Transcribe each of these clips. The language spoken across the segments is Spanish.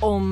om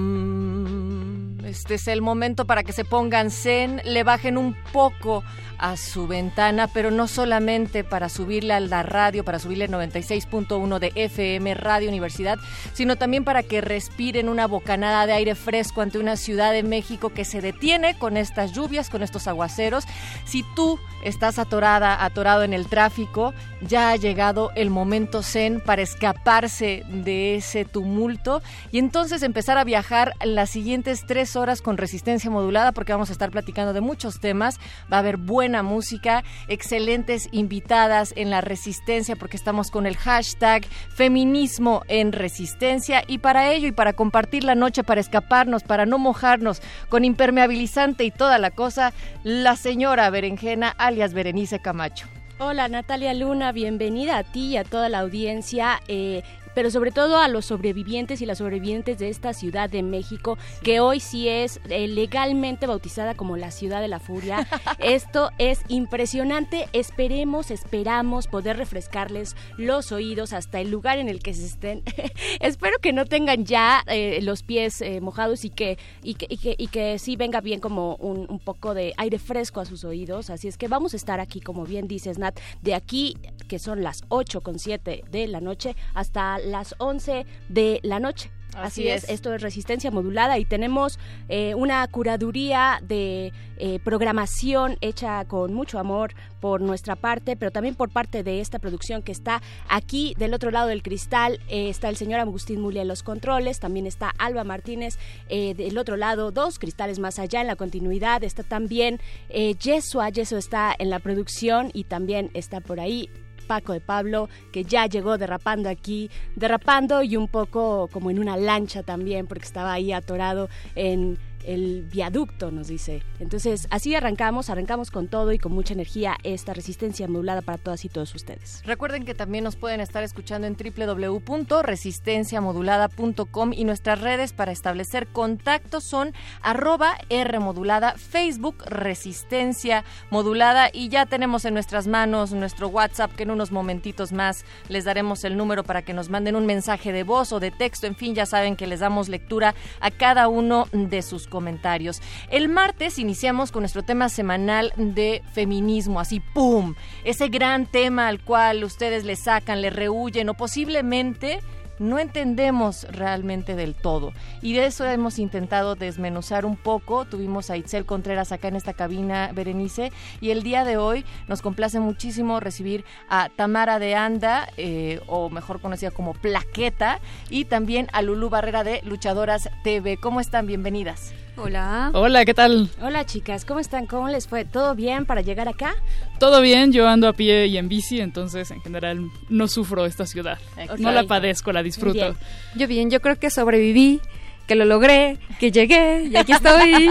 Este es el momento para que se pongan zen, le bajen un poco a su ventana, pero no solamente para subirle a la radio, para subirle 96.1 de FM Radio Universidad, sino también para que respiren una bocanada de aire fresco ante una ciudad de México que se detiene con estas lluvias, con estos aguaceros. Si tú estás atorada, atorado en el tráfico, ya ha llegado el momento zen para escaparse de ese tumulto y entonces empezar a viajar las siguientes tres horas con resistencia modulada porque vamos a estar platicando de muchos temas. Va a haber buena música, excelentes invitadas en la resistencia porque estamos con el hashtag feminismo en resistencia y para ello y para compartir la noche, para escaparnos, para no mojarnos con impermeabilizante y toda la cosa, la señora Berenjena alias Berenice Camacho. Hola Natalia Luna, bienvenida a ti y a toda la audiencia. Eh, pero sobre todo a los sobrevivientes y las sobrevivientes de esta Ciudad de México, que hoy sí es eh, legalmente bautizada como la Ciudad de la Furia. Esto es impresionante. Esperemos, esperamos poder refrescarles los oídos hasta el lugar en el que se estén. Espero que no tengan ya eh, los pies eh, mojados y que, y que, y, que, sí venga bien como un, un poco de aire fresco a sus oídos. Así es que vamos a estar aquí, como bien dices, Nat, de aquí, que son las 8 con 7 de la noche, hasta las 11 de la noche. Así, es. esto es resistencia modulada y tenemos eh, una curaduría de eh, programación hecha con mucho amor por nuestra parte, pero también por parte de esta producción que está aquí del otro lado del cristal. Eh, está el señor Agustín Mulia en los controles, también está Alba Martínez del otro lado, dos cristales más allá en la continuidad. Está también Yesua, Yesua está en la producción y también está por ahí Paco de Pablo, que ya llegó derrapando aquí, derrapando y un poco como en una lancha también, porque estaba ahí atorado en el viaducto, nos dice. Entonces, así arrancamos, arrancamos con todo y con mucha energía esta resistencia modulada para todas y todos ustedes. Recuerden que también nos pueden estar escuchando en www.resistenciamodulada.com y nuestras redes para establecer contacto son arroba R modulada, Facebook Resistencia Modulada y ya tenemos en nuestras manos nuestro WhatsApp que en unos momentitos más les daremos el número para que nos manden un mensaje de voz o de texto, en fin, ya saben que les damos lectura a cada uno de sus comentarios. El martes iniciamos con nuestro tema semanal de feminismo, así ¡pum! Ese gran tema al cual ustedes le sacan, le rehuyen o posiblemente no entendemos realmente del todo. Y de eso hemos intentado desmenuzar un poco. Tuvimos a Itzel Contreras acá en esta cabina, Berenice, y el día de hoy nos complace muchísimo recibir a Tamara de Anda, eh, o mejor conocida como Plaqueta, y también a Lulu Barrera de Luchadoras TV. ¿Cómo están? Bienvenidas. Hola. Hola, ¿qué tal? Hola chicas, ¿cómo están? ¿Cómo les fue? ¿Todo bien para llegar acá? Todo bien, yo ando a pie y en bici, entonces en general no sufro esta ciudad. No la padezco, la disfruto. Yo bien, yo creo que sobreviví que lo logré, que llegué y aquí estoy.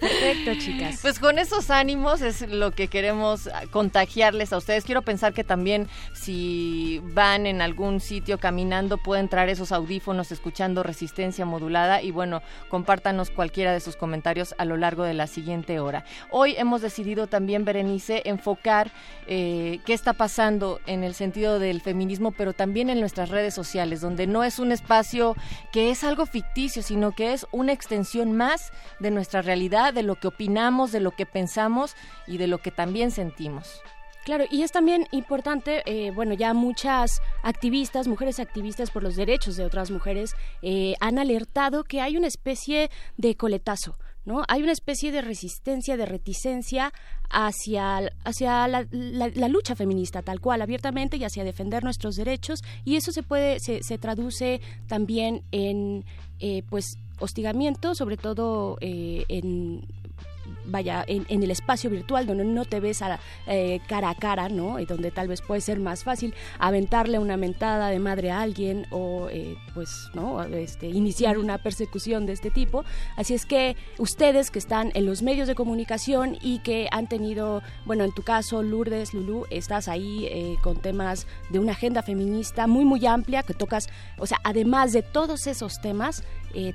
Perfecto, chicas. Pues con esos ánimos es lo que queremos contagiarles a ustedes. Quiero pensar que también si van en algún sitio caminando pueden traer esos audífonos escuchando resistencia modulada y bueno, compártanos cualquiera de sus comentarios a lo largo de la siguiente hora. Hoy hemos decidido también, Berenice, enfocar eh, qué está pasando en el sentido del feminismo, pero también en nuestras redes sociales, donde no es un espacio que es algo ficticio sino que es una extensión más de nuestra realidad, de lo que opinamos, de lo que pensamos y de lo que también sentimos. Claro, y es también importante, eh, bueno, ya muchas activistas, mujeres activistas por los derechos de otras mujeres, eh, han alertado que hay una especie de coletazo. ¿No? Hay una especie de resistencia, de reticencia hacia, hacia la, lucha feminista, tal cual, abiertamente y hacia defender nuestros derechos, y eso se puede, se, se traduce también en eh, pues hostigamiento, sobre todo en vaya, en, el espacio virtual donde no te ves eh, cara a cara, ¿no? Y donde tal vez puede ser más fácil aventarle una mentada de madre a alguien o, eh, pues, ¿no? Este, iniciar una persecución de este tipo. Así es que ustedes que están en los medios de comunicación y que han tenido, bueno, en tu caso, Lourdes, Lulú, estás ahí eh, con temas de una agenda feminista muy, muy amplia que tocas, o sea, además de todos esos temas,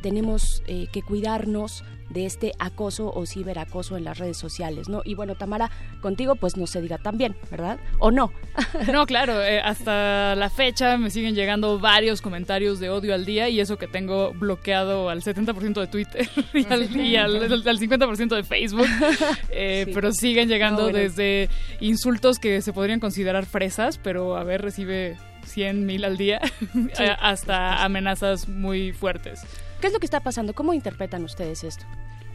tenemos que cuidarnos de este acoso o ciberacoso en las redes sociales, ¿no? Y bueno, Tamara, contigo pues no se diga también, ¿verdad? ¿O no? no, claro, eh, hasta la fecha me siguen llegando varios comentarios de odio al día y eso que tengo bloqueado al 70% de Twitter y al, 50% de Facebook, eh, pero siguen llegando desde insultos que se podrían considerar fresas, pero a ver, recibe 100 mil al día, hasta amenazas muy fuertes. ¿Qué es lo que está pasando? ¿Cómo interpretan ustedes esto?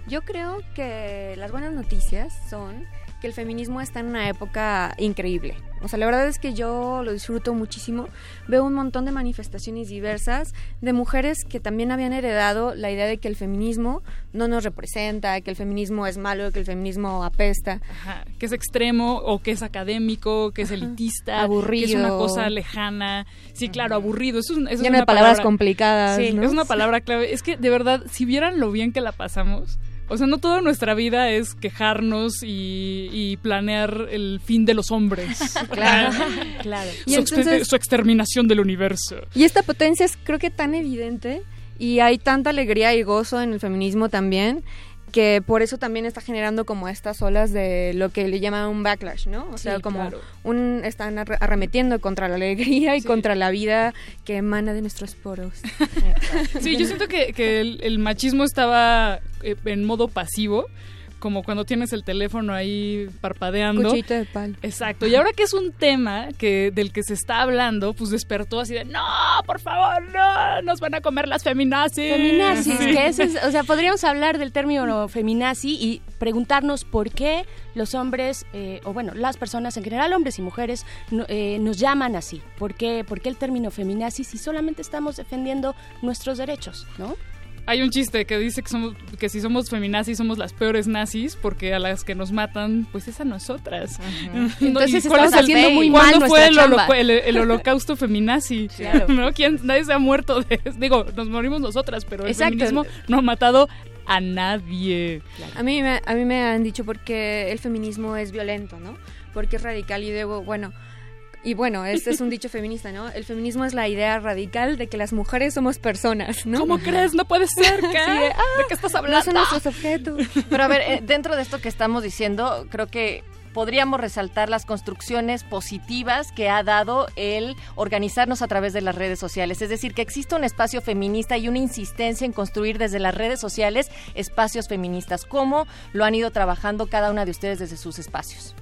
Yo creo que las buenas noticias son que el feminismo está en una época increíble. O sea, la verdad es que yo lo disfruto muchísimo. Veo un montón de manifestaciones diversas de mujeres que también habían heredado la idea de que el feminismo no nos representa, que el feminismo es malo, que el feminismo apesta. Ajá, que es extremo o que es académico, que es elitista, aburrido. que es una cosa lejana. Sí, claro, aburrido. Eso es, eso es palabras complicadas. Sí, es una palabra clave. Es que de verdad, si vieran lo bien que la pasamos, o sea, no toda nuestra vida es quejarnos y, planear el fin de los hombres. claro, claro. su, exterminación del universo. Y esta potencia es creo que tan evidente y hay tanta alegría y gozo en el feminismo también que por eso también está generando como estas olas de lo que le llaman un backlash, ¿no? O sea, como un están arremetiendo contra la alegría y contra la vida que emana de nuestros poros. sí, yo siento que, que el, machismo estaba eh, en modo pasivo como cuando tienes el teléfono ahí parpadeando. Cuchito de palo. Exacto. Y ahora que es un tema que del que se está hablando, pues despertó así de, no, por favor, no, nos van a comer las feminazis. Feminazis, que es, o sea, podríamos hablar del término feminazi y preguntarnos por qué los hombres, eh, o bueno, las personas en general, hombres y mujeres, eh, nos llaman así. ¿Por qué, ¿Por qué el término feminazi si solamente estamos defendiendo nuestros derechos, no? Hay un chiste que dice que, somos, que si somos feminazis somos las peores nazis porque a las que nos matan, pues es a nosotras. Entonces estamos haciendo muy mal ¿Cuándo fue el, holocausto feminazi? ¿No? ¿Quién, nadie se ha muerto de Digo, nos morimos nosotras, pero el feminismo no ha matado a nadie. A, mí me, a mí me han dicho porque el feminismo es violento, ¿no? Porque es radical y debo, bueno y bueno, este es un dicho feminista, ¿no? El feminismo es la idea radical de que las mujeres somos personas, ¿no? ¿Cómo crees? No puede ser, ¿qué? de, qué estás hablando? No son nuestros objetos. Pero a ver, eh, dentro de esto que estamos diciendo, creo que podríamos resaltar las construcciones positivas que ha dado el organizarnos a través de las redes sociales. Es decir, que existe un espacio feminista y una insistencia en construir desde las redes sociales espacios feministas. ¿Cómo lo han ido trabajando cada una de ustedes desde sus espacios?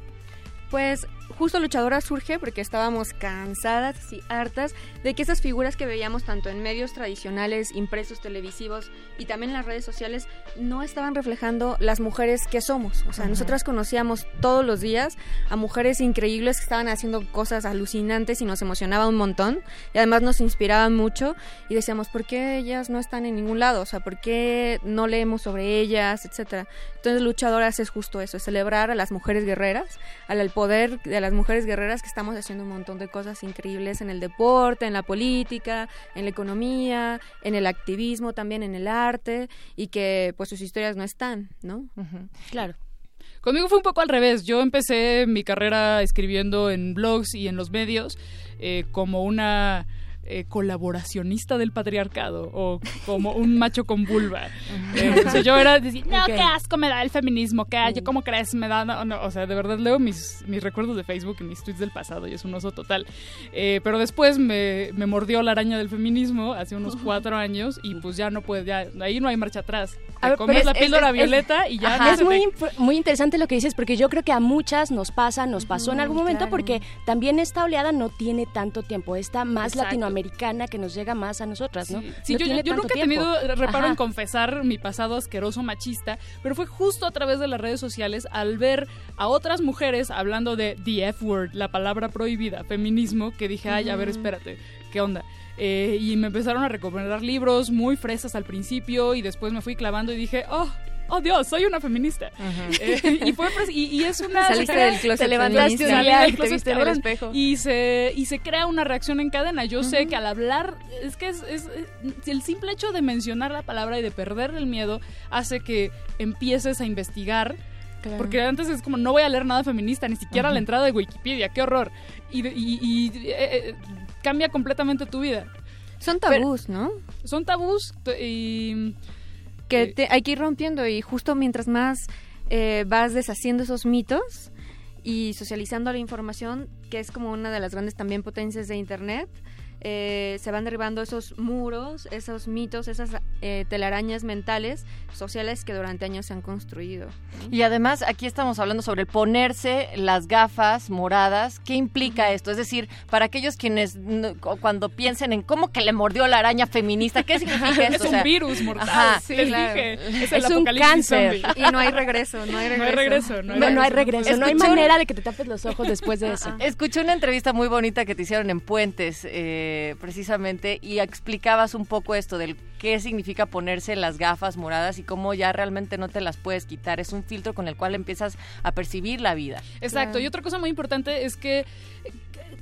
Pues justo Luchadora surge porque estábamos cansadas y hartas de que esas figuras que veíamos tanto en medios tradicionales, impresos, televisivos y también en las redes sociales no estaban reflejando las mujeres que somos. O sea, nosotras conocíamos todos los días a mujeres increíbles que estaban haciendo cosas alucinantes y nos emocionaba un montón y además nos inspiraban mucho y decíamos, ¿por qué ellas no están en ningún lado? O sea, ¿por qué no leemos sobre ellas, etcétera? Entonces, Luchadoras es justo eso, es celebrar a las mujeres guerreras, al poder de las mujeres guerreras que estamos haciendo un montón de cosas increíbles en el deporte, en la política, en la economía, en el activismo, también en el arte y que pues sus historias no están, ¿no? Claro. Conmigo fue un poco al revés. Yo empecé mi carrera escribiendo en blogs y en los medios eh, como una eh, colaboracionista del patriarcado o como un macho con vulva. Eh, o sea, yo era decir, no, qué asco me da el feminismo, qué yo cómo crees me da, no, no, o sea, de verdad leo mis, mis recuerdos de Facebook y mis tweets del pasado y es un oso total. Eh, pero después me, me mordió la araña del feminismo hace unos cuatro años y pues ya no puede, ya, ahí no hay marcha atrás. Te ver, comes pero la es- píldora es- es- violeta y ya Ajá, no es muy, te- muy interesante lo que dices porque yo creo que a muchas nos pasa, nos pasó en algún momento claro. porque también esta oleada no tiene tanto tiempo, esta más Exacto. latinoamericana que nos llega más a nosotras, ¿no? Sí, Sí, No yo, yo tanto nunca he tenido reparo en confesar mi pasado asqueroso machista, pero fue justo a través de las redes sociales al ver a otras mujeres hablando de the F-word, la palabra prohibida, feminismo, que dije, ay, a ver, espérate, ¿qué onda? Eh, y me empezaron a recomendar libros muy fresas al principio y después me fui clavando y dije, oh, oh Dios, soy una feminista. Eh, y, fue y, y es una... Saliste del closet te levantaste un día y te viste en el espejo. Y se, y se crea una reacción en cadena. Yo sé que al hablar, es que es, es- el simple hecho de mencionar la palabra y de perder el miedo hace que empieces a investigar. Porque antes es como, no voy a leer nada feminista, ni siquiera la entrada de Wikipedia, qué horror. Y, y- y, eh, eh, cambia completamente tu vida. Son tabús, ¿no? Son tabús y... que te- hay que ir rompiendo y justo mientras más eh, vas deshaciendo esos mitos y socializando la información, que es como una de las grandes también potencias de Internet, eh, se van derribando esos muros, esos mitos, esas eh, telarañas mentales, sociales que durante años se han construido. ¿no? Y además aquí estamos hablando sobre el ponerse las gafas moradas. ¿Qué implica esto? Es decir, para aquellos quienes cuando piensen en cómo que le mordió la araña feminista, ¿qué significa Es esto? O un sea, virus mortal, ajá, sí, les claro. dije. Es, Es el un cáncer. zombie. Y no hay regreso, no hay regreso. No hay regreso, no hay No, no hay regreso. no hay manera de que te tapes los ojos después de eso. Escuché una entrevista muy bonita que te hicieron en Puentes, eh, precisamente, y explicabas un poco esto del qué significa ponerse las gafas moradas y cómo ya realmente no te las puedes quitar. Es un filtro con el cual empiezas a percibir la vida. Exacto, y otra cosa muy importante es que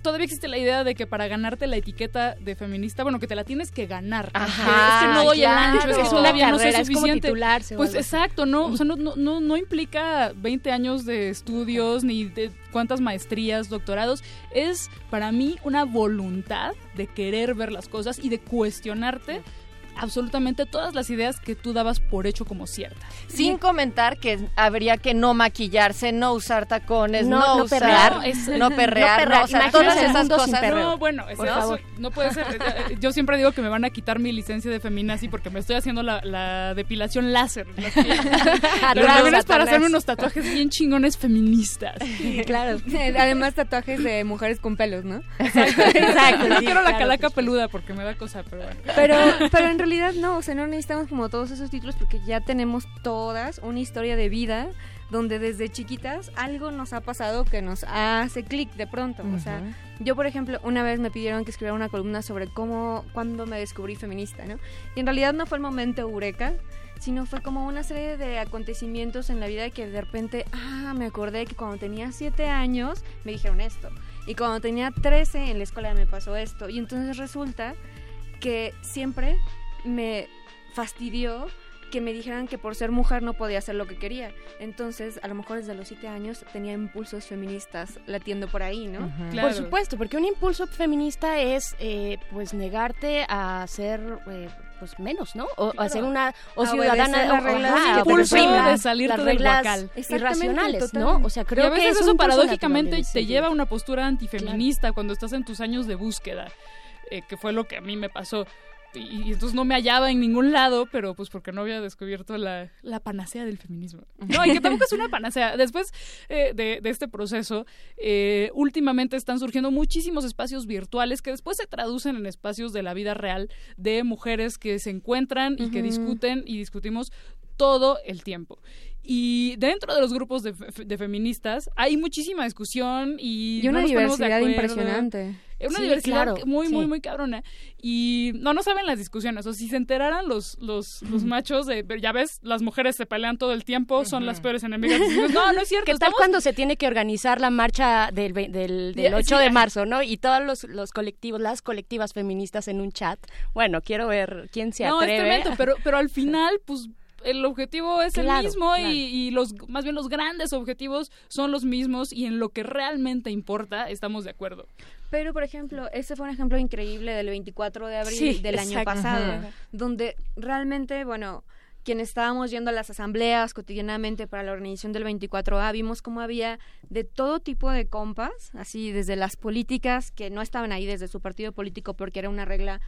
todavía existe la idea de que para ganarte la etiqueta de feminista, bueno, que te la tienes que ganar. Ajá, es que no doy claro. el ancho, es que Es una todavía no soy carrera, es como suficiente. Pues exacto, no, o sea, no, no, no, no implica 20 años de estudios ni de cuántas maestrías, doctorados. Es para mí una voluntad de querer ver las cosas y de cuestionarte absolutamente todas las ideas que tú dabas por hecho como ciertas. Sin comentar que habría que no maquillarse, no usar tacones, No- no, no usar, perrear. no perrear, no perrear. no, o sea, Imagínense todas el esas cosas. No, bueno, es- eso no puede ser. Eh, Yo siempre digo que me van a quitar mi licencia de feminazi porque me estoy haciendo la, la depilación láser. Las es para hacerme unos tatuajes bien chingones feministas. Claro. Además tatuajes de mujeres con pelos, ¿no? Exacto. No quiero la calaca peluda porque me da cosa, pero bueno. Pero, pero en realidad no, o sea, no necesitamos como todos esos títulos porque ya tenemos todas una historia de vida donde desde chiquitas algo nos ha pasado que nos hace clic de pronto. O sea, yo por ejemplo, una vez me pidieron que escribiera una columna sobre cómo, cuándo me descubrí feminista, ¿no? Y en realidad no fue el momento eureka, sino fue como una serie de acontecimientos en la vida que de repente, ah, me acordé que cuando tenía siete años me dijeron esto. Y cuando tenía 13 en la escuela me pasó esto. Y entonces resulta que siempre me fastidió que me dijeran que por ser mujer no podía hacer lo que quería. Entonces, a lo mejor desde los siete años tenía impulsos feministas latiendo por ahí, ¿no? Claro. Por supuesto, porque un impulso feminista es eh, pues negarte a ser eh, pues menos, ¿no? O a ser una o ciudadana las o- reglas impulso de la- salirte las del reglas irracionales, ¿no? O sea, y creo a veces que es eso paradójicamente natural te lleva a una postura antifeminista cuando estás en tus años de búsqueda, eh, que fue lo que a mí me pasó. Y, y entonces no me hallaba en ningún lado, pero pues porque no había descubierto la, la panacea del feminismo. No, y que tampoco es una panacea. Después eh, de, de este proceso, eh, últimamente están surgiendo muchísimos espacios virtuales que después se traducen en espacios de la vida real de mujeres que se encuentran y que discuten y discutimos todo el tiempo. Y dentro de los grupos de, fe- de feministas hay muchísima discusión y, Y una no nos ponemos de diversidad impresionante. Es una Sí, diversidad claro, muy, muy, sí. muy cabrona. Y no, no saben las discusiones. O si se enteraran los, los, los machos de, ya ves, las mujeres se pelean todo el tiempo, son las peores enemigas. No, no es cierto. ¿Qué tal cuando se tiene que organizar la marcha del, del, del Ya, 8 sí, de marzo, ¿no? Y todos los, los colectivos, las colectivas feministas en un chat. Bueno, quiero ver quién se No, es atreve. tremendo, pero, pero al final, pues el objetivo es Claro, el mismo claro. y, y los más bien los grandes objetivos son los mismos y en lo que realmente importa estamos de acuerdo. Pero, por ejemplo, ese fue un ejemplo increíble del 24 de abril Sí, del año exacto. pasado, Ajá. donde realmente, bueno, quienes estábamos yendo a las asambleas cotidianamente para la organización del 24A, vimos cómo había de todo tipo de compas, así desde las políticas que no estaban ahí desde su partido político porque era una regla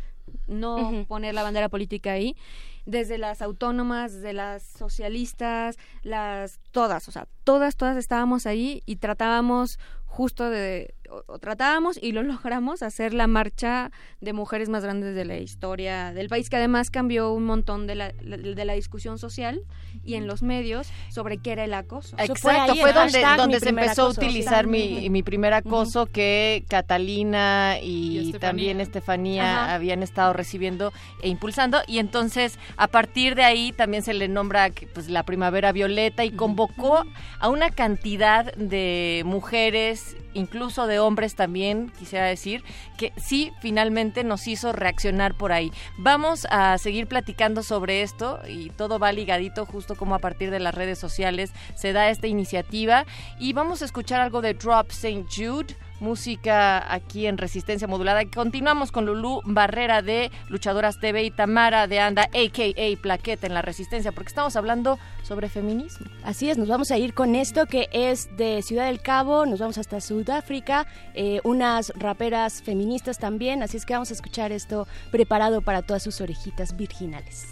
no poner la bandera política ahí, desde las autónomas, desde las socialistas, las todas, o sea, todas, todas estábamos ahí y tratábamos justo de, o, o tratábamos y lo logramos hacer la marcha de mujeres más grandes de la historia del país, que además cambió un montón de la, de la discusión social y en los medios sobre qué era el acoso. Fue Exacto, ahí fue, donde, hashtag donde se empezó acoso, a utilizar mi, mi primer acoso que Catalina y, Y Estefanía. también Estefanía Ajá. habían estado recibiendo e impulsando y entonces a partir de ahí también se le nombra pues la primavera violeta y convocó a una cantidad de mujeres incluso de hombres también, quisiera decir, que sí finalmente nos hizo reaccionar por ahí. Vamos a seguir platicando sobre esto y todo va ligadito justo como a partir de las redes sociales se da esta iniciativa y vamos a escuchar algo de Drop St. Jude música aquí en Resistencia Modulada. Continuamos con Lulú Barrera de Luchadoras TV y Tamara de Anda, a.k.a. Plaqueta en la Resistencia, porque estamos hablando sobre feminismo. Así es, nos vamos a ir con esto que es de Ciudad del Cabo, nos vamos hasta Sudáfrica, eh, unas raperas feministas también, así es que vamos a escuchar esto preparado para todas sus orejitas virginales.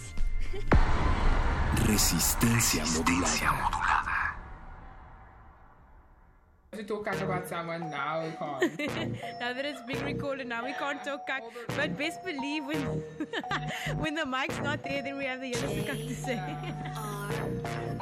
Resistencia modulada. To talk cash about someone now we can't. now that it's being recorded, now we can't talk cock. But best believe when when the mic's not there, then we have the other cock to say.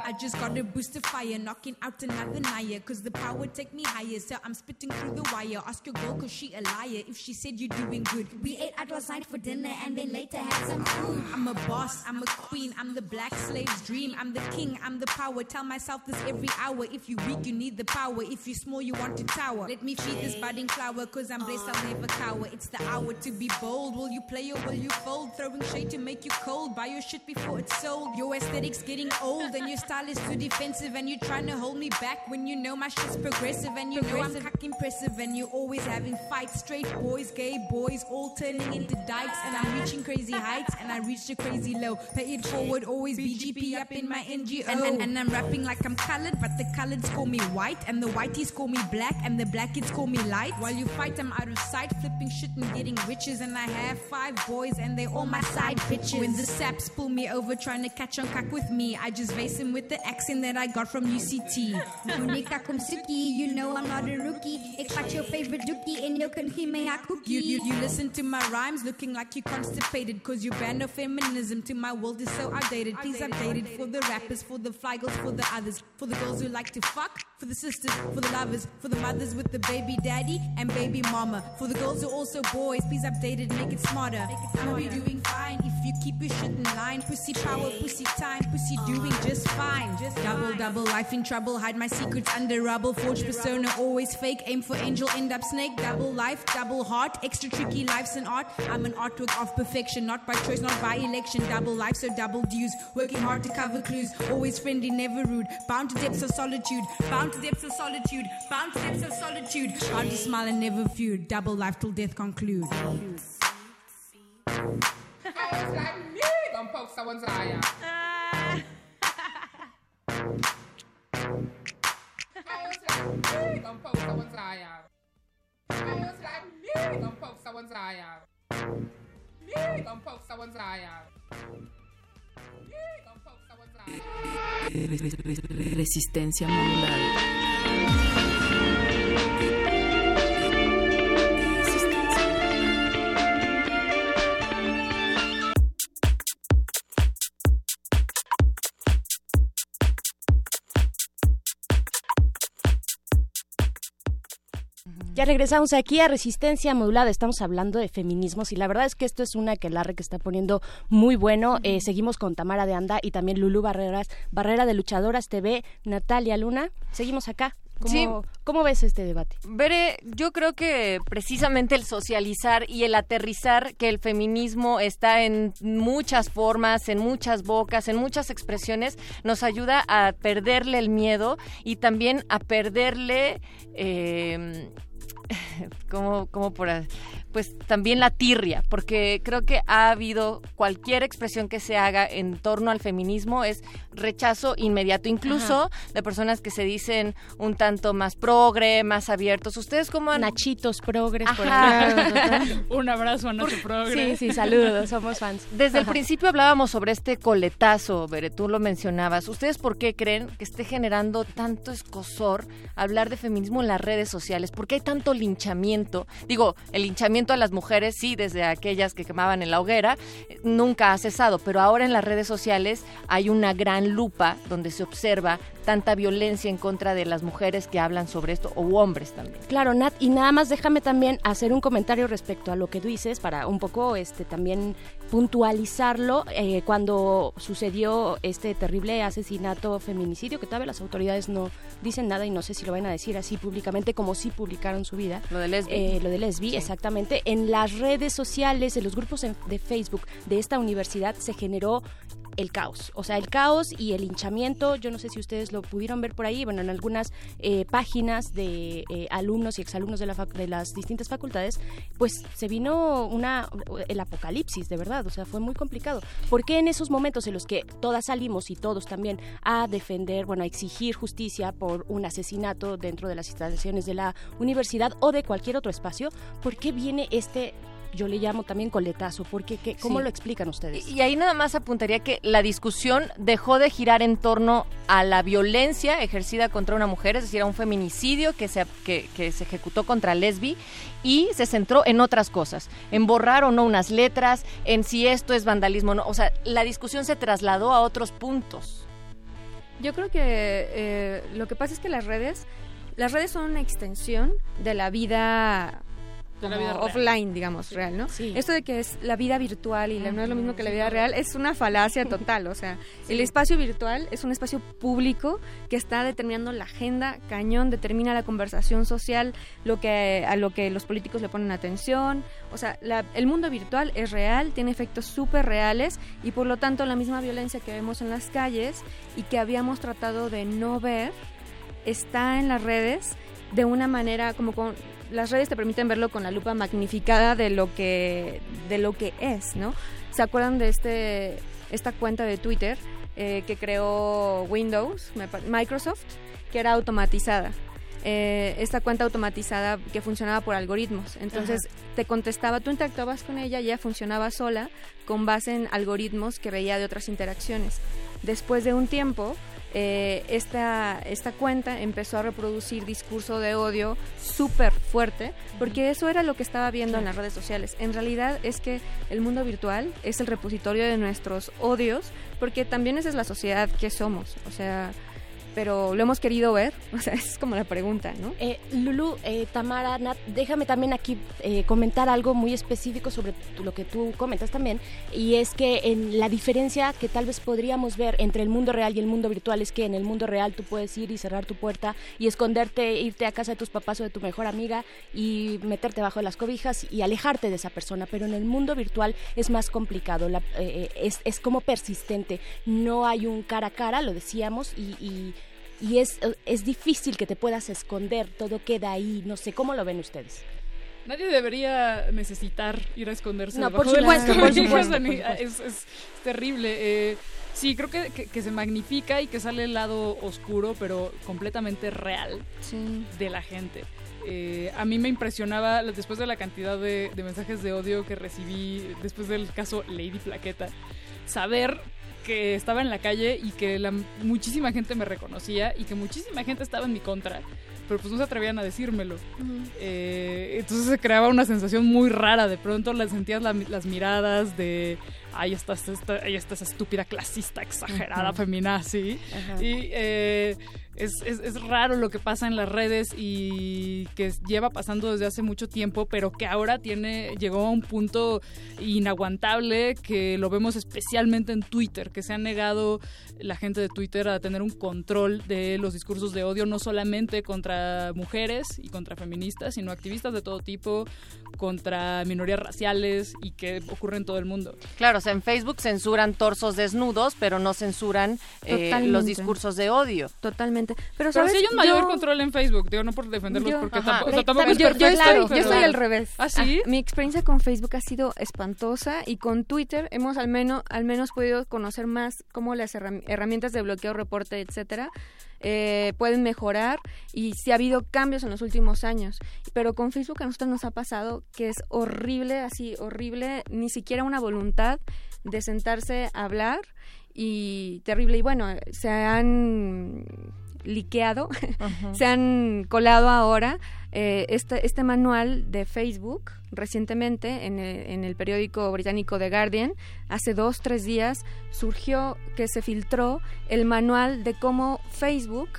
I just got a boost of fire, knocking out another liar. Cause the power take me higher, so I'm spitting through the wire. Ask your girl, cause she a liar. If she said you're doing good, we ate out last night for dinner and then later had some food. I'm a boss, I'm a queen, I'm the black slave's dream. I'm the king, I'm the power. Tell myself this every hour. If you weak, you need the power. If you small, you want to tower. Let me feed this budding flower, cause I'm blessed, I'll never cower. It's the hour to be bold. Will you play or will you fold? Throwing shade to make you cold. Buy your shit before it's sold. Your aesthetic's getting old and your style is too defensive. And you're trying to hold me back when you know my shit's progressive. And you know I'm cock impressive. And you're always having fights. Straight boys, gay boys, all turning into dykes. And I'm reaching crazy heights and I reached a crazy low. Pay it forward, always BGP up in my NGO. And, and, and I'm rapping like I'm colored, but the coloreds call me white. And the whiteys call me black. And the blackies call me light. While you fight, I'm out of sight, flipping shit and getting riches. And I have five boys and they all my side bitches. When the saps pull me over trying to catch on cock with me, I just vase him with the accent that I got from UCT. You know I'm not a rookie. Ik vat your favorite dookie and jou kan geen me haar cookie. You, you, you listen to my rhymes looking like you constipated Cause your brand of feminism to my world is so outdated Please update it for the rappers, for the fly girls, for the others For the girls who like to fuck, for the sisters, for the lovers For the mothers with the baby daddy and baby mama. For the girls who are also boys, please update it, make it smarter. I'll be doing fine if you keep your shit in line. Pussy power, pussy time, pussy doing just fine. Just double, double, life in trouble Hide my secrets under rubble. Forge persona, always fake. Aim for angel, end up snake. Double life, double heart Extra tricky life's an art. I'm an artwork of perfection Not by choice, not by election. Double life, so double dues Working hard to cover clues. Always friendly, never rude. Bound to depths of solitude Bound to depths of solitude Bound to depths of solitude. Bound to smile and never feud Double life till death conclude. Me, gonna poke someone's eye out. Me, gonna Resistencia modulada. Ya regresamos aquí a Resistencia Modulada. Estamos hablando de feminismos y la verdad es que esto es una que Larre que está poniendo muy bueno. Eh, seguimos con Tamara de Anda y también Lulu Barreras, Barrera de Luchadoras TV, Natalia Luna. Seguimos acá. ¿Cómo, Sí. ¿Cómo ves este debate? Veré, yo creo que precisamente el socializar y el aterrizar que el feminismo está en muchas formas, en muchas bocas, en muchas expresiones, nos ayuda a perderle el miedo y también a perderle, eh, como, como por, pues también la tirria, porque creo que ha habido cualquier expresión que se haga en torno al feminismo es rechazo inmediato, incluso de personas que se dicen un tanto más progre, más abiertos. ¿Ustedes cómo han... Nachitos progres por ahí. Un abrazo a Nacho Progre. Sí, sí, saludos, somos fans. Desde el principio hablábamos sobre este coletazo, Bere, tú lo mencionabas. ¿Ustedes por qué creen que esté generando tanto escosor hablar de feminismo en las redes sociales? ¿Por qué hay tanto linchamiento? Digo, el linchamiento a las mujeres, sí, desde aquellas que quemaban en la hoguera, nunca ha cesado, pero ahora en las redes sociales hay una gran lupa donde se observa tanta violencia en contra de las mujeres que hablan sobre esto, o hombres también. Claro, Nat, y nada más déjame también hacer un comentario respecto a lo que tú dices para un poco este también puntualizarlo eh, cuando sucedió este terrible asesinato feminicidio que todavía las autoridades no dicen nada y no sé si lo van a decir así públicamente como si publicaron su vida. Lo de Lesbi. Eh, lo de Lesbi, exactamente. En las redes sociales, en los grupos de Facebook de esta universidad se generó el caos, o sea, el caos y el hinchamiento, yo no sé si ustedes lo pudieron ver por ahí, bueno, en algunas eh, páginas de eh, alumnos y exalumnos de, la de las distintas facultades, pues se vino una el apocalipsis, de verdad, o sea, fue muy complicado. Porque en esos momentos en los que todas salimos y todos también a defender, bueno, a exigir justicia por un asesinato dentro de las instalaciones de la universidad o de cualquier otro espacio, ¿por qué viene este yo le llamo también coletazo, porque ¿qué, ¿cómo Sí. lo explican ustedes? Y ahí nada más apuntaría que la discusión dejó de girar en torno a la violencia ejercida contra una mujer, es decir, a un feminicidio que se, que, que se ejecutó contra Lesbi, y se centró en otras cosas, en borrar o no unas letras, en si esto es vandalismo o no. O sea, la discusión se trasladó a otros puntos. Yo creo que eh, lo que pasa es que las redes, las redes son una extensión de la vida, como vida offline, digamos, real, ¿no? Esto de que es la vida virtual y la- no es lo mismo que la vida real es una falacia total, o sea, el espacio virtual es un espacio público que está determinando la agenda cañón, determina la conversación social, lo que a lo que los políticos le ponen atención, o sea, la- el mundo virtual es real, tiene efectos súper reales y por lo tanto la misma violencia que vemos en las calles y que habíamos tratado de no ver está en las redes de una manera como con las redes te permiten verlo con la lupa magnificada de lo que de lo que es, ¿no? ¿Se acuerdan de este esta cuenta de Twitter eh, que creó Windows, Microsoft, que era automatizada? Eh, esta cuenta automatizada que funcionaba por algoritmos. Entonces te contestaba, tú interactuabas con ella y ella funcionaba sola con base en algoritmos que veía de otras interacciones. Después de un tiempo, eh, esta, esta cuenta empezó a reproducir discurso de odio súper fuerte, porque eso era lo que estaba viendo en las redes sociales. En realidad es que el mundo virtual es el repositorio de nuestros odios, porque también esa es la sociedad que somos. O sea, pero lo hemos querido ver, o sea, es como la pregunta, ¿no? Eh, Lulu, eh, Tamara, Nat, déjame también aquí eh, comentar algo muy específico sobre lo que tú comentas también, y es que en la diferencia que tal vez podríamos ver entre el mundo real y el mundo virtual es que en el mundo real tú puedes ir y cerrar tu puerta y esconderte, irte a casa de tus papás o de tu mejor amiga y meterte bajo las cobijas y alejarte de esa persona, pero en el mundo virtual es más complicado, la- eh, es, es como persistente, no hay un cara a cara, lo decíamos, y- y y es, es difícil que te puedas esconder, todo queda ahí, no sé, ¿cómo lo ven ustedes? Nadie debería necesitar ir a esconderse. No, por supuesto, por supuesto. Es, es terrible. eh, sí, creo que, que- que se magnifica y que sale el lado oscuro, pero completamente real de la gente. Eh, a mí me impresionaba, después de la cantidad de, de mensajes de odio que recibí después del caso Lady Plaqueta, saber que estaba en la calle y que la, muchísima gente me reconocía y que muchísima gente estaba en mi contra, pero pues no se atrevían a decírmelo. Eh, entonces se creaba una sensación muy rara. De pronto las sentías la- las miradas de, ahí está, esta, ahí está esa estúpida clasista exagerada Ujú. feminazi. Ajá. Y eh, es, es, es raro lo que pasa en las redes y que lleva pasando desde hace mucho tiempo, pero que ahora tiene llegó a un punto inaguantable que lo vemos especialmente en Twitter, que se ha negado la gente de Twitter a tener un control de los discursos de odio, no solamente contra mujeres y contra feministas, sino activistas de todo tipo, contra minorías raciales y que ocurre en todo el mundo. Claro, o sea, en Facebook censuran torsos desnudos, pero no censuran eh, los discursos de odio. Totalmente. Pero Pero, ¿sabes? si hay un mayor Yo- control en Facebook, digo, no por defenderlos Yo- porque tampoco, o sea, tampoco yo, estoy, yo estoy al revés. ¿Ah, sí? mi experiencia con Facebook ha sido espantosa y con Twitter hemos al menos, al menos podido conocer más cómo las herram- herramientas de bloqueo, reporte, etcétera, eh, pueden mejorar y sí ha habido cambios en los últimos años. Pero con Facebook a nosotros nos ha pasado que es horrible, así horrible, ni siquiera una voluntad de sentarse a hablar y terrible. Y bueno, se han liqueado, se han colado ahora eh, este, este manual de Facebook recientemente en el, en el periódico británico The Guardian, hace dos, tres días, surgió que se filtró el manual de cómo Facebook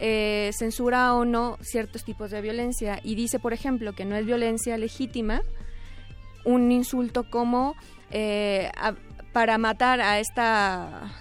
eh, censura o no ciertos tipos de violencia. Y dice, por ejemplo, que no es violencia legítima un insulto como eh, a- para matar a esta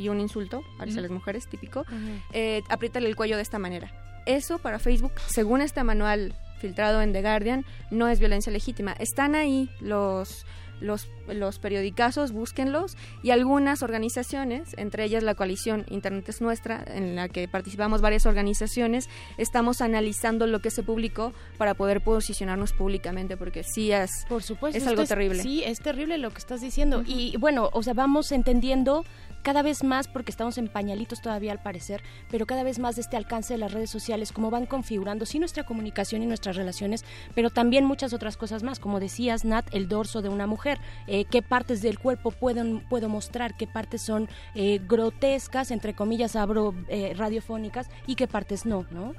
y un insulto hacia Ujú. las mujeres típico eh, apriétale el cuello de esta manera eso para Facebook según este manual filtrado en The Guardian no es violencia legítima están ahí los los, los periodicazos, búsquenlos, y algunas organizaciones, entre ellas la coalición Internet es Nuestra, en la que participamos varias organizaciones, estamos analizando lo que se publicó para poder posicionarnos públicamente, porque sí es, Por supuesto. es algo terrible. Sí, es terrible lo que estás diciendo. Y bueno, o sea, vamos entendiendo cada vez más, porque estamos en pañalitos todavía al parecer, pero cada vez más de este alcance de las redes sociales, cómo van configurando, sí, nuestra comunicación y nuestras relaciones, pero también muchas otras cosas más. Como decías, Nat, el dorso de una mujer, eh, qué partes del cuerpo pueden, puedo mostrar, qué partes son eh, grotescas, entre comillas, abro eh, radiofónicas, y qué partes no, ¿no?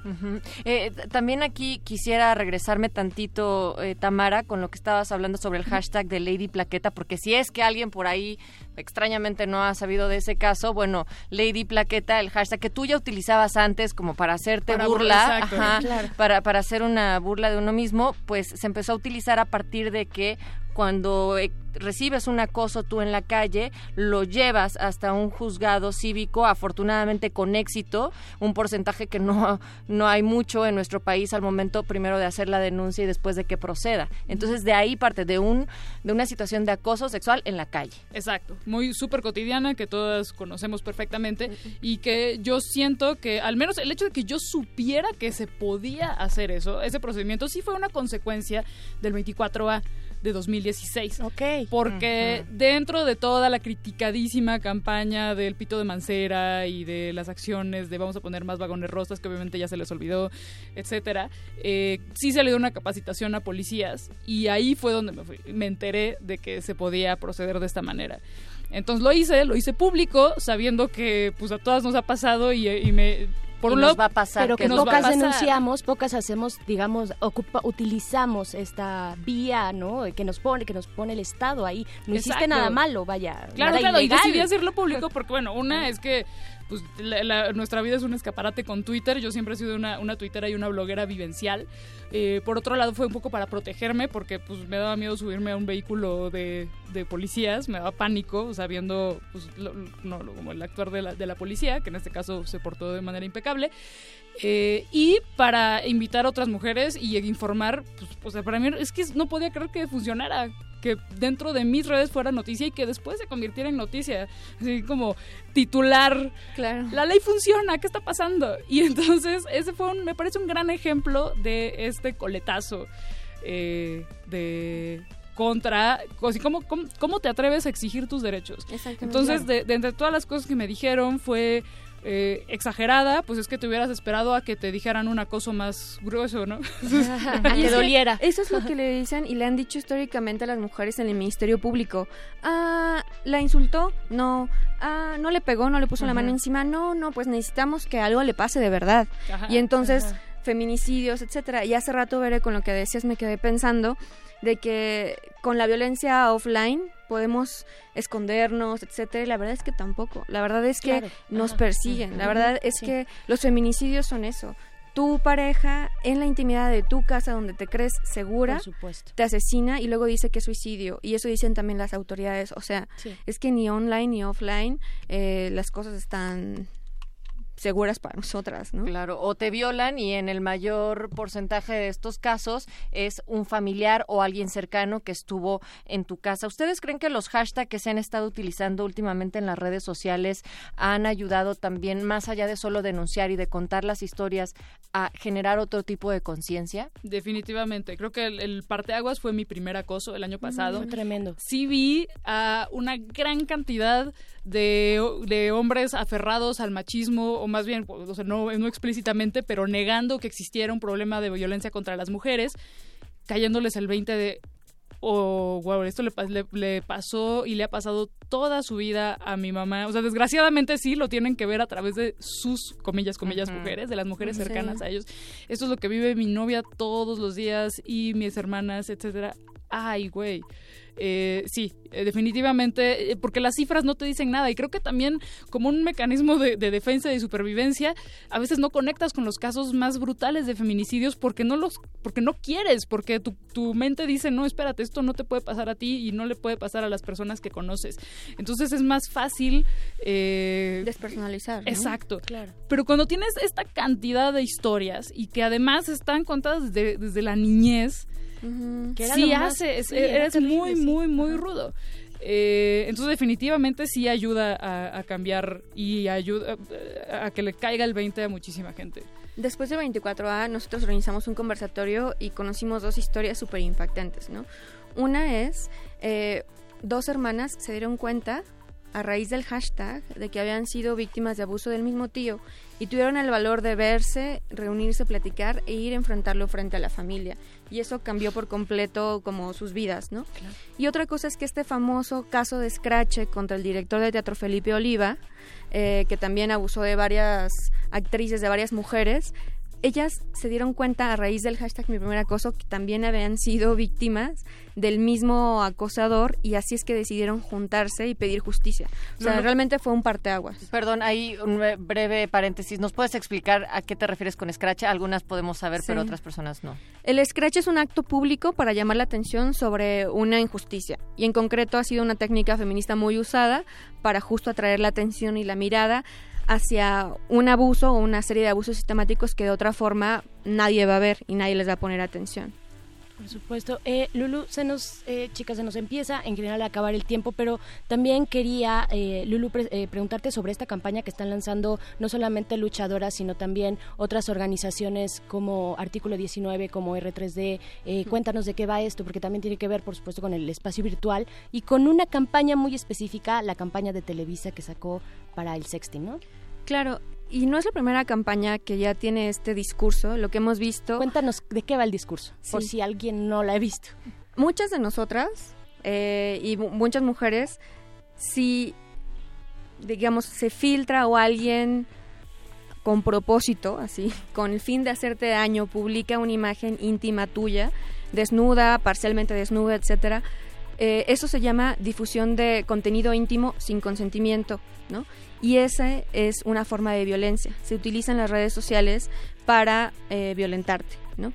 Eh, t- también aquí quisiera regresarme tantito, eh, Tamara, con lo que estabas hablando sobre el hashtag de Lady Plaqueta, porque si es que alguien por ahí extrañamente no ha sabido de ese caso, bueno, Lady Plaqueta, el hashtag que tú ya utilizabas antes como para hacerte Para burla, burla, exacto. ajá, Claro. para, para hacer una burla de uno mismo, pues se empezó a utilizar a partir de que cuando eh, recibes un acoso tú en la calle, lo llevas hasta un juzgado cívico, afortunadamente con éxito, un porcentaje que no, no hay mucho en nuestro país al momento primero de hacer la denuncia y después de que proceda. Entonces de ahí parte de un de una situación de acoso sexual en la calle. Exacto, muy súper cotidiana que todas conocemos perfectamente y que yo siento que al menos el hecho de que yo supiera que se podía hacer eso, ese procedimiento sí fue una consecuencia del 24A de 2016. Ok. Porque dentro de toda la criticadísima campaña del pito de Mancera y de las acciones de vamos a poner más vagones rosas, que obviamente ya se les olvidó, etcétera, eh, sí se le dio una capacitación a policías y ahí fue donde me, fui- me enteré de que se podía proceder de esta manera. Entonces lo hice, lo hice público, sabiendo que pues a todas nos ha pasado y, y me... Por un nos lado, va a pasar pero que pocas denunciamos, pocas hacemos, digamos, ocupa, utilizamos esta vía, ¿no? Que nos pone, que nos pone el Estado ahí. No hiciste Exacto. nada malo, vaya. Claro, nada claro, y decidí hacerlo público porque, bueno, una es que pues, nuestra vida es un escaparate con Twitter. Yo siempre he sido una, una tuitera y una bloguera vivencial. Eh, por otro lado, fue un poco para protegerme porque pues, me daba miedo subirme a un vehículo de, de policías, me daba pánico, sabiendo pues, lo- lo- no, como el actuar de la, de la policía, que en este caso se portó de manera impecable. Eh, y para invitar a otras mujeres y informar, pues, o sea, para mí es que no podía creer que funcionara, que dentro de mis redes fuera noticia y que después se convirtiera en noticia, así como titular, Claro. la ley funciona, ¿qué está pasando? Y entonces ese fue un, me parece un gran ejemplo de este coletazo eh, de contra, así como, ¿cómo, cómo te atreves a exigir tus derechos? Exactamente. Entonces, de, de entre todas las cosas que me dijeron fue eh, exagerada, pues es que te hubieras esperado a que te dijeran un acoso más grueso, ¿no? Y es que Eso es lo que le dicen y le han dicho históricamente a las mujeres en el Ministerio Público. Ah, ¿la insultó? No. Ah, ¿no le pegó? ¿No le puso la mano encima? No, no, pues necesitamos que algo le pase de verdad. Ajá, y entonces, ajá. feminicidios, etcétera. Y hace rato, Veré, con lo que decías, me quedé pensando de que con la violencia offline, podemos escondernos, etcétera. Y la verdad es que tampoco. La verdad es que Claro. nos Ajá. persiguen. La verdad es Sí. que los feminicidios son eso. Tu pareja en la intimidad de tu casa donde te crees segura Por supuesto. te asesina y luego dice que es suicidio y eso dicen también las autoridades. O sea, Sí. es que ni online ni offline eh, las cosas están seguras para nosotras, ¿no? Claro, o te violan y en el mayor porcentaje de estos casos es un familiar o alguien cercano que estuvo en tu casa. ¿Ustedes creen que los hashtags que se han estado utilizando últimamente en las redes sociales han ayudado también, más allá de solo denunciar y de contar las historias, a generar otro tipo de conciencia? Definitivamente. Creo que el, el parteaguas fue mi primer acoso el año pasado. Fue tremendo. Sí vi a una gran cantidad de, de hombres aferrados al machismo, o más bien, o sea, no, no explícitamente, pero negando que existiera un problema de violencia contra las mujeres, cayéndoles el 20 de, oh, wow, esto le, pas- le- le pasó y le ha pasado toda su vida a mi mamá. O sea, desgraciadamente sí lo tienen que ver a través de sus, comillas, comillas, mujeres, de las mujeres Sí. cercanas a ellos. Esto es lo que vive mi novia todos los días y mis hermanas, etcétera. Ay, güey. Eh, sí, eh, definitivamente, eh, porque las cifras no te dicen nada y creo que también como un mecanismo de, de defensa y supervivencia, a veces no conectas con los casos más brutales de feminicidios porque no los, porque no quieres, porque tu, tu mente dice, no, espérate, esto no te puede pasar a ti y no le puede pasar a las personas que conoces. Entonces es más fácil... eh, Despersonalizar. ¿no? Exacto. Claro. Pero cuando tienes esta cantidad de historias y que además están contadas desde, desde la niñez, Ujú. Que era sí más- hace, es- sí, era eres terrible, muy, sí. muy, muy rudo. Eh, entonces definitivamente sí ayuda a, a cambiar y ayuda a, a que le caiga el 20 a muchísima gente. Después del 24A, nosotros organizamos un conversatorio y conocimos dos historias súper impactantes, ¿no? Una es, eh, dos hermanas se dieron cuenta a raíz del hashtag de que habían sido víctimas de abuso del mismo tío y tuvieron el valor de verse, reunirse, platicar e ir a enfrentarlo frente a la familia. Y eso cambió por completo como sus vidas, ¿no? Y otra cosa es que este famoso caso de Scratch contra el director de teatro Felipe Oliva, eh, que también abusó de varias actrices, de varias mujeres, ellas se dieron cuenta a raíz del hashtag mi primer acoso que también habían sido víctimas del mismo acosador y así es que decidieron juntarse y pedir justicia. O sea, realmente fue un parteaguas. Perdón, ahí un bre- breve paréntesis. ¿Nos puedes explicar a qué te refieres con Scratch? Algunas podemos saber, Sí. pero otras personas no. El scratch es un acto público para llamar la atención sobre una injusticia y en concreto ha sido una técnica feminista muy usada para justo atraer la atención y la mirada hacia un abuso o una serie de abusos sistemáticos que de otra forma nadie va a ver y nadie les va a poner atención. Por supuesto. Eh, Lulu, se nos, eh, chicas, se nos empieza en general a acabar el tiempo, pero también quería, eh, Lulu, pre- eh, preguntarte sobre esta campaña que están lanzando no solamente luchadoras, sino también otras organizaciones como Artículo 19, como R3D. Eh, cuéntanos de qué va esto, porque también tiene que ver, por supuesto, con el espacio virtual y con una campaña muy específica, la campaña de Televisa que sacó para el sexting, ¿no? Claro, y no es la primera campaña que ya tiene este discurso, lo que hemos visto. Cuéntanos de qué va el discurso, por si alguien no la ha visto. muchas de nosotras eh, y mu- muchas mujeres, si, digamos, se filtra o alguien con propósito, así, con el fin de hacerte daño, publica una imagen íntima tuya, desnuda, parcialmente desnuda, etcétera, eh, eso se llama difusión de contenido íntimo sin consentimiento, ¿no? Y esa es una forma de violencia. Se utilizan las redes sociales para eh, violentarte, ¿no?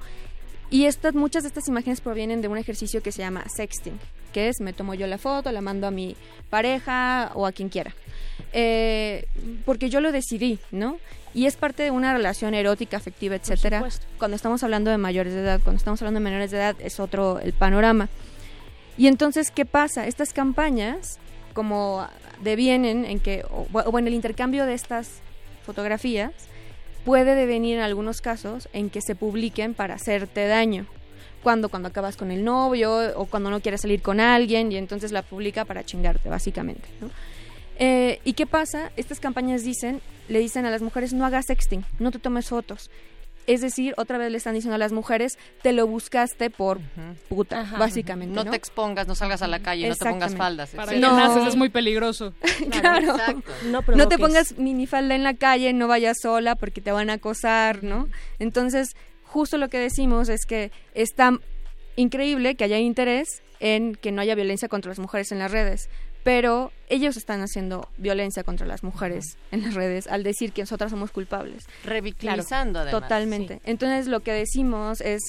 Y estas, muchas de estas imágenes provienen de un ejercicio que se llama sexting, que es me tomo yo la foto, la mando a mi pareja o a quien quiera. Eh, porque yo lo decidí, ¿no? Y es parte de una relación erótica, afectiva, etcétera. Cuando estamos hablando de mayores de edad, cuando estamos hablando de menores de edad es otro el panorama. Y entonces, ¿qué pasa? Estas campañas, como devienen en que, o, en el intercambio de estas fotografías, puede devenir en algunos casos en que se publiquen para hacerte daño. Cuando, cuando acabas con el novio o cuando no quieres salir con alguien y entonces la publica para chingarte, básicamente. Eh, ¿Y qué pasa? Estas campañas dicen, le dicen a las mujeres, no hagas sexting, no te tomes fotos. Es decir, otra vez le están diciendo a las mujeres, te lo buscaste por puta, Ajá. básicamente. No, ¿no? te expongas, no salgas a la calle, no te pongas faldas. Para. No. naces es muy peligroso. Claro. Exacto. No, No te pongas minifalda en la calle, no vayas sola porque te van a acosar, ¿no? Entonces, justo lo que decimos es que está increíble que haya interés en que no haya violencia contra las mujeres en las redes, pero ellos están haciendo violencia contra las mujeres en las redes al decir que nosotras somos culpables. Revictimizando, además, Totalmente. sí. Entonces lo que decimos es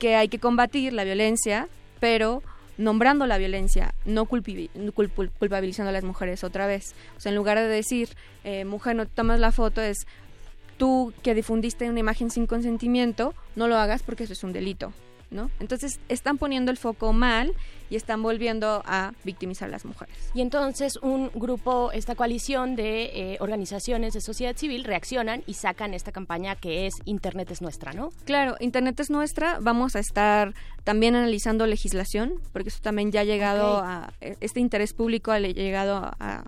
que hay que combatir la violencia, pero nombrando la violencia, no culpabilizando a las mujeres otra vez. O sea, en lugar de decir, eh, mujer, no tomas la foto, es tú que difundiste una imagen sin consentimiento, no lo hagas porque eso es un delito, ¿no? Entonces están poniendo el foco mal y están volviendo a victimizar a las mujeres. Y entonces un grupo, esta coalición de eh, organizaciones de sociedad civil reaccionan y sacan esta campaña que es Internet es nuestra, ¿no? Claro, Internet es nuestra. Vamos a estar también analizando legislación, porque eso también ya ha llegado a. Este interés público ha le- llegado a, a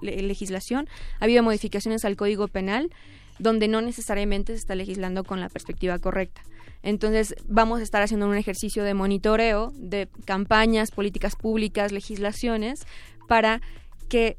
le- legislación. Ha habido modificaciones al Código Penal, donde no necesariamente se está legislando con la perspectiva correcta. Entonces, vamos a estar haciendo un ejercicio de monitoreo de campañas, políticas públicas, legislaciones, para que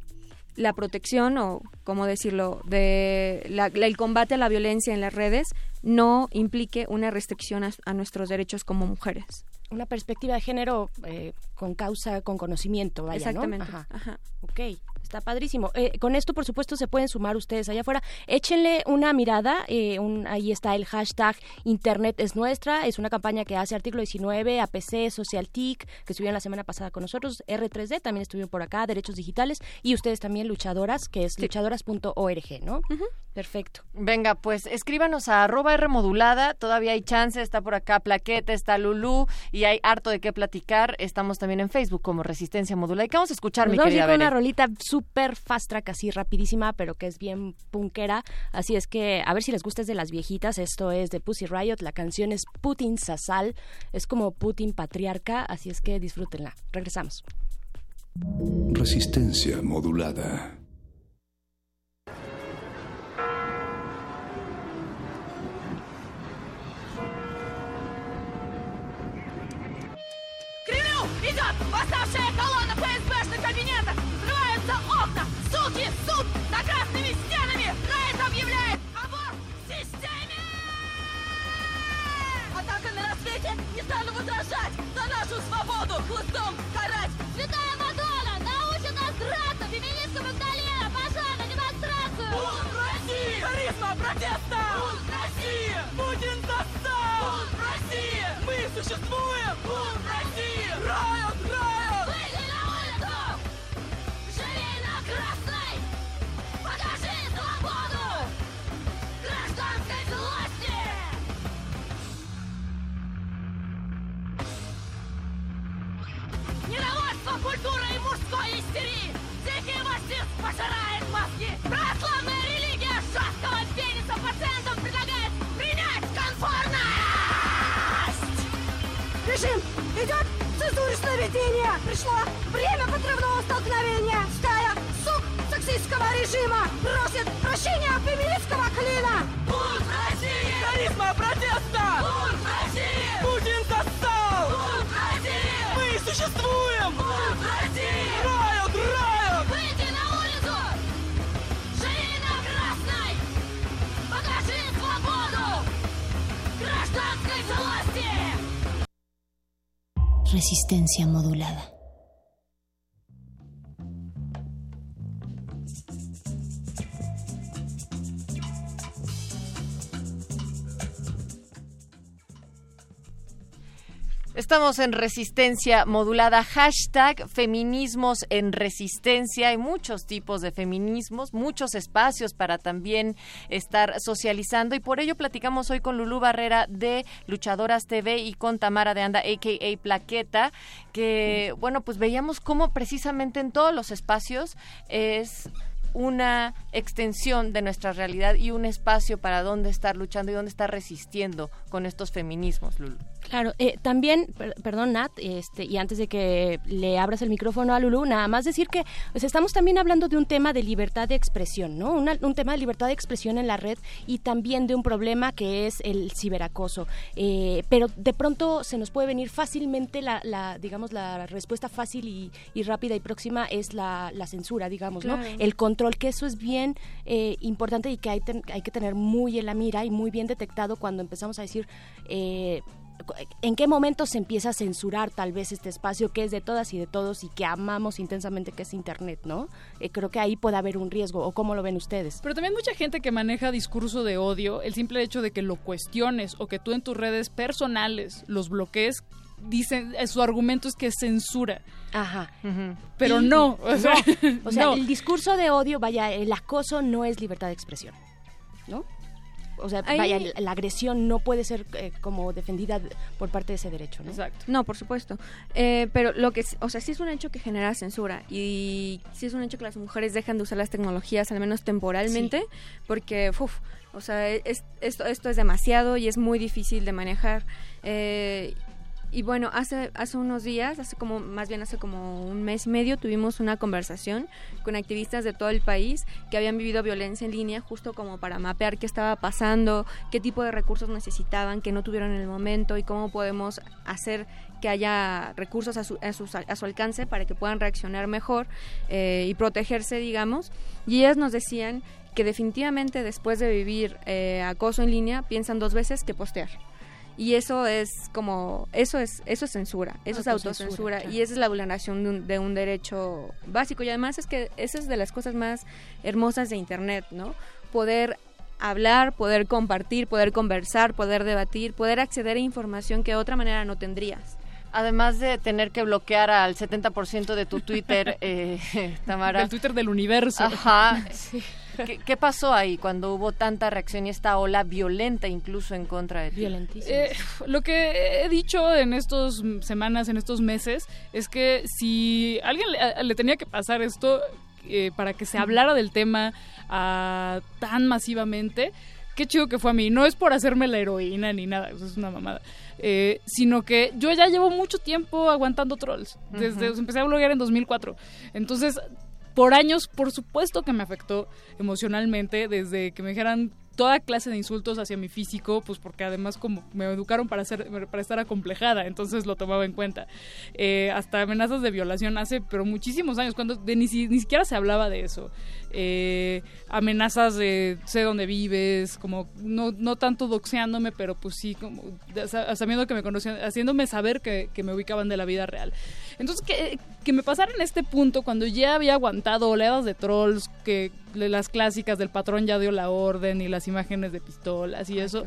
la protección o, cómo decirlo, de la- el combate a la violencia en las redes no implique una restricción a nuestros derechos como mujeres. Una perspectiva de género eh, con causa, con conocimiento, vaya, ¿no? Exactamente. Ajá. Ajá. Ok, está padrísimo. Eh, con esto, por supuesto, se pueden sumar ustedes allá afuera. Échenle una mirada. eh, un- ahí está el hashtag Internet es nuestra. Es una campaña que hace Artículo 19, APC, SocialTIC, que estuvieron la semana pasada con nosotros. R3D también estuvieron por acá, Derechos Digitales. Y ustedes también, luchadoras, que es luchadoras.org, ¿no? Perfecto. Venga, pues escríbanos a arroba R modulada, todavía hay chance, está por acá Plaqueta, está Lulú y hay harto de qué platicar. Estamos también en Facebook como Resistencia Modulada. ¿Y qué vamos a escuchar, Nos mi vamos a ir querida con una rolita súper fast track, así rapidísima, pero que es bien punkera. Así es que a ver si les gusta, es de las viejitas. Esto es de Pussy Riot. La canción es Putin Sasal. Es como Putin patriarca, así es que disfrútenla. Regresamos. Resistencia modulada. Восставшая колонна ФСБшных кабинетов! Взрываются окна! Суки! Суд! За красными стенами! Райт объявляет аборт системе! Однако на рассвете не стану возражать за нашу свободу! Хлыстом карать! Святая Мадонна научит нас драться! Феминистскому Магдалена! Пошла на демонстрацию! Бунт России! Харизма протеста! Бунт России! Путин достал! Бунт России! Мы существуем! Бунт России! Райот! Выйди Недовольство культурой и мужской истерии! Дикий марксизм пожирает мозги! Православная религия жесткого пениса пациентам предлагает принять конформность! Режим! Идет цензура сновидения! Пришло время подрывного столкновения! Стая сук сексистского режима просит прощения феминистского клина! Бунт России! Харизма протеста! Бунт России! Существуем! Райот! Райот! Выйди на улицу! Живи на красной! Покажи свободу! Гражданской злости! Resistencia modulada. Estamos en resistencia modulada, hashtag feminismos en resistencia. Hay muchos tipos de feminismos, muchos espacios para también estar socializando y por ello platicamos hoy con Lulú Barrera de Luchadoras TV y con Tamara de Anda, a.k.a. Plaqueta, que bueno, pues veíamos cómo precisamente en todos los espacios es una extensión de nuestra realidad y un espacio para dónde estar luchando y dónde estar resistiendo con estos feminismos, Lulu. Claro, eh, también, per- perdón Nat, este, y antes de que le abras el micrófono a Lulu, nada más decir que pues, estamos también hablando de un tema de libertad de expresión, ¿no? Una- un tema de libertad de expresión en la red y también de un problema que es el ciberacoso. Eh, pero de pronto se nos puede venir fácilmente la, la, digamos, la respuesta fácil y, y rápida y próxima es la, la censura, digamos, ¿no? El control, que eso es bien eh, importante y que hay, ten- hay que tener muy en la mira y muy bien detectado cuando empezamos a decir... eh, ¿en qué momento se empieza a censurar tal vez este espacio que es de todas y de todos y que amamos intensamente que es Internet, ¿no? Eh, creo que ahí puede haber un riesgo, ¿o cómo lo ven ustedes? Pero también mucha gente que maneja discurso de odio, el simple hecho de que lo cuestiones o que tú en tus redes personales los bloquees, dicen, eh, su argumento es que es censura. Ajá. Pero Y- no, o sea, o sea, no. el discurso de odio, vaya, el acoso no es libertad de expresión, ¿no? O sea, Ahí- vaya, la agresión no puede ser eh, como defendida por parte de ese derecho, ¿no? Exacto. No, por supuesto. Eh, pero lo que, o sea, sí es un hecho que genera censura y sí es un hecho que las mujeres dejan de usar las tecnologías, al menos temporalmente, porque, uf, o sea, es- esto, esto es demasiado y es muy difícil de manejar. Eh, y bueno, hace, hace unos días, hace como, más bien hace como un mes y medio, tuvimos una conversación con activistas de todo el país que habían vivido violencia en línea, justo como para mapear qué estaba pasando, qué tipo de recursos necesitaban, que no tuvieron en el momento y cómo podemos hacer que haya recursos a su, a a su alcance para que puedan reaccionar mejor eh, y protegerse, digamos. Y ellas nos decían que definitivamente después de vivir eh, acoso en línea piensan dos veces que postear y eso es como eso es eso es censura eso es Autocensura, claro. y esa es la vulneración de un, de un derecho básico y además es que esa es de las cosas más hermosas de internet no poder hablar poder compartir poder conversar poder debatir poder acceder a información que de otra manera no tendrías Además de tener que bloquear al 70% de tu Twitter, eh, Tamara. Del Twitter del universo. Ajá. ¿Qué, qué pasó ahí cuando hubo tanta reacción y esta ola violenta incluso en contra de ti? Violentísima. Eh, lo que he dicho en estas semanas, en estos meses, es que si alguien le, a- le tenía que pasar esto eh, para que se hablara del tema ah, tan masivamente, qué chido que fue a mí. No es por hacerme la heroína ni nada, eso es una mamada. Eh, sino que yo ya llevo mucho tiempo aguantando trolls. Desde Ujú. empecé a bloguear en 2004. Entonces, por años, por supuesto que me afectó emocionalmente, desde que me dijeran toda clase de insultos hacia mi físico, pues porque además como me educaron para ser para estar acomplejada, entonces lo tomaba en cuenta. Eh, hasta amenazas de violación hace, pero muchísimos años, cuando de, ni, ni siquiera se hablaba de eso. Eh, amenazas de sé dónde vives, como no, no tanto doxeándome, pero pues sí, como sabiendo que me conocían, haciéndome saber que me ubicaban de la vida real. Entonces, que, que me pasara en este punto, cuando ya había aguantado oleadas de trolls, que las clásicas del patrón ya dio la orden y las imágenes de pistolas y eso,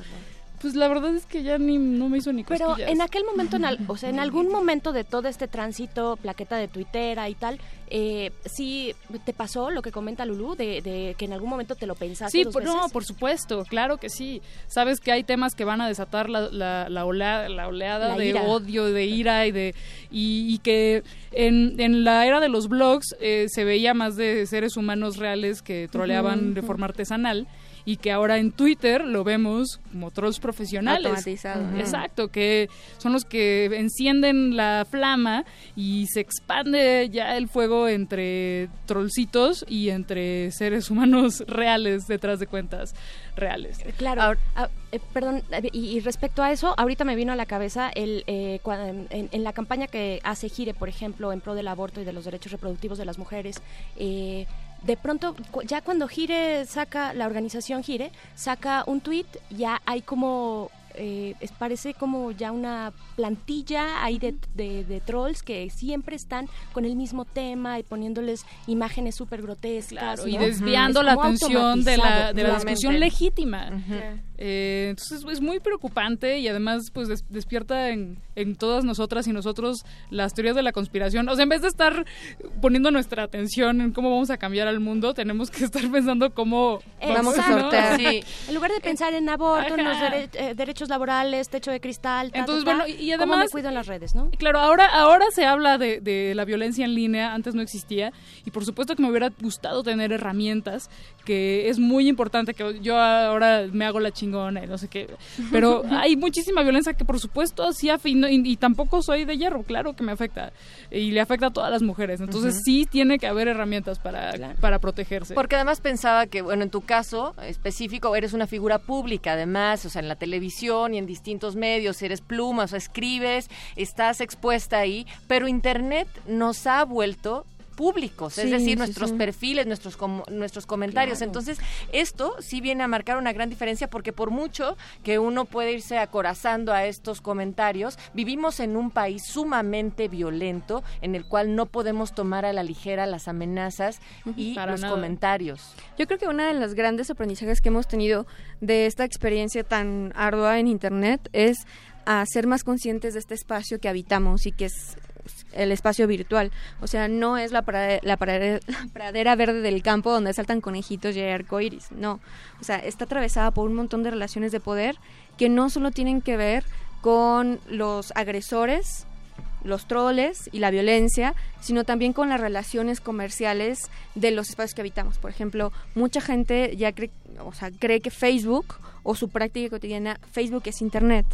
pues la verdad es que ya ni no me hizo ni Pero cosquillas. en aquel momento, en al- o sea, en algún momento de todo este tránsito, plaqueta de Twittera y tal, eh, sí te pasó lo que comenta Lulú, de, de que en algún momento te lo pensaste Sí, dos por- no, por supuesto, claro que sí. Sabes que hay temas que van a desatar la, la, la olea- la oleada de ira. odio, de ira y de y, y que en, en la era de los blogs eh, se veía más de seres humanos reales que troleaban de forma artesanal y que ahora en Twitter lo vemos como trolls profesionales. Automatizado. Exacto, que son los que encienden la flama y se expande ya el fuego entre trollcitos y entre seres humanos reales detrás de cuentas reales. Claro, ah, eh, perdón, eh, y, y respecto a eso, ahorita me vino a la cabeza el eh, cua- en, en la campaña que hace Gire, por ejemplo, en pro del aborto y de los derechos reproductivos de las mujeres, eh, de pronto, ya cuando Gire saca, la organización Gire, saca un tweet, ya hay como... eh, es- parece como ya una plantilla ahí de, de- de trolls que siempre están con el mismo tema y poniéndoles imágenes súper grotescas. Claro, y desviando Es la atención de la, de la discusión legítima. Eh, entonces es muy preocupante y además pues des- despierta en, en todas nosotras y nosotros las teorías de la conspiración. O sea, en vez de estar poniendo nuestra atención en cómo vamos a cambiar al mundo, tenemos que estar pensando cómo Vamos a sortear. Sí. En lugar de pensar en aborto, en los dere- eh, derechos laborales, techo de cristal, ta, Entonces, ta, ta, bueno, y- y ¿cómo además- me cuido en las redes, ¿no? Claro, ahora, ahora se habla de, de la violencia en línea, antes no existía, y por supuesto que me hubiera gustado tener herramientas, que es muy importante, que yo ahora me hago la chingona y no sé qué, pero hay muchísima violencia que por supuesto sí afi- no- y, y tampoco soy de hierro, claro que me afecta, y le afecta a todas las mujeres, entonces sí tiene que haber herramientas para, para protegerse. Porque además pensaba que, bueno, en tu caso específico, eres una figura pública, además, o sea, en la televisión y en distintos medios, eres pluma, o sea, escribes, estás expuesta ahí, pero Internet nos ha vuelto públicos, es decir, sí, nuestros sí. perfiles, nuestros com- nuestros comentarios. Claro. Entonces, esto sí viene a marcar una gran diferencia porque por mucho que uno puede irse acorazando a estos comentarios, vivimos en un país sumamente violento en el cual no podemos tomar a la ligera las amenazas y Para los nada. comentarios. Yo creo que uno de los grandes aprendizajes que hemos tenido de esta experiencia tan ardua en Internet es a ser más conscientes de este espacio que habitamos y que es el espacio virtual. O sea, no es la, la, prade- la pradera verde del campo donde saltan conejitos y hay arcoíris. No. O sea, está atravesada por un montón de relaciones de poder que no solo tienen que ver con los agresores, los troles y la violencia, sino también con las relaciones comerciales de los espacios que habitamos. Por ejemplo, mucha gente ya cree, o sea, cree que Facebook o su práctica cotidiana, Facebook es Internet.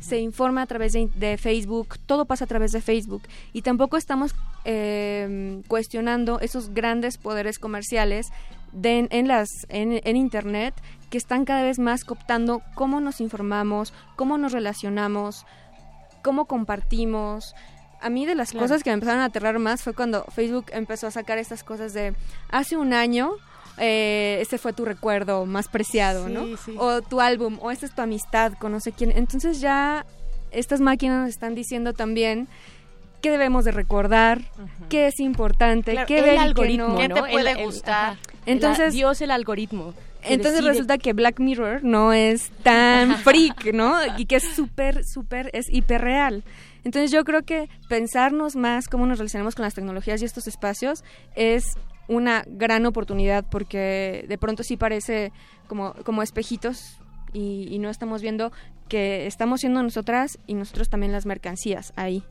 Se informa a través de, de Facebook, todo pasa a través de Facebook. Y tampoco estamos eh, cuestionando esos grandes poderes comerciales de- en, las, en, en Internet que están cada vez más cooptando cómo nos informamos, cómo nos relacionamos, cómo compartimos. A mí de las Claro. cosas que me empezaron a aterrar más fue cuando Facebook empezó a sacar estas cosas de hace un año eh, este fue tu recuerdo más preciado, Sí, ¿no? sí. O tu álbum, o esta es tu amistad con no sé quién. Entonces ya estas máquinas nos están diciendo también qué debemos de recordar, qué es importante, Claro, qué el ver y qué algoritmo, no. ¿no? El- el- ajá. Entonces, El- Dios el algoritmo. entonces decide- resulta que Black Mirror no es tan freak, ¿no? Y que es súper, súper, es hiperreal. Entonces yo creo que pensarnos más cómo nos relacionamos con las tecnologías y estos espacios es una gran oportunidad porque de pronto sí parece como, como espejitos y, y no estamos viendo que estamos siendo nosotras y nosotros también las mercancías ahí.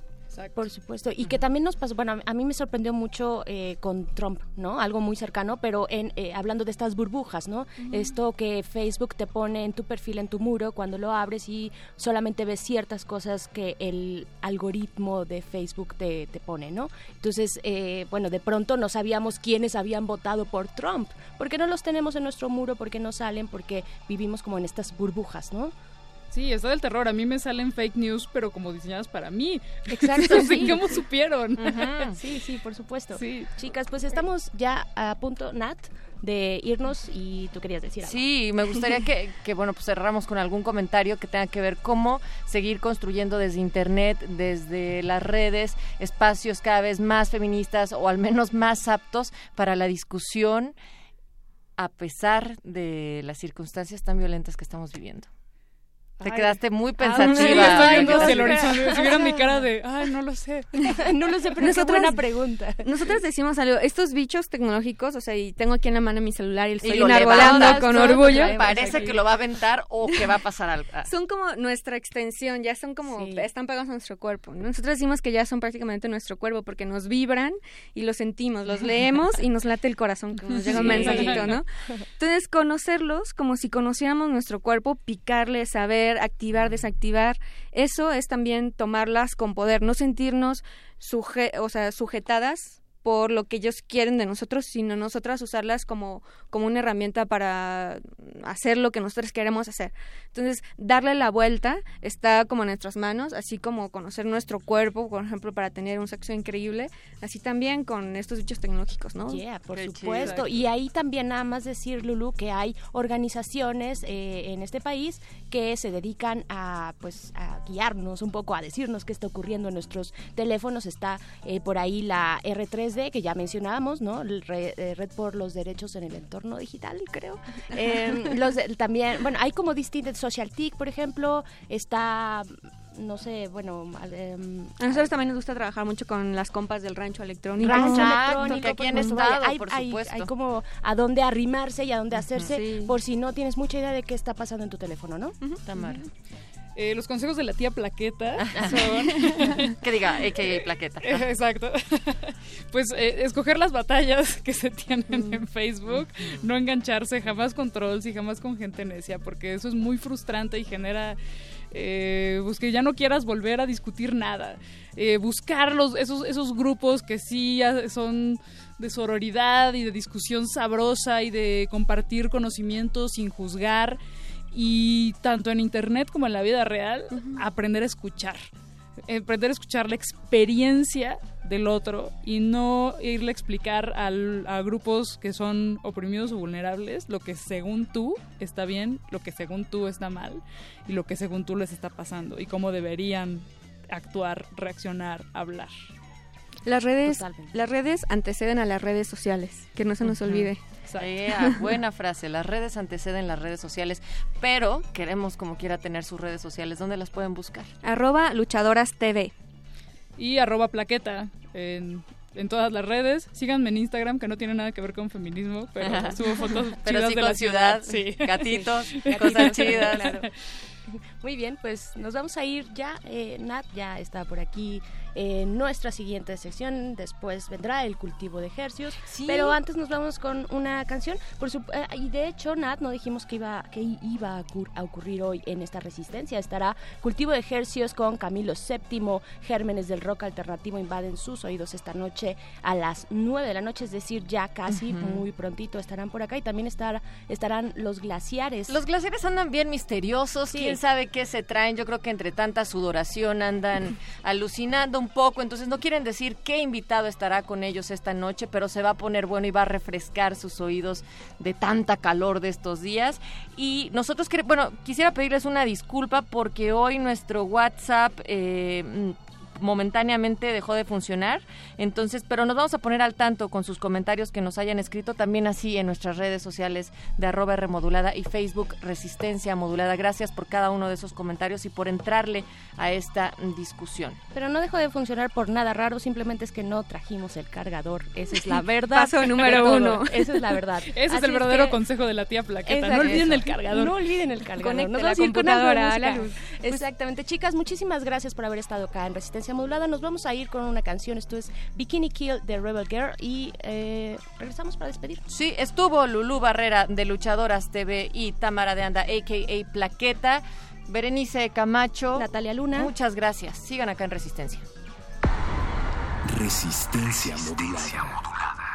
Por supuesto. Y que también nos pasó, bueno, a mí me sorprendió mucho eh, con Trump, ¿no? Algo muy cercano, pero en eh, hablando de estas burbujas, ¿no? Esto que Facebook te pone en tu perfil, en tu muro, cuando lo abres y solamente ves ciertas cosas que el algoritmo de Facebook te, te pone, ¿no? Entonces, eh, bueno, de pronto no sabíamos quiénes habían votado por Trump. ¿Por qué no los tenemos en nuestro muro? ¿Por qué no salen? Porque vivimos como en estas burbujas, ¿no? Sí, está del terror. A mí me salen fake news, pero como diseñadas para mí. Exacto, No sé sí. ¿Cómo supieron? Sí, sí, por supuesto. Chicas, pues estamos ya a punto, Nat, de irnos y tú querías decir algo. Sí, me gustaría que, que, bueno, pues cerramos con algún comentario que tenga que ver cómo seguir construyendo desde Internet, desde las redes, espacios cada vez más feministas o al menos más aptos para la discusión a pesar de las circunstancias tan violentas que estamos viviendo. Te Ay. quedaste muy Ah, pensativa. Ay, el no. horizonte. Si vieran mi cara de, ay, no lo sé. no lo sé, pero Nosotras- qué buena pregunta. Nosotros decimos algo, estos bichos tecnológicos, o sea, y tengo aquí en la mano mi celular y estoy lo enarbolando levantas, con orgullo. Parece que lo va a aventar o que va a pasar algo. Son como nuestra extensión, ya son como, están pegados a nuestro cuerpo. ¿no? Nosotros decimos que ya son prácticamente nuestro cuerpo porque nos vibran y los sentimos, los leemos y nos late el corazón, que nos llega un Sí. mensajito, ¿no? Entonces, conocerlos como si conociéramos nuestro cuerpo, picarle, saber, activar, desactivar, eso es también tomarlas con poder, no sentirnos suje o sea, sujetadas por lo que ellos quieren de nosotros, sino nosotras usarlas como, como una herramienta para hacer lo que nosotros queremos hacer. Entonces, darle la vuelta está como en nuestras manos, así como conocer nuestro cuerpo, por ejemplo, para tener un sexo increíble, así también con estos bichos tecnológicos, ¿no? Yeah, por Qué supuesto. chido. Y ahí también nada más decir, Lulu, que hay organizaciones eh, en este país que se dedican a, pues, a guiarnos un poco, a decirnos qué está ocurriendo en nuestros teléfonos. Está eh, por ahí la R3D, que ya mencionábamos, ¿no? El Re- eh, Red por los Derechos en el Entorno Digital, creo. Eh, los de- también, bueno, hay como distintos, Social TIC, por ejemplo, está no sé, bueno, al- em, A nosotros también nos gusta trabajar mucho con las compas del rancho electrónico. rancho Exacto, electrónico, que aquí han pues, estado, vaya, hay, por hay- supuesto. hay como a dónde arrimarse y a dónde hacerse Sí. por si no tienes mucha idea de qué está pasando en tu teléfono, ¿no? Tamara. Eh, los consejos de la tía Plaqueta son... que diga, a.k.a. plaqueta. Eh, Exacto. Pues eh, escoger las batallas que se tienen en Facebook, no engancharse jamás con trolls y jamás con gente necia, porque eso es muy frustrante y genera eh, pues que ya no quieras volver a discutir nada. Eh, buscar los, esos, esos grupos que sí son de sororidad y de discusión sabrosa y de compartir conocimientos sin juzgar y tanto en internet como en la vida real aprender a escuchar aprender a escuchar la experiencia del otro y no irle a explicar al- a grupos que son oprimidos o vulnerables lo que según tú está bien, lo que según tú está mal y lo que según tú les está pasando y cómo deberían actuar, reaccionar, hablar. Las redes, Totalmente. las redes anteceden a las redes sociales, que no se nos Ujú. olvide. Ea, buena frase. Las redes anteceden las redes sociales, pero queremos como quiera tener sus redes sociales. ¿Dónde las pueden buscar? Arroba luchadoras TV. y arroba plaqueta en, en todas las redes. Síganme en Instagram, que no tiene nada que ver con feminismo, pero subo fotos Pero chidas sí de con la ciudad. ciudad, Sí. gatitos, Sí. cosas chidas. claro. Muy bien, pues nos vamos a ir ya. Eh, Nat ya está por aquí en nuestra siguiente sección. Después vendrá el cultivo de ejercios. Pero antes nos vamos con una canción. Por su- eh, y de hecho, Nat, no dijimos que iba, que iba a, ocur- a ocurrir hoy en esta resistencia. Estará cultivo de ejercios con Camilo VII. Gérmenes del rock alternativo invaden sus oídos esta noche a las 9 de la noche, es decir, ya casi muy prontito estarán por acá. Y también estar, estarán los glaciares. Los glaciares andan bien misteriosos, Sí. quién sabe qué se traen. Yo creo que entre tanta sudoración andan alucinando un poco, entonces no quieren decir qué invitado estará con ellos esta noche, pero se va a poner bueno y va a refrescar sus oídos de tanta calor de estos días. Y nosotros, bueno, quisiera pedirles una disculpa porque hoy nuestro WhatsApp... eh, momentáneamente dejó de funcionar. Entonces, pero nos vamos a poner al tanto con sus comentarios que nos hayan escrito también así en nuestras redes sociales de arroba R modulada y Facebook Resistencia Modulada. Gracias por cada uno de esos comentarios y por entrarle a esta discusión. Pero no dejó de funcionar por nada raro, simplemente es que no trajimos el cargador. Esa es la verdad. Paso número uno. Esa es la verdad. Ese es el verdadero que- consejo de la tía Plaqueta. Exacto. No olviden el cargador. No olviden el cargador. Conecte la computadora a la luz. Pues Exactamente. Chicas, muchísimas gracias por haber estado acá en Resistencia Modulada. Nos vamos a ir con una canción. Esto es Bikini Kill de Rebel Girl y eh, regresamos para despedir. Sí, estuvo Lulú Barrera de Luchadoras TV y Tamara de Anda, a.k.a. Plaqueta, Berenice Camacho. Natalia Luna. Muchas gracias. Sigan acá en Resistencia. Resistencia modulada. She's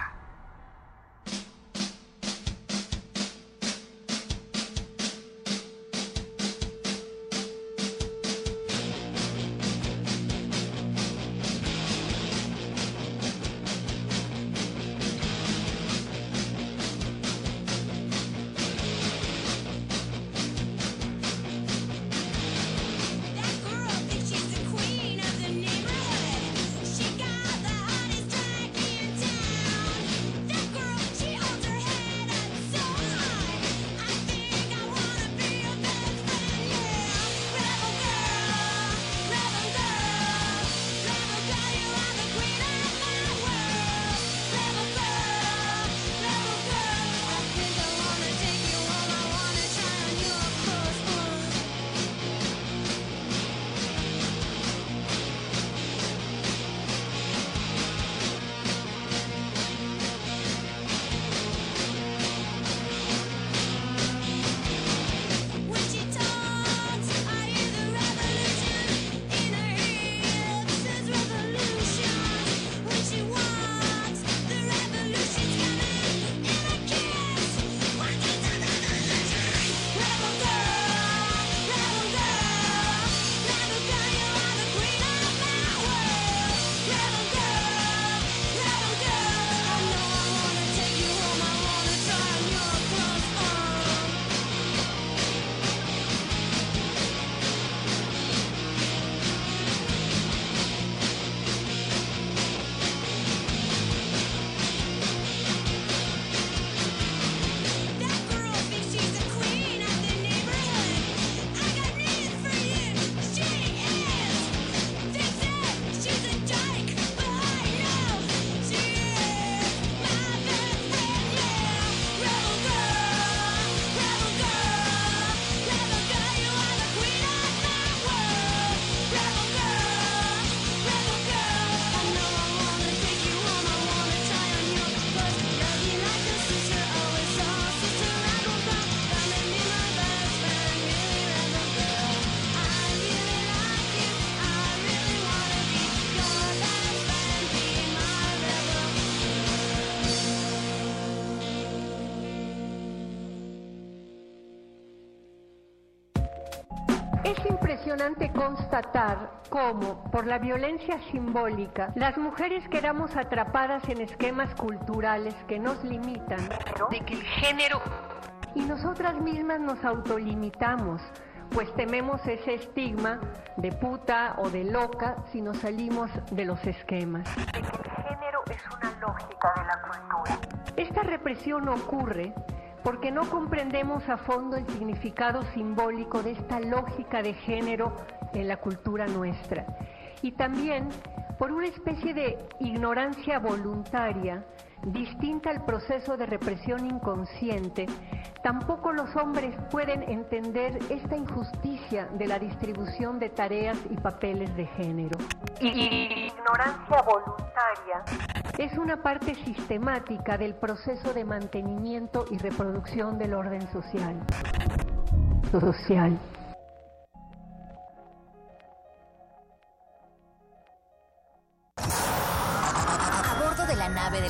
impresionante constatar cómo, por la violencia simbólica, las mujeres quedamos atrapadas en esquemas culturales que nos limitan, de que el género... Y nosotras mismas nos autolimitamos, pues tememos ese estigma de puta o de loca si nos salimos de los esquemas. De que el género es una lógica de la cultura. Esta represión ocurre porque no comprendemos a fondo el significado simbólico de esta lógica de género en la cultura nuestra. Y también por una especie de ignorancia voluntaria distinta al proceso de represión inconsciente, tampoco los hombres pueden entender esta injusticia de la distribución de tareas y papeles de género. Y ignorancia voluntaria es una parte sistemática del proceso de mantenimiento y reproducción del orden social. Social.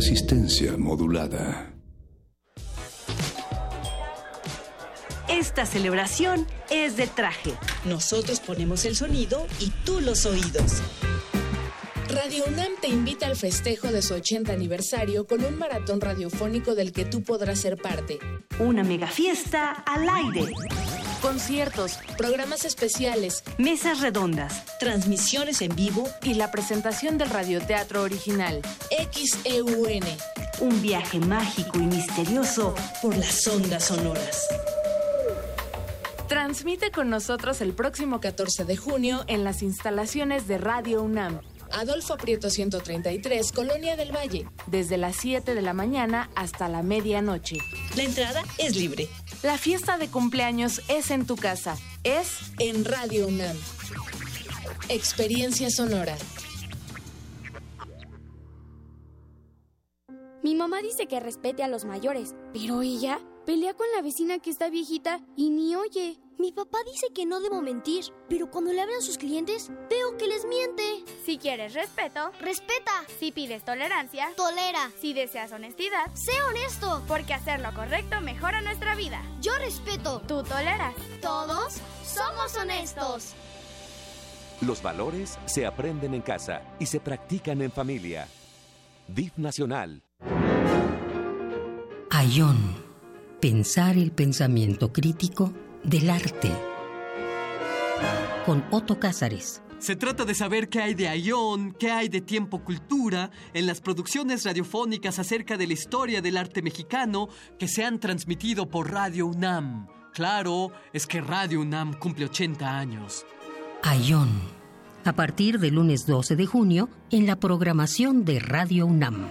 Resistencia modulada. Esta celebración es de traje. Nosotros ponemos el sonido y tú los oídos. Radio UNAM te invita al festejo de su 80 aniversario con un maratón radiofónico del que tú podrás ser parte. Una mega fiesta al aire. Conciertos, programas especiales, mesas redondas, transmisiones en vivo y la presentación del radioteatro original, XEUN. Un viaje mágico y misterioso por las ondas sonoras. Transmite con nosotros el próximo 14 de junio en las instalaciones de Radio UNAM. Adolfo Prieto 133, Colonia del Valle, desde las 7 de la mañana hasta la medianoche. La entrada es libre. La fiesta de cumpleaños es en tu casa, es en Radio UNAM. Experiencia sonora. Mi mamá dice que respete a los mayores, pero ella pelea con la vecina que está viejita y ni oye. Mi papá dice que no debo mentir, pero cuando le hablan sus clientes, veo que les miente. Si quieres respeto, respeta. Si pides tolerancia, tolera. Si deseas honestidad, sé honesto. Porque hacer lo correcto mejora nuestra vida. Yo respeto. Tú toleras. Todos somos honestos. Los valores se aprenden en casa y se practican en familia. DIF Nacional. Ayón. Pensar el pensamiento crítico del arte. Con Otto Cázares. Se trata de saber qué hay de Ayón, qué hay de Tiempo Cultura en las producciones radiofónicas acerca de la historia del arte mexicano que se han transmitido por Radio UNAM. Claro, es que Radio UNAM cumple 80 años. Ayón. A partir del lunes 12 de junio en la programación de Radio UNAM.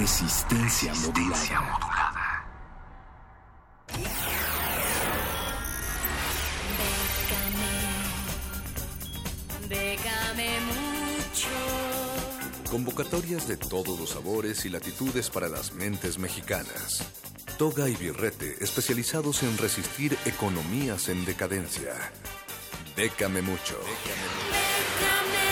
Resistencia modulada. Bécame mucho. Convocatorias de todos los sabores y latitudes para las mentes mexicanas. Toga y Birrete, especializados en resistir economías en decadencia. Bécame mucho. Déjame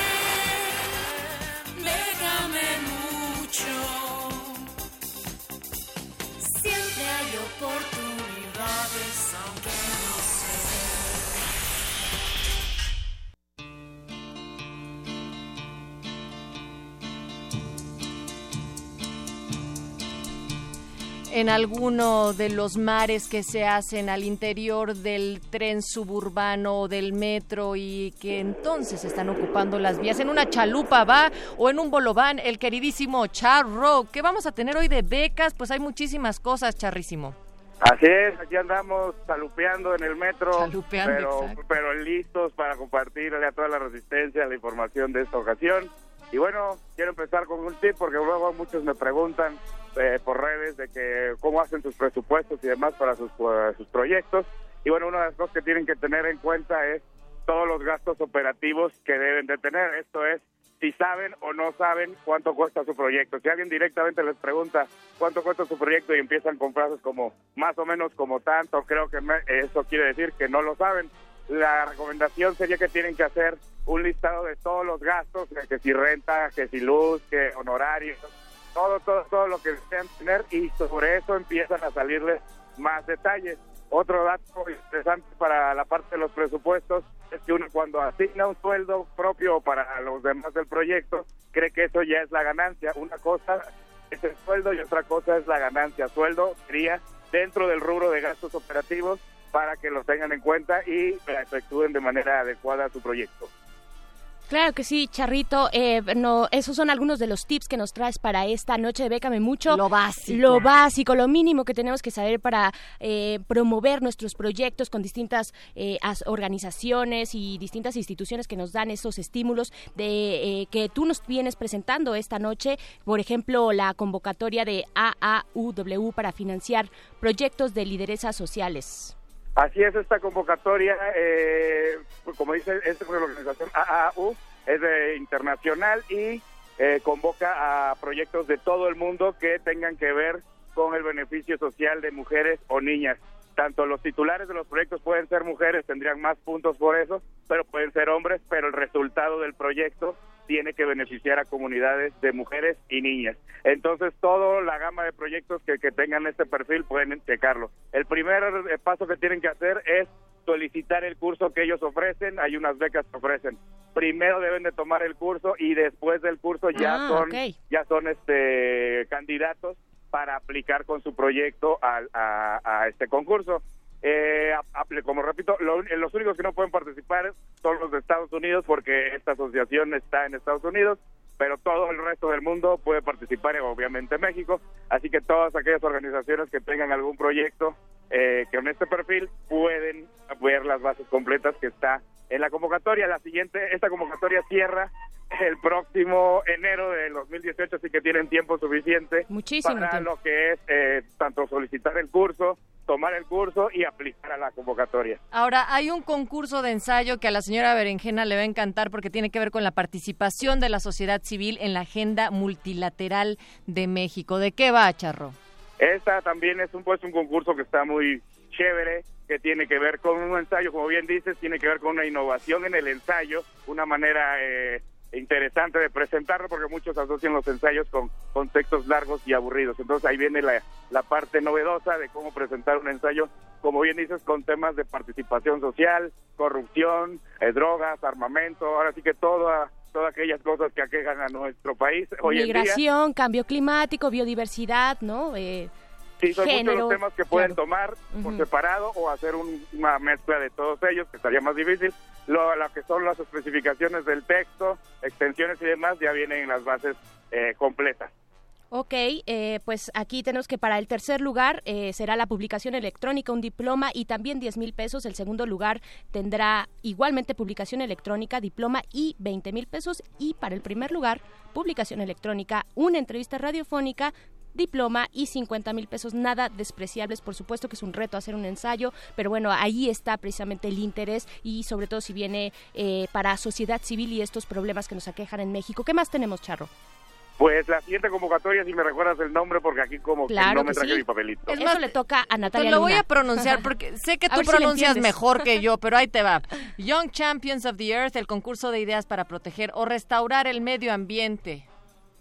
en alguno de los mares que se hacen al interior del tren suburbano o del metro y que entonces están ocupando las vías en una chalupa va o en un bolobán el queridísimo Charro ¿qué vamos a tener hoy de becas? Pues hay muchísimas cosas, Charrísimo. Así es, aquí andamos chalupeando en el metro, pero, pero listos para compartirle a toda la resistencia la información de esta ocasión. Y bueno, quiero empezar con un tip porque luego muchos me preguntan eh, por redes de que cómo hacen sus presupuestos y demás para sus, eh, sus proyectos. Y bueno, una de las cosas que tienen que tener en cuenta es todos los gastos operativos que deben de tener. Esto es si saben o no saben cuánto cuesta su proyecto. Si alguien directamente les pregunta cuánto cuesta su proyecto y empiezan con frases como más o menos como tanto, creo que me- eso quiere decir que no lo saben. La recomendación sería que tienen que hacer un listado de todos los gastos, que si renta, que si luz, que honorarios, todo, todo, todo lo que desean tener y sobre eso empiezan a salirles más detalles. Otro dato interesante para la parte de los presupuestos es que uno cuando asigna un sueldo propio para los demás del proyecto, cree que eso ya es la ganancia. Una cosa es el sueldo y otra cosa es la ganancia. Sueldo sería dentro del rubro de gastos operativos para que lo tengan en cuenta y efectúen de manera adecuada su proyecto. Claro que sí, Charrito. Eh, no, esos son algunos de los tips que nos traes para esta noche de Bécame Mucho. Lo básico. Lo básico, lo mínimo que tenemos que saber para eh, promover nuestros proyectos con distintas eh, as- organizaciones y distintas instituciones que nos dan esos estímulos de eh, que tú nos vienes presentando esta noche. Por ejemplo, la convocatoria de AAUW para financiar proyectos de lideresas sociales. Así es esta convocatoria, eh, pues como dice, es la organización AAU, es de internacional y eh, convoca a proyectos de todo el mundo que tengan que ver con el beneficio social de mujeres o niñas. Tanto los titulares de los proyectos pueden ser mujeres, tendrían más puntos por eso, pero pueden ser hombres, pero el resultado del proyecto tiene que beneficiar a comunidades de mujeres y niñas. Entonces, toda la gama de proyectos que, que tengan este perfil pueden checarlo. El primer eh, paso que tienen que hacer es solicitar el curso que ellos ofrecen. Hay unas becas que ofrecen. Primero deben de tomar el curso y después del curso ya Ah, son ya son este candidatos para aplicar con su proyecto a, a este concurso. Eh, como repito, lo- los únicos que no pueden participar son los de Estados Unidos porque esta asociación está en Estados Unidos, pero todo el resto del mundo puede participar, y obviamente México. Así que todas aquellas organizaciones que tengan algún proyecto eh, que con este perfil pueden ver las bases completas que está en la convocatoria. La siguiente, esta convocatoria cierra el próximo enero del 2018, así que tienen tiempo suficiente Muchísimo para tiempo. lo que es eh, tanto solicitar el curso, tomar el curso y aplicar a la convocatoria. Ahora, hay un concurso de ensayo que a la señora Berenjena le va a encantar porque tiene que ver con la participación de la sociedad civil en la agenda multilateral de México. ¿De qué va, Charro? Esta también es un pues un concurso que está muy chévere, que tiene que ver con un ensayo, como bien dices, tiene que ver con una innovación en el ensayo, una manera eh, interesante de presentarlo, porque muchos asocian los ensayos con, con textos largos y aburridos. Entonces ahí viene la, la parte novedosa de cómo presentar un ensayo, como bien dices, con temas de participación social, corrupción, eh, drogas, armamento, ahora sí que toda, todas aquellas cosas que aquejan a nuestro país hoy en día. Migración, cambio climático, biodiversidad, ¿no? Eh, Sí, son muchos los temas que pueden claro. tomar por separado o hacer un- una mezcla de todos ellos, que estaría más difícil. Lo, lo que son las especificaciones del texto, extensiones y demás, ya vienen en las bases eh, completas. Ok, eh, pues aquí tenemos que para el tercer lugar eh, será la publicación electrónica, un diploma y también 10 mil pesos. El segundo lugar tendrá igualmente publicación electrónica, diploma y 20 mil pesos. Y para el primer lugar, publicación electrónica, una entrevista radiofónica, diploma y 50 mil pesos, nada despreciables, por supuesto que es un reto hacer un ensayo, pero bueno, ahí está precisamente el interés y sobre todo si viene eh, para sociedad civil y estos problemas que nos aquejan en México. ¿Qué más tenemos, Charro? Pues la siguiente convocatoria, si me recuerdas el nombre, porque aquí como que Claro no me que traje sí. mi papelito. Es más, le toca a Te Natalia lo voy a pronunciar porque sé que tú si pronuncias mejor que yo, pero ahí te va. Young Champions of the Earth, el concurso de ideas para proteger o restaurar el medio ambiente.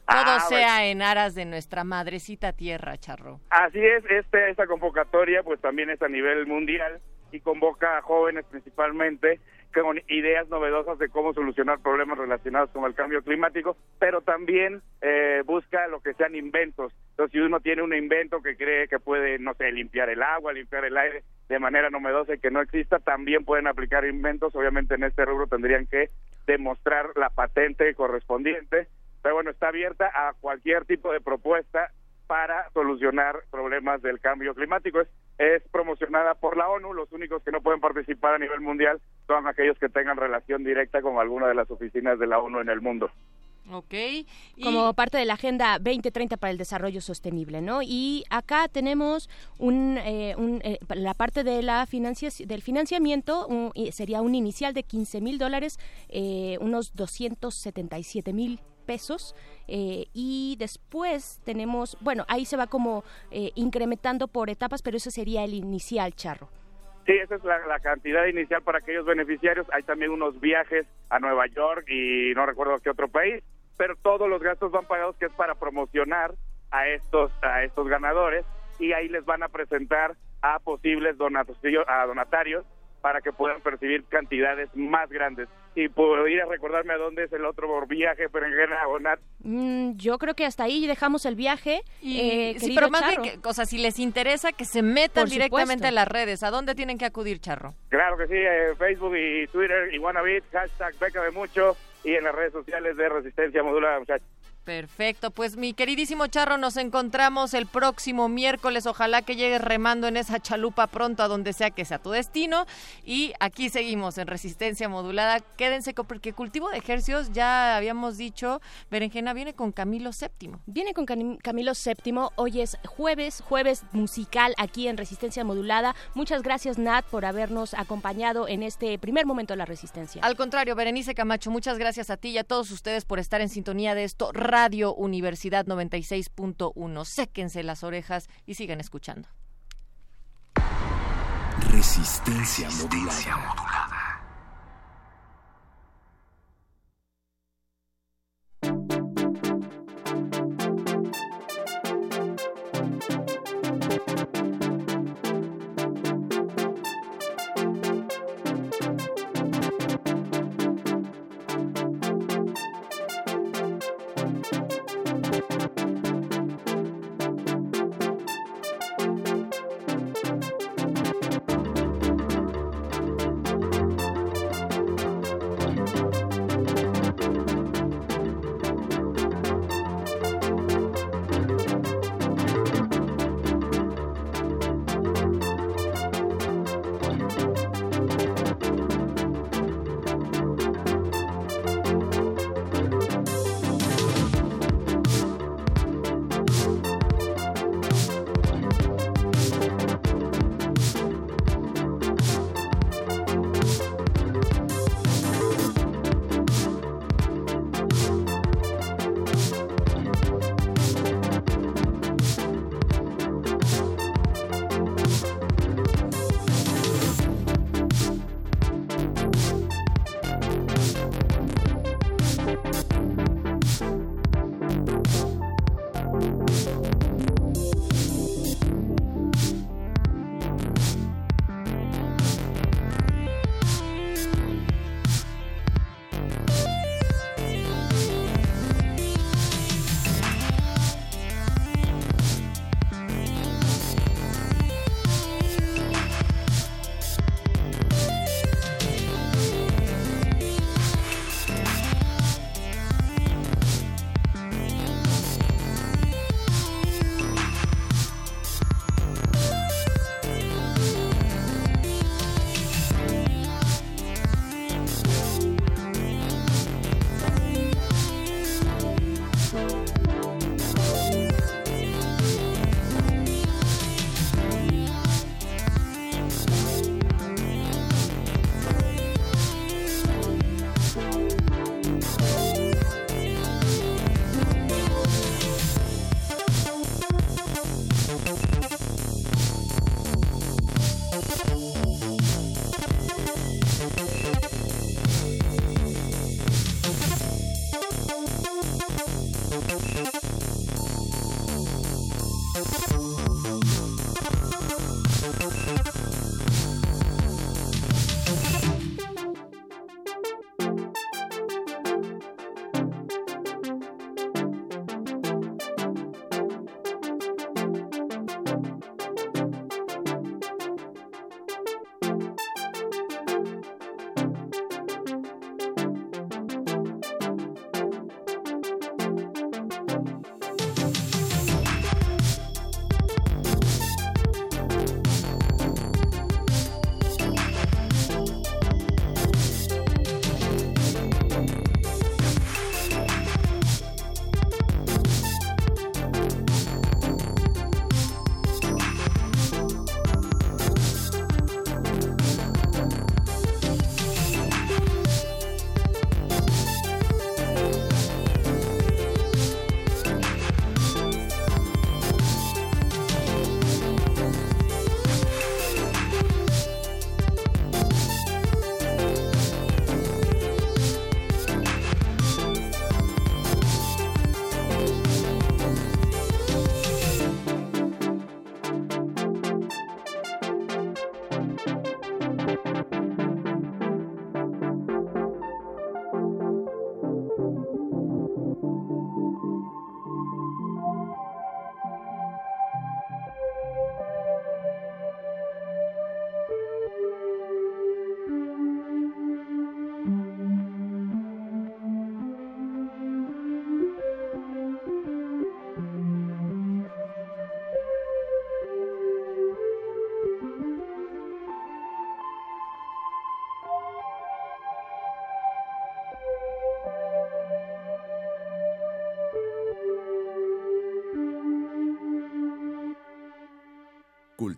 Todo Ah, sea en aras de nuestra madrecita tierra, Charro. Así es, este, esta convocatoria pues también es a nivel mundial y convoca a jóvenes principalmente con ideas novedosas de cómo solucionar problemas relacionados con el cambio climático, pero también eh, busca lo que sean inventos. Entonces, si uno tiene un invento que cree que puede, no sé, limpiar el agua, limpiar el aire de manera novedosa y que no exista, también pueden aplicar inventos. Obviamente en este rubro tendrían que demostrar la patente correspondiente, pero bueno, está abierta a cualquier tipo de propuesta para solucionar problemas del cambio climático. Es, es promocionada por la ONU, los únicos que no pueden participar a nivel mundial son aquellos que tengan relación directa con alguna de las oficinas de la ONU en el mundo. Ok. Y- como parte de la Agenda 2030 para el Desarrollo Sostenible, ¿no? Y acá tenemos un, eh, un, eh, la parte de la financia, del financiamiento un- y sería un inicial de 15 mil dólares, eh, unos 277 mil pesos eh, y después tenemos, bueno, ahí se va como eh, incrementando por etapas, pero ese sería el inicial, Charro. Sí, esa es la, cantidad inicial para aquellos beneficiarios. Hay también unos viajes a Nueva York y no recuerdo qué otro país, pero todos los gastos van pagados que es para promocionar a estos a estos ganadores y ahí les van a presentar a posibles a donatarios para que puedan percibir cantidades más grandes. Y podría recordarme a dónde es el otro viaje, Berenjena o Nat. Mm, yo creo que hasta ahí dejamos el viaje. Y, eh, sí, pero más bien, Charro. que, o sea, si les interesa que se metan Por directamente supuesto. a las redes, ¿a dónde tienen que acudir, Charro? Claro que sí, eh, Facebook y Twitter, Iguanabit, hashtag Beca de Mucho y en las redes sociales de Resistencia Modulada, muchachos. Perfecto, pues mi queridísimo Charro, nos encontramos el próximo miércoles. Ojalá que llegues remando en esa chalupa pronto a donde sea que sea tu destino. Y aquí seguimos en Resistencia Modulada. Quédense con- porque cultivo de ejercios, ya habíamos dicho, Berenjena viene con Camilo VII. Viene con Cam- Camilo VII. Hoy es jueves, jueves musical aquí en Resistencia Modulada. Muchas gracias, Nat, por habernos acompañado en este primer momento de la Resistencia. Al contrario, Berenice Camacho, muchas gracias a ti y a todos ustedes por estar en sintonía de esto. Radio Universidad 96.1. Séquense las orejas y sigan escuchando. Resistencia modulada. Thank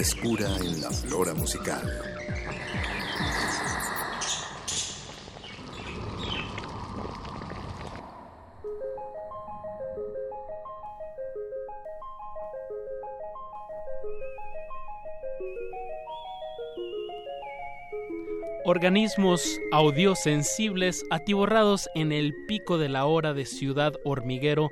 Frescura en la flora musical. Organismos audiosensibles atiborrados en el pico de la hora de Ciudad Hormiguero.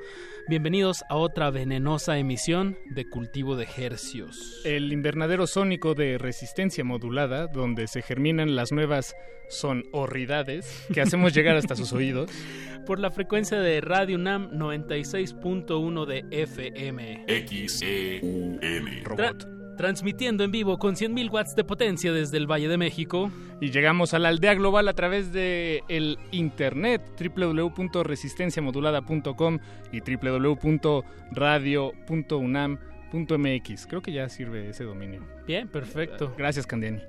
Bienvenidos a otra venenosa emisión de Cultivo de Hercios. El invernadero sónico de resistencia modulada, donde se germinan las nuevas sonoridades que hacemos llegar hasta sus oídos. Por la frecuencia de Radio UNAM 96.1 de FM. XEUN. Robot transmitiendo en vivo con 100.000 watts de potencia desde el Valle de México. Y llegamos a la aldea global a través de el internet www.resistenciamodulada.com y www.radio.unam.mx. Creo que ya sirve ese dominio. Bien, perfecto. Gracias, Candiani.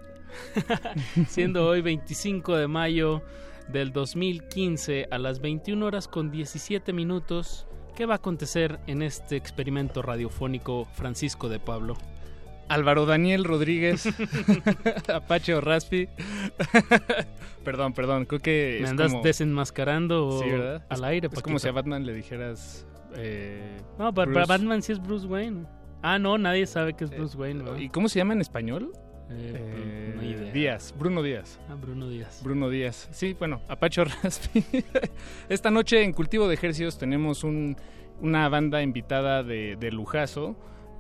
Siendo hoy 25 de mayo del 2015 a las 21 horas con 17 minutos, ¿qué va a acontecer en este experimento radiofónico Francisco de Pablo? Álvaro Daniel Rodríguez, Apache o Raspi. perdón, perdón, creo que. ¿Me es andas como- desenmascarando Sí, ¿verdad? al aire? Es como si a Batman le dijeras. eh, No, para, Batman sí es Bruce Wayne. Ah, no, nadie sabe que es Bruce Wayne. ¿verdad? ¿Y cómo se llama en español? Eh, Eh, no idea. Díaz, Bruno Díaz. Ah, Bruno Díaz. Bruno Díaz. Sí, bueno, Apache o Raspi. Esta noche en Cultivo de Ejercicios tenemos un- una banda invitada de, de lujazo.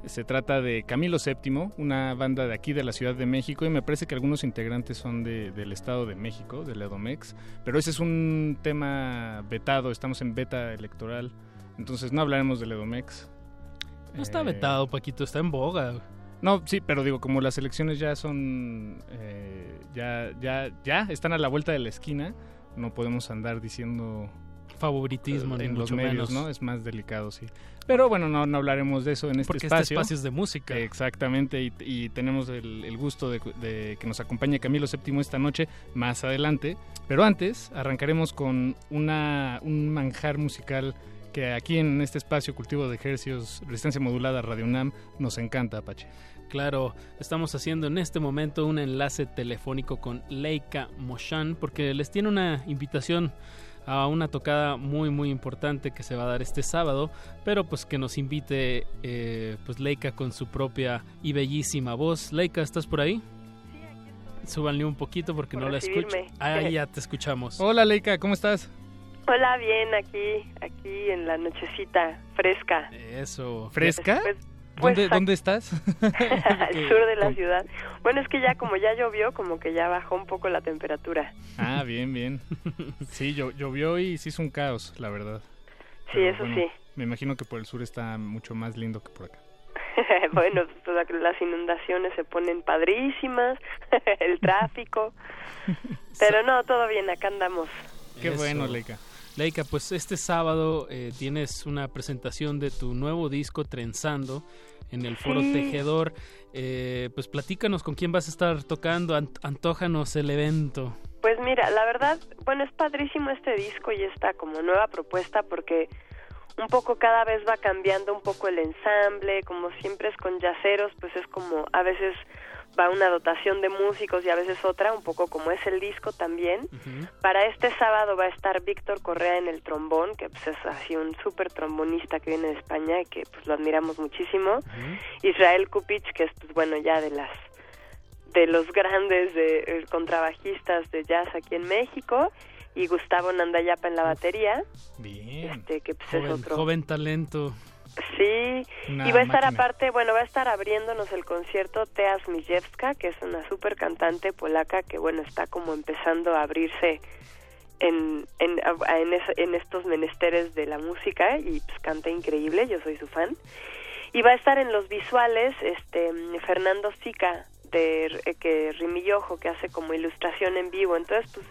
Se trata de Camilo VII, una banda de aquí de la Ciudad de México y me parece que algunos integrantes son de- del Estado de México, del EDOMEX, pero ese es un tema vetado, estamos en beta electoral, entonces no hablaremos del EDOMEX. No está vetado, Paquito, está en boga. No, sí, pero digo, como las elecciones ya son, eh, ya, ya, ya están a la vuelta de la esquina, no podemos andar diciendo Favoritismo, en los medios, menos. ¿no? Es más delicado, sí. Pero bueno, no, no hablaremos de eso en este Porque este espacio. espacio es de música. Exactamente, y, y tenemos el, el gusto de, de que nos acompañe Camilo VII esta noche, más adelante. Pero antes, arrancaremos con una, un manjar musical que aquí en este espacio Cultivo de Ejercios, Resistencia Modulada, Radio UNAM, nos encanta, Apache. Claro, estamos haciendo en este momento un enlace telefónico con Leica Moshan porque les tiene una invitación a una tocada muy muy importante que se va a dar este sábado, pero pues que nos invite eh, pues Leica con su propia y bellísima voz. Leica, ¿estás por ahí? Súbanle un poquito porque Por no la escucho. Ah, ya te escuchamos. Hola Leica, ¿cómo estás? Hola, bien, aquí, aquí en la nochecita fresca. Eso. ¿Fresca? Pues- pues, ¿Dónde, ac- ¿Dónde estás? Al sur de la ciudad. Bueno, es que ya como ya llovió, como que ya bajó un poco la temperatura. Ah, bien, bien. Sí, llo- llovió y se hizo un caos, la verdad. Sí, eso sí. Me imagino que por el sur está mucho más lindo que por acá. bueno, pues, las inundaciones se ponen padrísimas, el tráfico. Pero no, todo bien, acá andamos. Qué Eso. bueno, Leica. Leica, pues este sábado eh, tienes una presentación de tu nuevo disco Trenzando en el Foro Sí. Tejedor. Eh, pues platícanos con quién vas a estar tocando, ant- antójanos el evento. Pues mira, la verdad, bueno, es padrísimo este disco y esta como nueva propuesta porque un poco cada vez va cambiando un poco el ensamble, como siempre es con yaceros, pues es como a veces va una dotación de músicos y a veces otra, un poco como es el disco también. Para este sábado va a estar Víctor Correa en el trombón, que pues es así un súper trombonista que viene de España y que pues lo admiramos muchísimo. Israel Kupich, que es pues bueno ya de las de los grandes de, eh, contrabajistas de jazz aquí en México y Gustavo Nandayapa en la batería, Bien. este que pues Joven, es otro joven talento. Sí, Una y va a estar máquina. aparte, bueno, va a estar abriéndonos el concierto Tea Zmijewska, que es una super cantante polaca que, bueno, está como empezando a abrirse en, en, en, es- en estos menesteres de la música y pues canta increíble, yo soy su fan. Y va a estar en los visuales este Fernando Sica de eh, que Rimillojo que hace como ilustración en vivo. Entonces, pues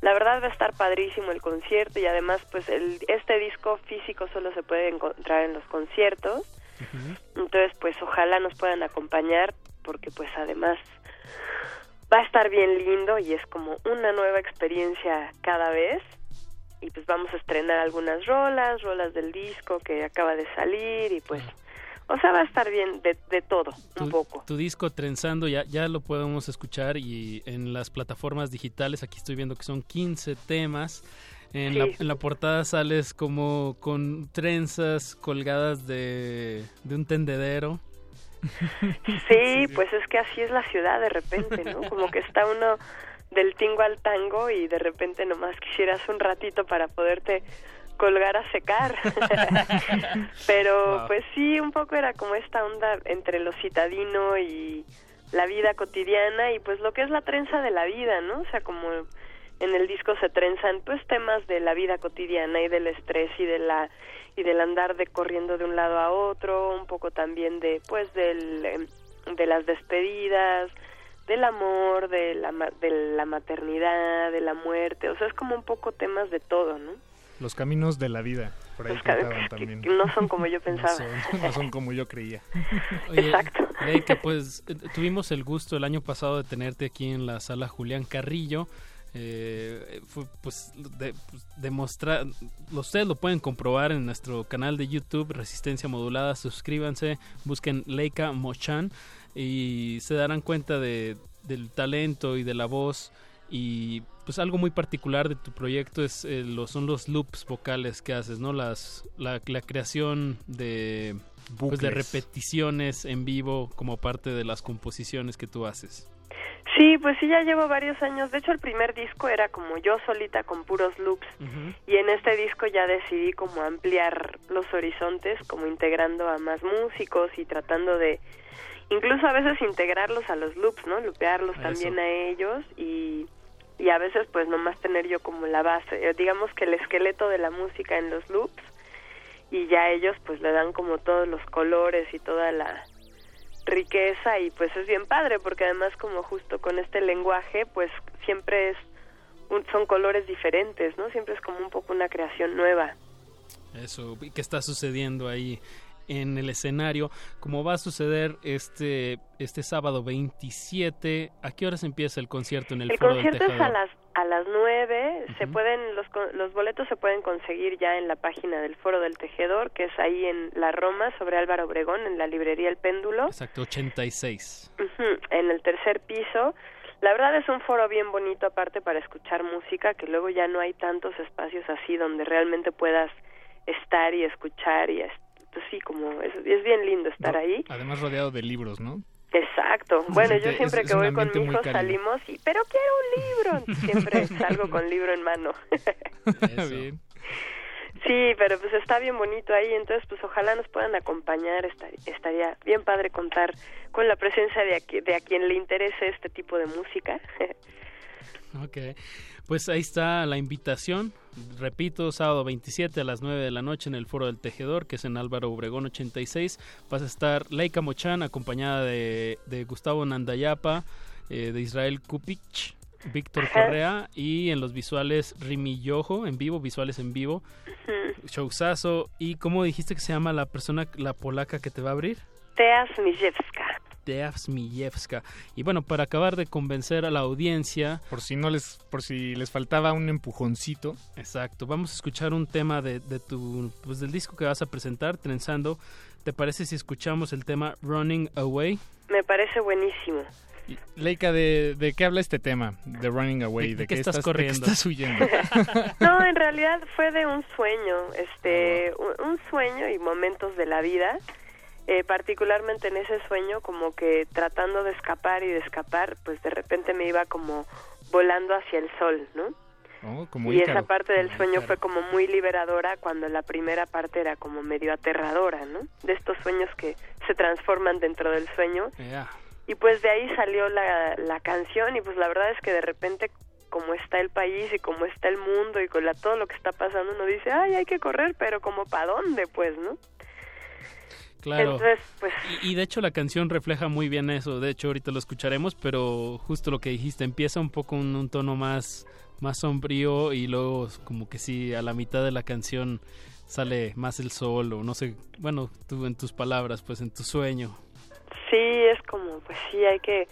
la verdad va a estar padrísimo el concierto y además pues el, este disco físico solo se puede encontrar en los conciertos. Entonces, pues ojalá nos puedan acompañar porque pues además va a estar bien lindo y es como una nueva experiencia cada vez. Y pues vamos a estrenar algunas rolas, rolas del disco que acaba de salir y pues o sea, va a estar bien de, de todo, un poco. Tu disco Trenzando ya, ya lo podemos escuchar y en las plataformas digitales, aquí estoy viendo que son 15 temas. En, la, en la portada sales como con trenzas colgadas de, de un tendedero. Sí, pues es que así es la ciudad de repente, ¿no? Como que está uno del tingo al tango y de repente nomás quisieras un ratito para poderte colgar a secar. Pero Wow. pues sí, un poco era como esta onda entre lo citadino y la vida cotidiana y pues lo que es la trenza de la vida, ¿no? O sea, como en el disco se trenzan pues temas de la vida cotidiana y del estrés y de la y del andar de corriendo de un lado a otro, un poco también de pues del em, de las despedidas, del amor, de la de la maternidad, de la muerte, o sea, es como un poco temas de todo, ¿no? Los caminos de la vida, por ahí cantaban también. que no son como yo pensaba. No son como yo creía. Oye, Exacto. Leica, pues eh, tuvimos el gusto el año pasado de tenerte aquí en la sala Julián Carrillo. Eh, fue, pues, de, pues, demostrar, ustedes lo pueden comprobar en nuestro canal de YouTube, Resistencia Modulada. Suscríbanse, busquen Leica Mochan y se darán cuenta de, del talento y de la voz. Y pues algo muy particular de tu proyecto es eh, lo, son los loops vocales que haces, ¿no? Las, la, la creación de, pues, de repeticiones en vivo como parte de las composiciones que tú haces. Sí, pues sí, ya llevo varios años. De hecho, el primer disco era como yo solita con puros loops. Y en este disco ya decidí como ampliar los horizontes, como integrando a más músicos y tratando de incluso a veces integrarlos a los loops, ¿no? Lupearlos también a ellos y, y a veces pues nomás tener yo como la base, eh, digamos que el esqueleto de la música en los loops y ya ellos pues le dan como todos los colores y toda la riqueza y pues es bien padre porque además como justo con este lenguaje pues siempre es un- son colores diferentes, ¿no? Siempre es como un poco una creación nueva. Eso, ¿y ¿qué está sucediendo ahí en el escenario? Como va a suceder este, este sábado 27, ¿a qué horas empieza el concierto en el, El Foro del concierto es a las a las nueve. Se pueden los los boletos se pueden conseguir ya en la página del Foro del Tejedor, que es ahí en la Roma sobre Álvaro Obregón en la librería El Péndulo. Exacto, 86. Ujú, en el tercer piso. La verdad es un foro bien bonito aparte para escuchar música, que luego ya no hay tantos espacios así donde realmente puedas estar y escuchar y pues sí, como es, es bien lindo estar ahí. Además rodeado de libros, ¿no? Exacto. Bueno, yo siempre es que voy con mi hijo salimos y, pero quiero un libro. Siempre salgo con libro en mano. Bien. Sí, pero pues está bien bonito ahí, entonces pues ojalá nos puedan acompañar, estaría, estaría bien padre contar con la presencia de, aquí- de a quien le interese este tipo de música. Ok, pues ahí está la invitación. Repito, sábado 27 a las 9 de la noche en el Foro del Tejedor, que es en Álvaro Obregón 86. Vas a estar Leica Mochan acompañada de, de Gustavo Nandayapa, eh, de Israel Kupich, Víctor. Correa y en los visuales Rimi Yojo en vivo, visuales en vivo, showzazo. ¿Y cómo dijiste que se llama la persona, la polaca que te va a abrir? Teas Mijewska. Teas Mijewska. Y bueno, para acabar de convencer a la audiencia. Por si no les, por si les faltaba un empujoncito. Exacto. Vamos a escuchar un tema de, de tu, pues del disco que vas a presentar, Trenzando. ¿Te parece si escuchamos el tema Running Away? Me parece buenísimo. Leica, ¿de, de qué habla este tema? De Running Away. ¿De- ¿De, de qué estás de qué corriendo? estás huyendo? No, en realidad fue de un sueño, este, un, un sueño y momentos de la vida. Eh, particularmente en ese sueño, como que tratando de escapar y de escapar, pues de repente me iba como volando hacia el sol, ¿no? Oh, como y Ícaro. esa parte del sueño fue como muy liberadora cuando la primera parte era como medio aterradora, ¿no? De estos sueños que se transforman dentro del sueño. Y pues de ahí salió la, la canción y pues la verdad es que de repente como está el país y como está el mundo y con la, todo lo que está pasando uno dice, ay, hay que correr, pero como para dónde pues, ¿no? Claro. Entonces, pues Y, y de hecho la canción refleja muy bien eso. De hecho ahorita lo escucharemos, pero justo lo que dijiste, empieza un poco en un tono más, más sombrío y luego como que sí, a la mitad de la canción sale más el sol o no sé, bueno, tú en tus palabras, pues en tu sueño. sí, es como, pues sí, hay que,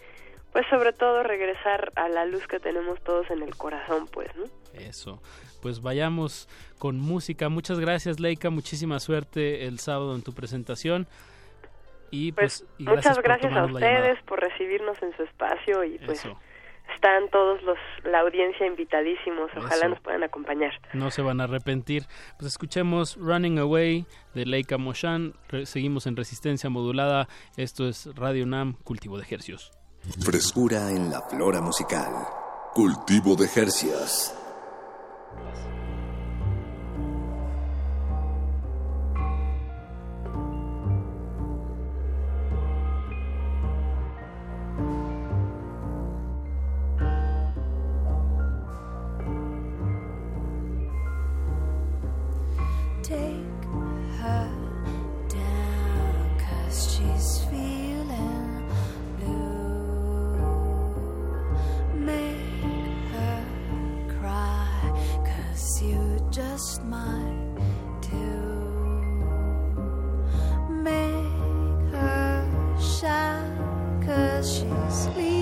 pues sobre todo regresar a la luz que tenemos todos en el corazón, pues, ¿no? Eso. Pues vayamos con música. Muchas gracias, Leica. Muchísima suerte el sábado en tu presentación. Y pues, y Muchas gracias a ustedes por recibirnos en su espacio y pues Eso. están todos los, la audiencia invitadísimos, ojalá Eso. nos puedan acompañar. No se van a arrepentir. Pues escuchemos Running Away de Leica Moshan. Re- seguimos en resistencia modulada. Esto es Radio Nam, cultivo de ejercios. Frescura en la flora musical. Cultivo de Hercios. Yes. Just might do. Make her shine, cause she's.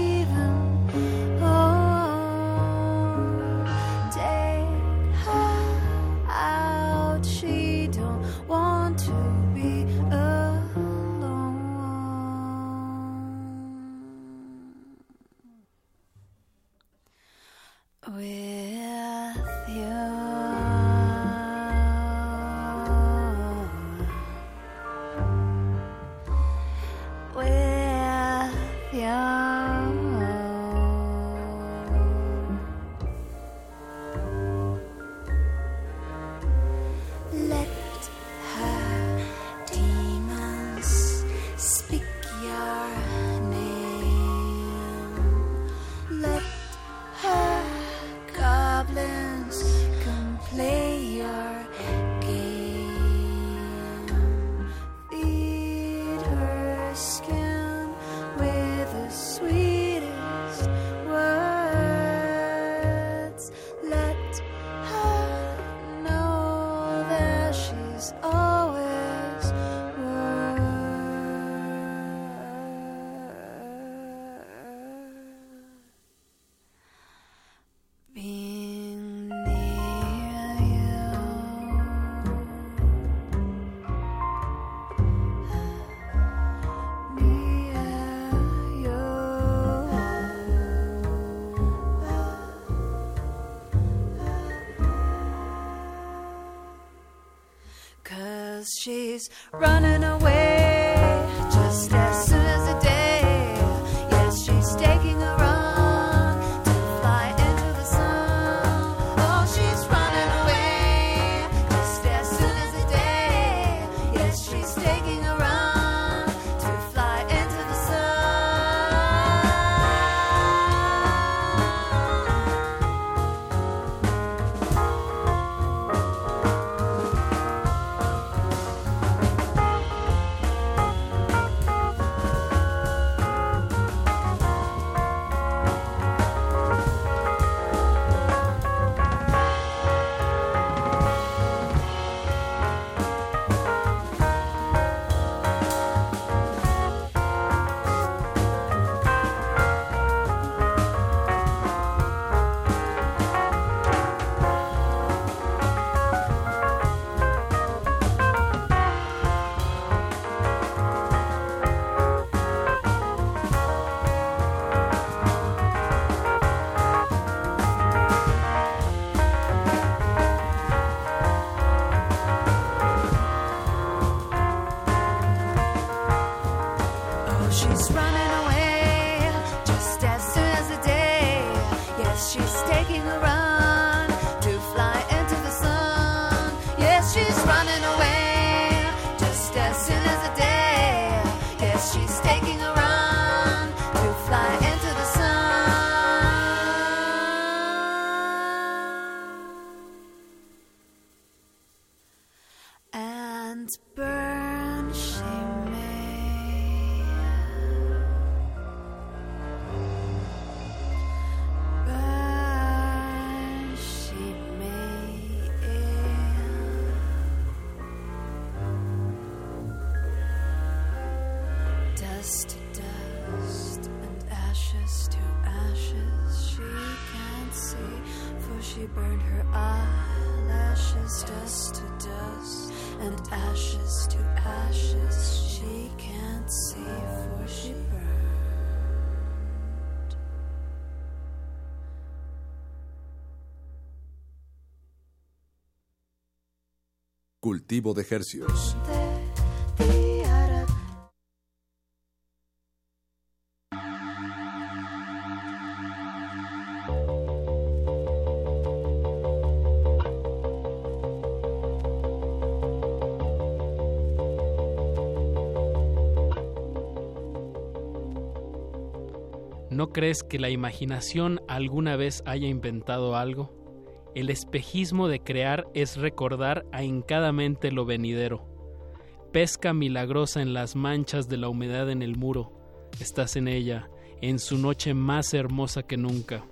She's running De hercios. ¿No crees que la imaginación alguna vez haya inventado algo? El espejismo de crear es recordar ahincadamente lo venidero. Pesca milagrosa en las manchas de la humedad en el muro. Estás en ella, en su noche más hermosa que nunca.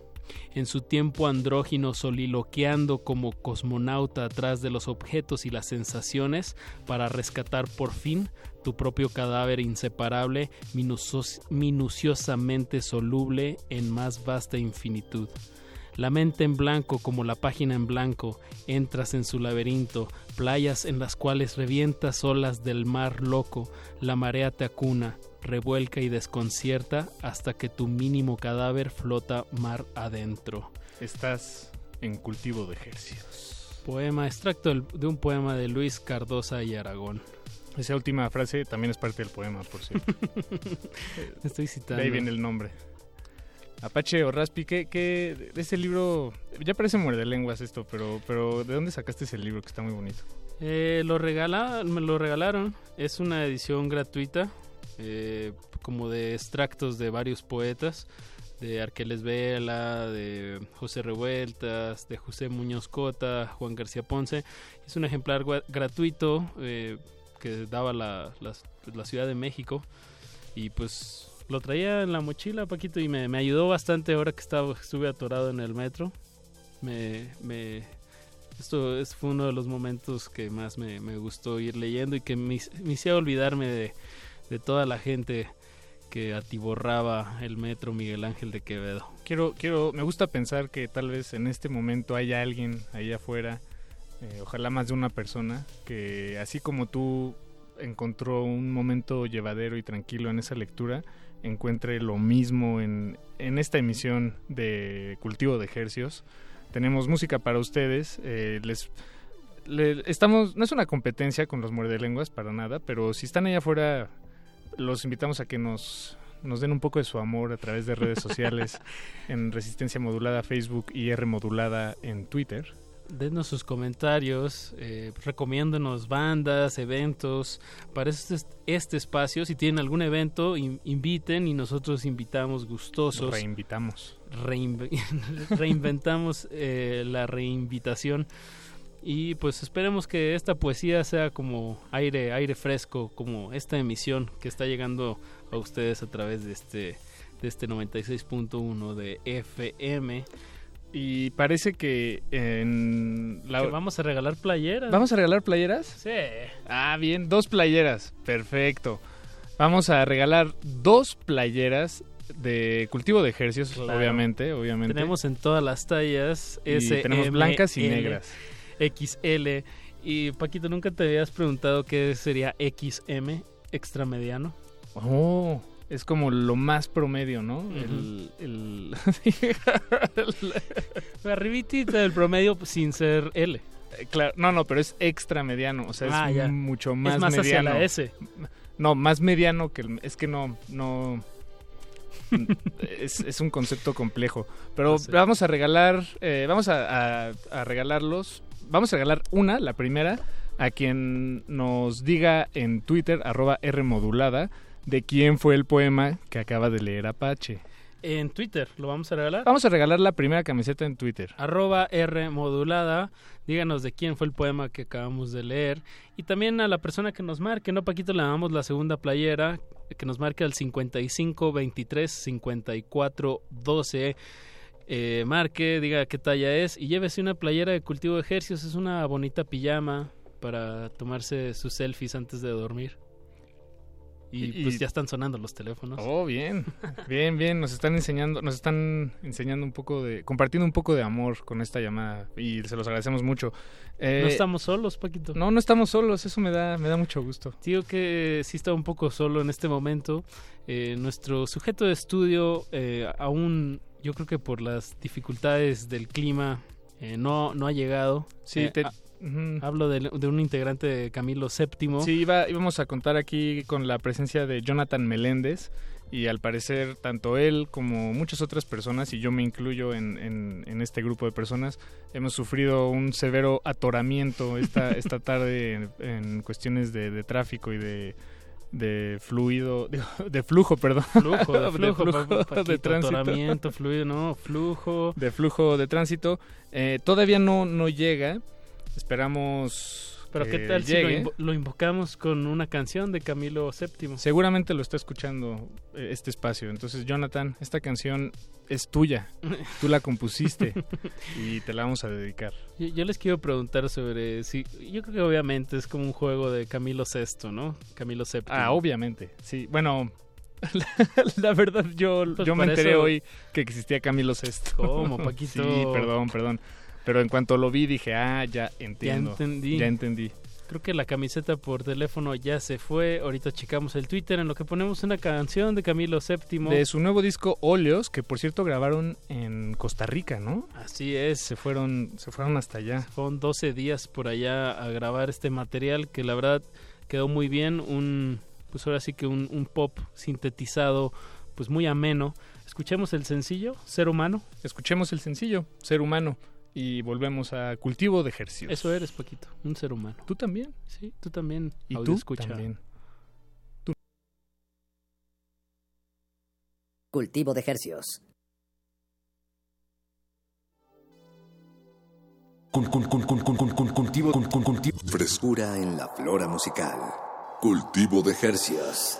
En su tiempo andrógino soliloqueando como cosmonauta atrás de los objetos y las sensaciones para rescatar por fin tu propio cadáver inseparable, minucios- minuciosamente soluble en más vasta infinitud. La mente en blanco como la página en blanco, entras en su laberinto, playas en las cuales revientas olas del mar loco, la marea te acuna, revuelca y desconcierta hasta que tu mínimo cadáver flota mar adentro. Estás en cultivo de hercios. Poema, extracto de un poema de Luis Cardosa y Aragón. Esa última frase también es parte del poema, por cierto. Estoy De citando. ahí viene el nombre. Apache o Raspi, ¿qué, qué ese libro? Ya parece muerde lenguas esto, pero, pero ¿de dónde sacaste ese libro que está muy bonito? Eh, lo regala, me lo regalaron. Es una edición gratuita, eh, como de extractos de varios poetas, de Arqueles Vela, de José Revueltas, de José Muñoz Cota, Juan García Ponce. Es un ejemplar gratuito eh, que daba la, las- la Ciudad de México y pues lo traía en la mochila, Paquito, y me, me ayudó bastante ahora que estaba, estuve atorado en el metro. Me, me, esto es, fue uno de los momentos que más me, me gustó ir leyendo y que me, me hacía olvidarme de, de toda la gente que atiborraba el metro Miguel Ángel de Quevedo. Quiero, quiero, me gusta pensar que tal vez en este momento haya alguien ahí afuera, eh, ojalá más de una persona, que así como tú encontró un momento llevadero y tranquilo en esa lectura, encuentre lo mismo en, en esta emisión de Cultivo de Ejercios. Tenemos música para ustedes, eh, les le- estamos, no es una competencia con los muerdelenguas para nada, pero si están allá afuera, los invitamos a que nos, nos den un poco de su amor a través de redes sociales en Resistencia Modulada Facebook y R Modulada en Twitter. Denos sus comentarios, eh, recomiéndonos bandas, eventos. Para este, este espacio, si tienen algún evento, in- inviten y nosotros invitamos gustosos. Reinvitamos. Reinve- reinventamos eh, la reinvitación. Y pues esperemos que esta poesía sea como aire, aire fresco, como esta emisión que está llegando a ustedes a través de este, de este 96.1 de FM. Y parece que en la... Que vamos a regalar playeras. ¿Vamos a regalar playeras? Sí. Ah, bien, dos playeras. Perfecto. Vamos a regalar dos playeras de cultivo de ejercicios, Claro. obviamente, obviamente. Tenemos en todas las tallas. Y S, tenemos M, blancas y L, negras. XL. Y Paquito, ¿nunca te habías preguntado qué sería XM, extra mediano? Oh, es como lo más promedio, ¿no? Ujú. El, el- Arribitita del promedio sin ser L. Eh, Claro, no, no, pero es extra mediano, o sea, Ah, es ya. mucho Es más, más hacia mediano. la S. No, más mediano que el, es que no, no, es, es un concepto complejo. Pero sé. vamos a regalar, eh, vamos a, a- a regalarlos, vamos a regalar una, la primera, a quien nos diga en Twitter, arroba Rmodulada, de quién fue el poema que acaba de leer Apache. En Twitter, ¿lo vamos a regalar? Vamos a regalar la primera camiseta en Twitter. Arroba R modulada. Díganos de quién fue el poema que acabamos de leer. Y también a la persona que nos marque, ¿no, Paquito? Le damos la segunda playera, que nos marque al 55 23 54 12. Eh, marque, diga qué talla es y llévese una playera de cultivo de ejercicios. Es una bonita pijama para tomarse sus selfies antes de dormir. Y, Y- pues ya están sonando los teléfonos. Oh, bien, bien, bien. Nos están enseñando, nos están enseñando un poco de, compartiendo un poco de amor con esta llamada y se los agradecemos mucho. Eh, no estamos solos, Paquito. No, no estamos solos. Eso me da, me da mucho gusto. Digo que sí está un poco solo en este momento. Eh, nuestro sujeto de estudio eh, aún, yo creo que por las dificultades del clima, eh, no, no ha llegado. Sí, Eh, te- Hablo de, de un integrante de Camilo VII. Sí, iba, íbamos a contar aquí con la presencia de Jonathan Meléndez y al parecer tanto él como muchas otras personas, y yo me incluyo en, en- en este grupo de personas, hemos sufrido un severo atoramiento esta, esta tarde en, en cuestiones de, de tráfico y de de fluido, de flujo, perdón. Flujo, de flujo, pa- Paquito, de tránsito. atoramiento, fluido, no, flujo. De flujo de tránsito. Eh, todavía no, no llega. Esperamos. Pero qué tal si lo, llegue. invo- lo invocamos con una canción de Camilo VII. Seguramente lo está escuchando eh, este espacio. Entonces, Jonathan, esta canción es tuya. Tú la compusiste y te la vamos a dedicar. Yo, yo les quiero preguntar sobre si yo creo que obviamente es como un juego de Camilo VI, ¿no? Camilo VII. Ah, obviamente. Sí, bueno, la, la verdad yo, Pues yo me enteré eso- hoy que existía Camilo VI. ¿Cómo, Paquito? Sí, perdón, perdón. Pero en cuanto lo vi dije, ah, ya entiendo. Ya entendí. Ya entendí. Creo que la camiseta por teléfono ya se fue. Ahorita checamos el Twitter en lo que ponemos una canción de Camilo VII. De su nuevo disco Óleos, que por cierto grabaron en Costa Rica, ¿no? Así es. Se fueron, se fueron hasta allá. Fueron 12 días por allá a grabar este material que la verdad quedó muy bien. Un, pues ahora sí que un, un pop sintetizado, pues muy ameno. Escuchemos el sencillo, Ser Humano. Escuchemos el sencillo, Ser Humano. Y volvemos a Cultivo de Ejercicios. Eso eres, Paquito, un ser humano. ¿Tú también? Sí, tú también. Y audio tú escucha. también. Cultivo de cul- cultivo, cul- cul- cultivo. Frescura en la flora musical. Cultivo de Hercios.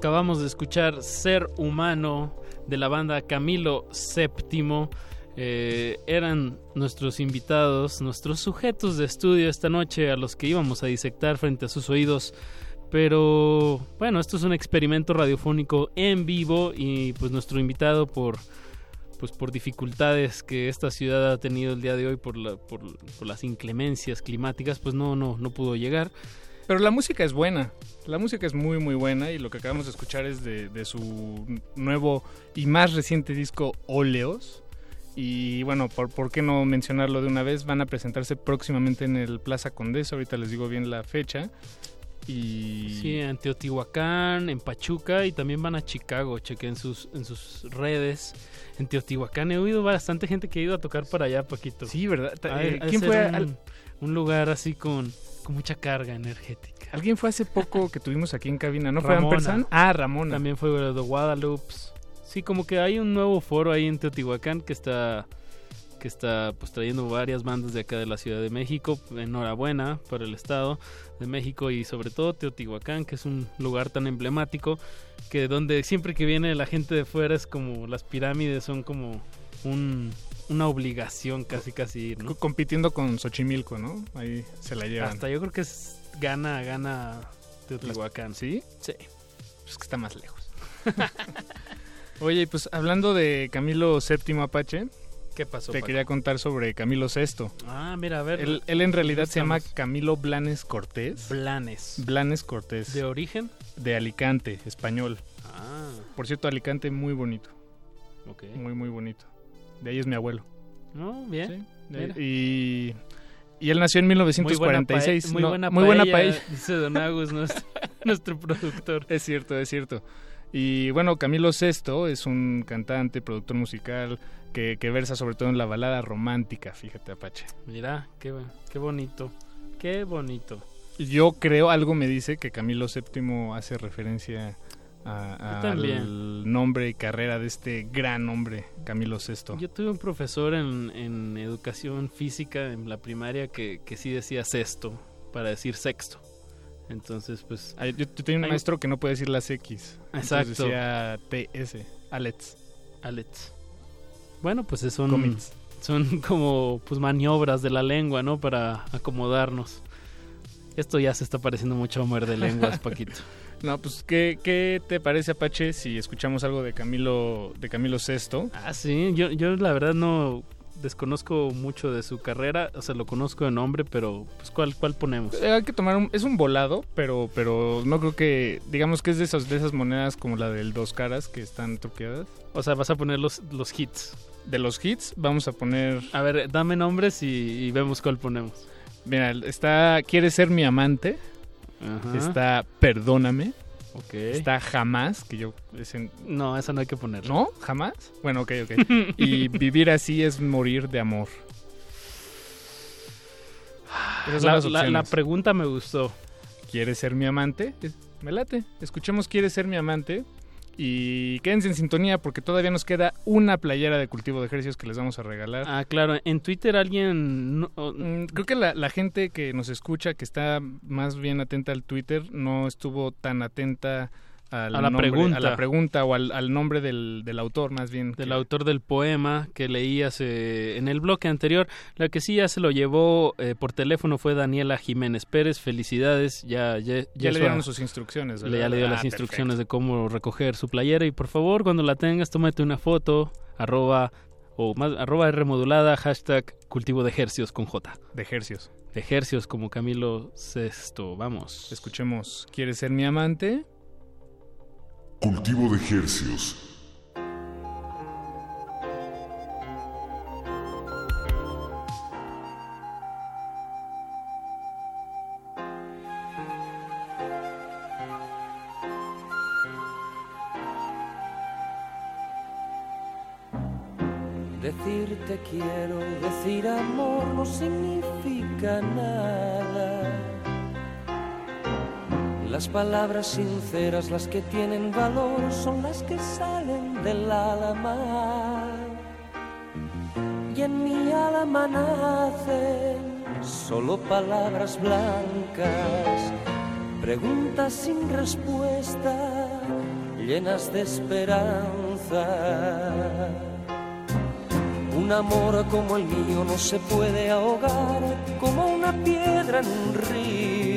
Acabamos de escuchar Ser Humano de la banda Camilo VII. Eh, eran nuestros invitados, nuestros sujetos de estudio esta noche a los que íbamos a disectar frente a sus oídos. Pero bueno, esto es un experimento radiofónico en vivo y pues nuestro invitado por pues por dificultades que esta ciudad ha tenido el día de hoy por, la- por, por las inclemencias climáticas, pues no, no, no pudo llegar. Pero la música es buena. La música es muy, muy buena. Y lo que acabamos de escuchar es de, de su nuevo y más reciente disco, Óleos. Y bueno, por, ¿por qué no mencionarlo de una vez? Van a presentarse próximamente en el Plaza Condesa. Ahorita les digo bien la fecha. Y. Sí, en Teotihuacán, en Pachuca y también van a Chicago. Chequé en sus, en sus redes. En Teotihuacán he oído bastante gente que ha ido a tocar para allá, Paquito. Sí, ¿verdad? Eh, ¿quién fue Un, al- un lugar así con, con mucha carga energética. Alguien fue hace poco que tuvimos aquí en cabina, ¿no fue. Ampersand? Ah, Ramona. También fue de Guadalupe. Sí, como que hay un nuevo foro ahí en Teotihuacán que está que está pues trayendo varias bandas de acá de la Ciudad de México. Enhorabuena por el estado de México y sobre todo Teotihuacán, que es un lugar tan emblemático que donde siempre que viene la gente de fuera es como las pirámides son como un, una obligación casi casi ir, ¿no? Co- Compitiendo con Xochimilco, ¿no? Ahí se la llevan. Hasta yo creo que es gana gana Teotihuacán. ¿Sí? Sí. Pues que está más lejos. Oye, pues hablando de Camilo VII Apache, ¿Qué pasó? te Paco? quería contar sobre Camilo VI. Ah, mira, a ver. Él, él en realidad se llama. Camilo Blanes Cortés. Blanes. Blanes Cortés. ¿De origen? De Alicante, español. Ah, Por cierto, Alicante muy bonito. ok. Muy, muy bonito. De ahí es mi abuelo. No, bien. Mira. y, y él nació en Muy buena 1946. pae- muy No, buena muy buena paella, paella. Dice Don Agus, nuestro, nuestro productor. Es cierto, es cierto. Y bueno, Camilo VI es un cantante, productor musical que, que versa sobre todo en la balada romántica, fíjate Apache. Mira, qué, qué bonito. Qué bonito. Yo creo, algo me dice que Camilo VII hace referencia a- también. al nombre y carrera de este gran hombre, Camilo VI. Yo tuve un profesor en, en educación física en la primaria que, que sí decía sexto para decir sexto. Entonces, pues. Ay, Yo, yo tenía un Hay- maestro que no puede decir las X. Exacto. Decía TS, Alex. Alex. Bueno, pues son, Comins. son como pues maniobras de la lengua, ¿no? Para acomodarnos. Esto ya se está pareciendo mucho a muerde lenguas, Paquito. No, pues, ¿qué, ¿qué te parece, Apache, si escuchamos algo de Camilo, de Camilo VI? Ah, sí, yo, yo la verdad no desconozco mucho de su carrera, o sea, lo conozco de nombre, pero pues ¿cuál, cuál ponemos? Eh, hay que tomar un, es un volado, pero pero no creo que digamos que es de esas de esas monedas como la del dos caras que están truqueadas. O sea, vas a poner los, los hits. De los hits vamos a poner A ver, dame nombres y, y vemos cuál ponemos. mira, está ¿Quieres ser mi amante? Ajá. Está Perdóname, Ok. está Jamás, que yo es en- No, esa no hay que poner. ¿No? ¿Jamás? Bueno, ok, ok. y Vivir así es morir de amor. Esas son La, las la- pregunta me gustó. ¿Quieres ser mi amante? Me late. Escuchemos ¿Quieres ser mi amante? Y quédense en sintonía porque todavía nos queda una playera de cultivo de ejercicios que les vamos a regalar. Ah, claro, en Twitter alguien... no- Mm, Creo que la, la gente que nos escucha, que está más bien atenta al Twitter, no estuvo tan atenta al A la nombre- pregunta. a la pregunta o al, al nombre del, del autor, más bien. del que- autor del poema que leí hace, en el bloque anterior. La que sí ya se lo llevó eh, por teléfono fue Daniela Jiménez Pérez. Felicidades, ya, ya, Ya le dieron sus instrucciones, Le- ¿verdad? ya le dio Ah, las instrucciones de cómo recoger su playera y por favor cuando la tengas tómate una foto arroba o más arroba R modulada hashtag cultivo de ejercios con J. De ejercios. de ejercios como Camilo Sexto vamos Escuchemos ¿Quieres ser mi amante? Cultivo de Hercios. Decir te quiero, decir amor no significa nada. Las palabras sinceras, las que tienen valor, son las que salen del alma. Y en mi alma nacen solo palabras blancas, preguntas sin respuesta, llenas de esperanza. Un amor como el mío no se puede ahogar como una piedra en un río.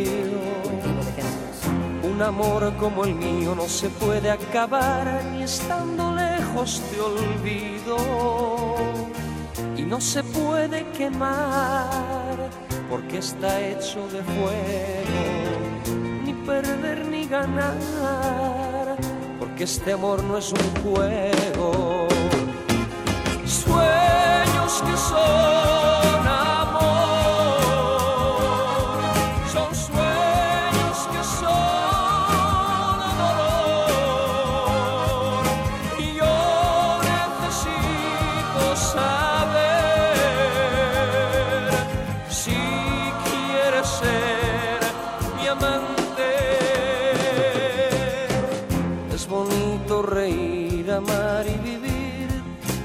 Amor como el mío no se puede acabar ni estando lejos te olvido. Y no se puede quemar porque está hecho de fuego. Ni perder ni ganar porque este amor no es un juego. Sueños que son amar y vivir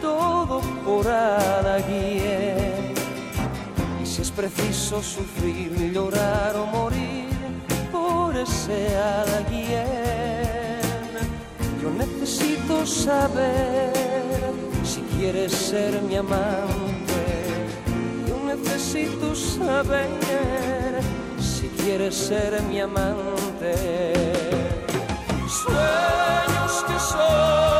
todo por alguien. Y si es preciso sufrir, llorar o morir por ese alguien, yo necesito saber si quieres ser mi amante. Yo necesito saber si quieres ser mi amante. Sueños que son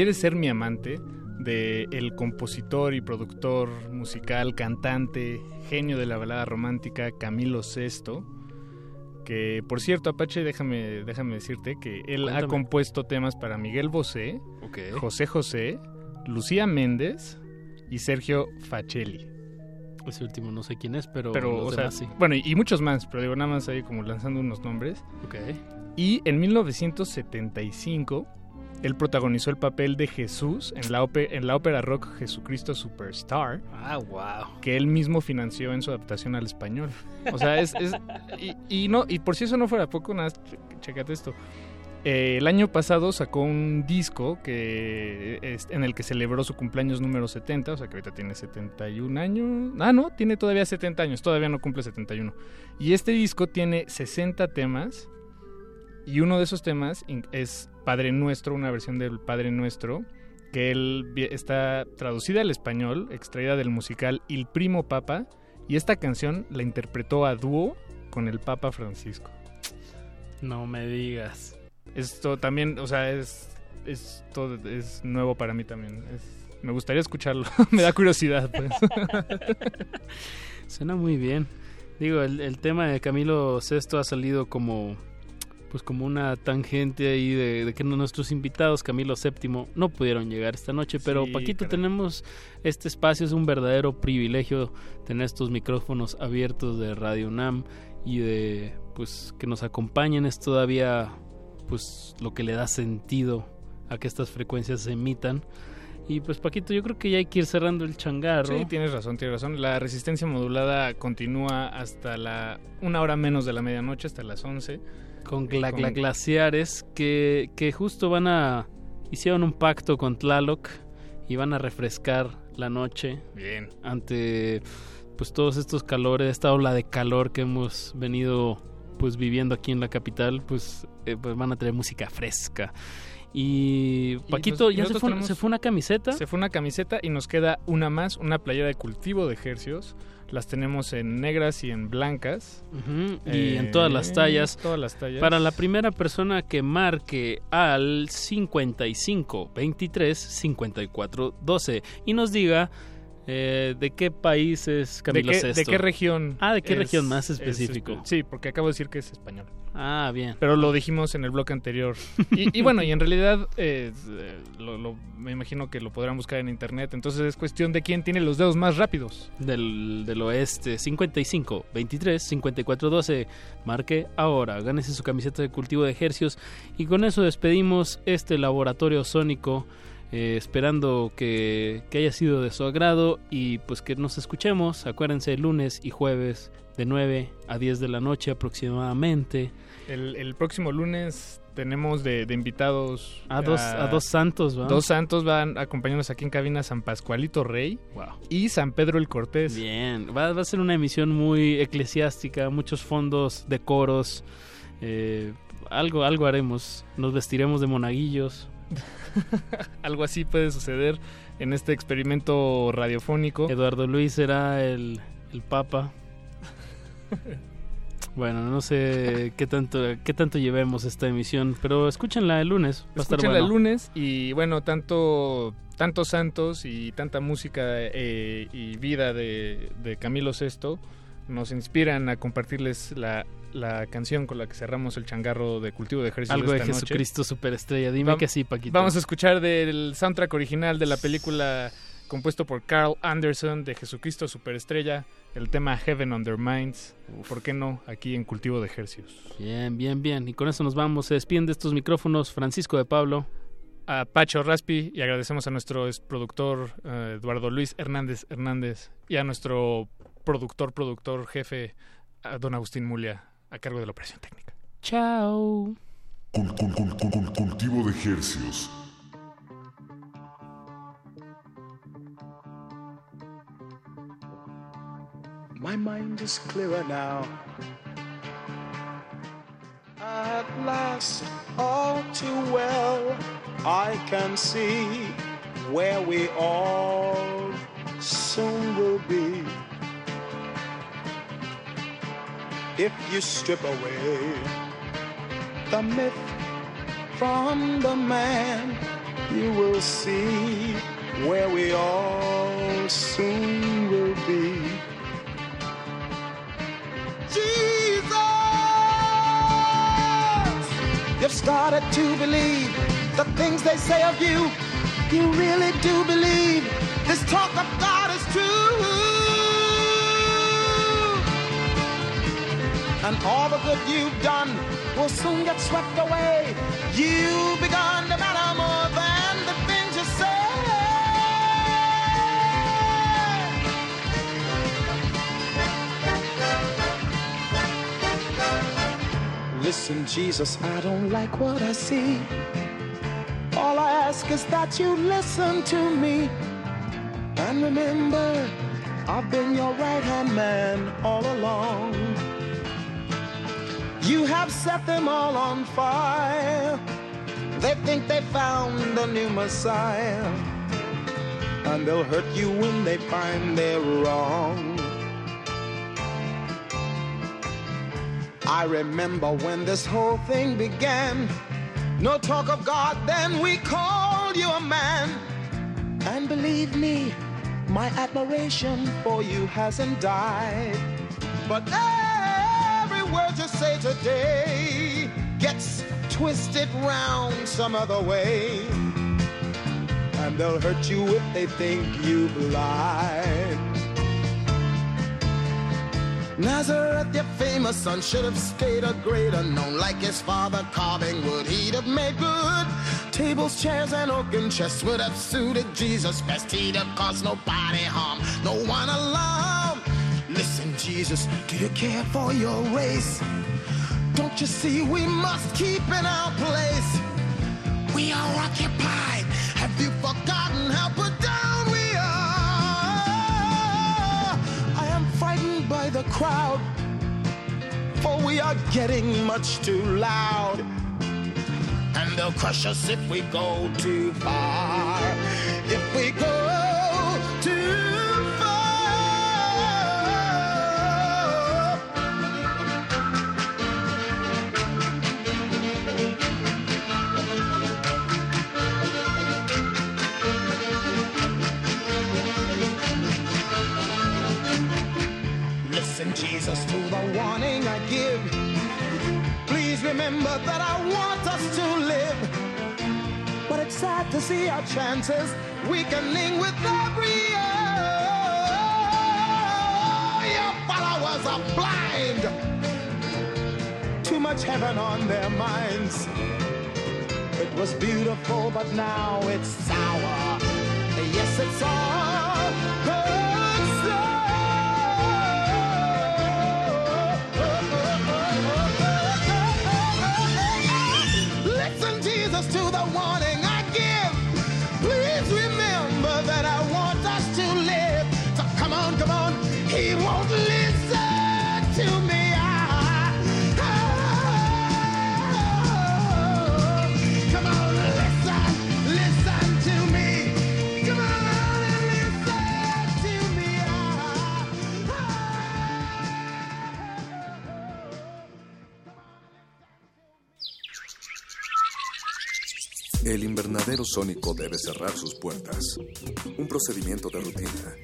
¿Quieres ser mi amante? de el compositor y productor musical, cantante, genio de la balada romántica Camilo Sesto. Que por cierto, Apache, déjame, déjame decirte que él ha compuesto temas para Miguel Bosé. José José, Lucía Méndez y Sergio Facelli. Ese último no sé quién es, pero, sea, sí. bueno, y muchos más, pero digo nada más ahí como lanzando unos nombres. Y en 1975, él protagonizó el papel de Jesús en la, ópe- en la ópera rock Jesucristo Superstar. Ah, wow. Que él mismo financió en su adaptación al español. O sea, es... es- y, y no, y por si eso no fuera poco, nada, más, che- chécate esto. Eh, el año pasado sacó un disco que es- en el que celebró su cumpleaños número 70, o sea que ahorita tiene 71 años. Ah, no, tiene todavía 70 años, todavía no cumple 71. Y este disco tiene 60 temas y uno de esos temas es Padre Nuestro, una versión del Padre Nuestro que él está traducida al español, extraída del musical Il Primo Papa, y esta canción la interpretó a dúo con el Papa Francisco. No me digas. Esto también, o sea, es, es, nuevo para mí también. Es- me gustaría escucharlo, me da curiosidad. Pues. Suena muy bien. Digo, el, el tema de Camilo VI ha salido como pues como una tangente ahí de, de que nuestros invitados Camilo VII no pudieron llegar esta noche, pero Sí, Paquito caray. tenemos este espacio, es un verdadero privilegio tener estos micrófonos abiertos de Radio UNAM y de pues que nos acompañen es todavía pues lo que le da sentido a que estas frecuencias se emitan. Y pues Paquito, yo creo que ya hay que ir cerrando el changarro. Sí, tienes razón, tienes razón. La resistencia modulada continúa hasta la una hora menos de la medianoche, hasta las 11. Con gla- con- gla- glaciares que, que justo van a hicieron un pacto con Tlaloc y van a refrescar la noche Bien. ante pues todos estos calores esta ola de calor que hemos venido pues viviendo aquí en la capital pues, eh, pues van a tener música fresca y Paquito nos- y ya se fue, tenemos- se fue una camiseta Se fue una camiseta y nos queda una más, una playera de cultivo de ejercios. Las tenemos en negras y en blancas. Y en todas las Eh, tallas. Todas las tallas. Para la primera persona que marque al 55 23 54 12 y nos diga eh, de qué país es ¿De Camilo qué, VI. de qué región? Ah, de qué es- región más es específico. espe- sí, porque acabo de decir que es español. Ah, bien. Pero lo dijimos en el bloque anterior. Y, y bueno, y en realidad eh, eh, lo- lo- me imagino que lo podrán buscar en internet. Entonces es cuestión de quién tiene los dedos más rápidos. Del, del oeste, 55 23 54 12. Marque ahora, gánese su camiseta de cultivo de ejercios. Y con eso despedimos este laboratorio sónico. Eh, esperando que, que haya sido de su agrado y pues que nos escuchemos. Acuérdense, lunes y jueves de 9 a 10 de la noche aproximadamente. El, el próximo lunes tenemos de, de invitados A dos- a dos santos, ¿va? Dos santos van a acompañarnos aquí en cabina San Pascualito Rey y San Pedro el Cortés. Bien, va, va a ser una emisión muy eclesiástica, muchos fondos de coros. eh, algo, algo haremos. Nos vestiremos de monaguillos. Algo así puede suceder en este experimento radiofónico. Eduardo Luis será el, el papa. Bueno, no sé qué tanto, qué tanto llevemos esta emisión, pero escúchenla el lunes. Va Escúchenla bueno. el lunes y bueno, tanto tantos santos y tanta música eh, y vida de, de Camilo VI nos inspiran a compartirles la, la canción con la que cerramos el changarro de cultivo de ejercicio Algo de esta. Jesucristo superestrella. Dime Vam- que sí, Paquito. Vamos a escuchar del soundtrack original de la película compuesto por Carl Anderson de Jesucristo Superestrella, el tema Heaven on Their Minds. ¿Por qué no? Aquí en Cultivo de Ejercios. Bien, bien, bien. Y con eso nos vamos. Se despiden de estos micrófonos Francisco de Pablo. A Pacho Raspi y agradecemos a nuestro productor eh, Eduardo Luis Hernández Hernández y a nuestro productor, productor, jefe, a don Agustín Mulia, a cargo de la operación técnica. Chao. Cul- cul- cul- cul- cul- cultivo de ejercios. My mind is clearer now. At last, all too well, I can see where we all soon will be. If you strip away the myth from the man, you will see where we all soon will be. Jesus! You've started to believe the things they say of you. You really do believe this talk of God is true. And all the good you've done will soon get swept away. You've begun to matter more than the things you say. Listen, Jesus, I don't like what I see. All I ask is that you listen to me. And remember, I've been your right hand man all along. You have set them all on fire They think they found a new Messiah, and they'll hurt you when they find they're wrong. I remember when this whole thing began. No talk of God, then we called you a man. And believe me, my admiration for you hasn't died. But every word you say today gets twisted round some other way. And they'll hurt you if they think you've lied. Nazareth, your famous son, should have stayed a greater known. Like his father carving wood, he'd have made good. Tables, chairs, and oaken chests would have suited Jesus best. He'd have caused nobody harm, no one alarm. Jesus, do you care for your race? Don't you see we must keep in our place? We are occupied. Have you forgotten how put down we are? I am frightened by the crowd, for we are getting much too loud. And they'll crush us if we go too far. If we go too Listen, Jesus, to the warning I give. Please remember that I want us to live. But it's sad to see our chances weakening with every year. Your followers are blind. Too much heaven on their minds. It was beautiful, but now it's sour. Yes, it's all sónico debe cerrar sus puertas. Un procedimiento de rutina.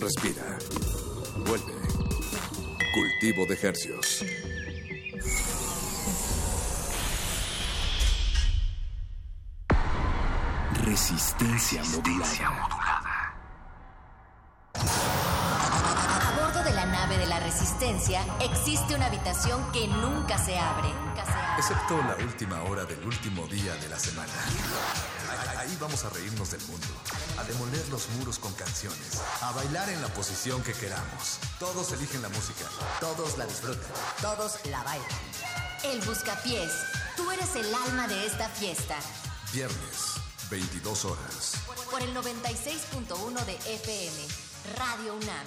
Respira. Vuelve. Cultivo de ejercios. Resistencia modulada. A bordo de la nave de la Resistencia existe una habitación que nunca se abre. Nunca se abre. Excepto la última hora del último día de la semana. Ahí- vamos a reírnos del mundo, a demoler los muros con canciones, a bailar en la posición que queramos. Todos eligen la música. Todos la disfrutan. Todos la bailan. El Buscapiés. Tú eres el alma de esta fiesta. Viernes, 22 horas. Por el 96.1 de FM. Radio UNAM.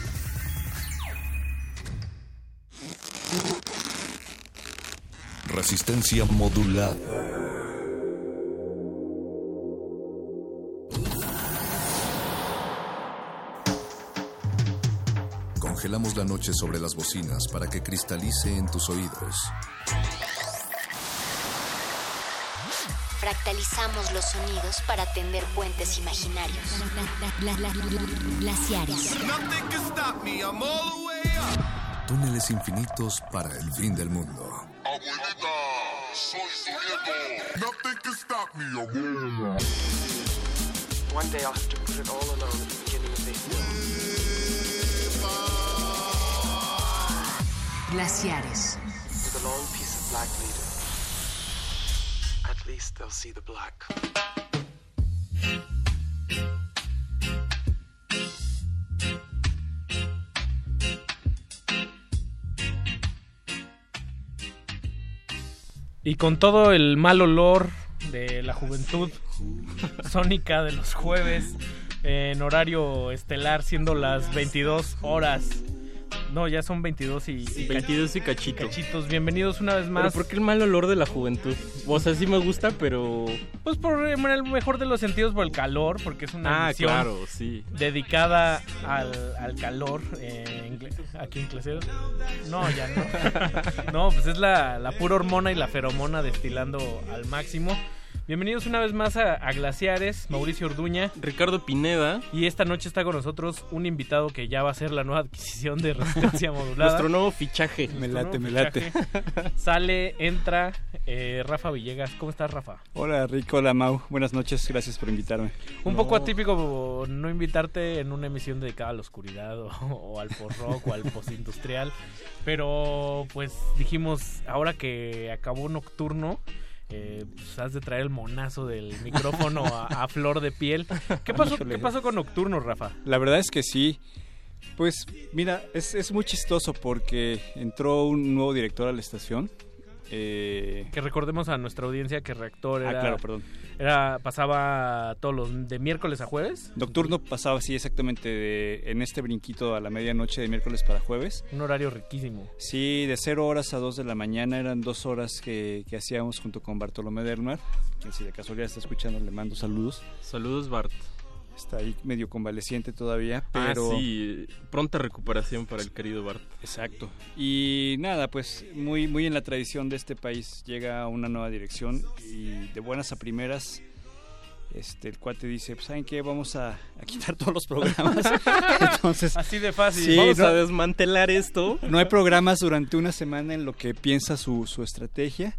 Resistencia modulada. Congelamos la noche sobre las bocinas para que cristalice en tus oídos. Fractalizamos los sonidos para tender puentes imaginarios. Glaciares. Túneles infinitos para el fin del mundo. One day I'll have to put it all alone at the beginning of this. Glaciares. With a long piece of black leader. At least they'll see the black. Y con todo el mal olor de la juventud sónica de los jueves en horario estelar siendo las 22 horas. No, ya son 22 y, y 22 y cachito. cachitos. Bienvenidos una vez ¿Pero más. por qué el mal olor de la juventud? O sea, sí me gusta, pero... Pues por en el mejor de los sentidos por el calor, porque es una Ah, claro, sí. dedicada al, al calor eh, aquí en Cleseros. No, ya no. no, pues es la, la pura hormona y la feromona destilando al máximo. Bienvenidos una vez más a, a Glaciares, Mauricio Orduña. Ricardo Pineda. Y esta noche está con nosotros un invitado que ya va a ser la nueva adquisición de Resistencia Modulada. Nuestro nuevo fichaje. Me late, me late. Sale, entra eh, Rafa Villegas. ¿Cómo estás, Rafa? Hola Rico, hola Mau, buenas noches, gracias por invitarme. Un poco atípico no invitarte en una emisión dedicada a la oscuridad o, o al post-rock o al postindustrial, pero pues dijimos, ahora que acabó Nocturno, eh, pues has de traer el monazo del micrófono a, a flor de piel. ¿Qué pasó. ¿Qué pasó con Nocturno, Rafa? La verdad es que sí, pues mira, es, es muy chistoso porque entró un nuevo director a la estación. Eh, Que recordemos a nuestra audiencia que Reactor Ah, era, claro, perdón. era pasaba todos los de miércoles a jueves, Nocturno pasaba así exactamente de- en este brinquito a la medianoche de miércoles para jueves. un horario riquísimo. Sí, de 0 horas a 2 de la mañana eran dos horas que, que hacíamos junto con Bartolomé Dermar, que si de casualidad está escuchando le mando saludos. Saludos, Bart. Está ahí medio convaleciente todavía, pero... Ah, sí. Pronta recuperación para el querido Bart. Exacto. Y nada, pues muy, muy en la tradición de este país llega una nueva dirección y de buenas a primeras este, el cuate dice, pues ¿saben qué? Vamos a, a quitar todos los programas. Entonces, Así de fácil. Sí, Vamos no- a desmantelar esto. no hay programas durante una semana en lo que piensa su, su estrategia.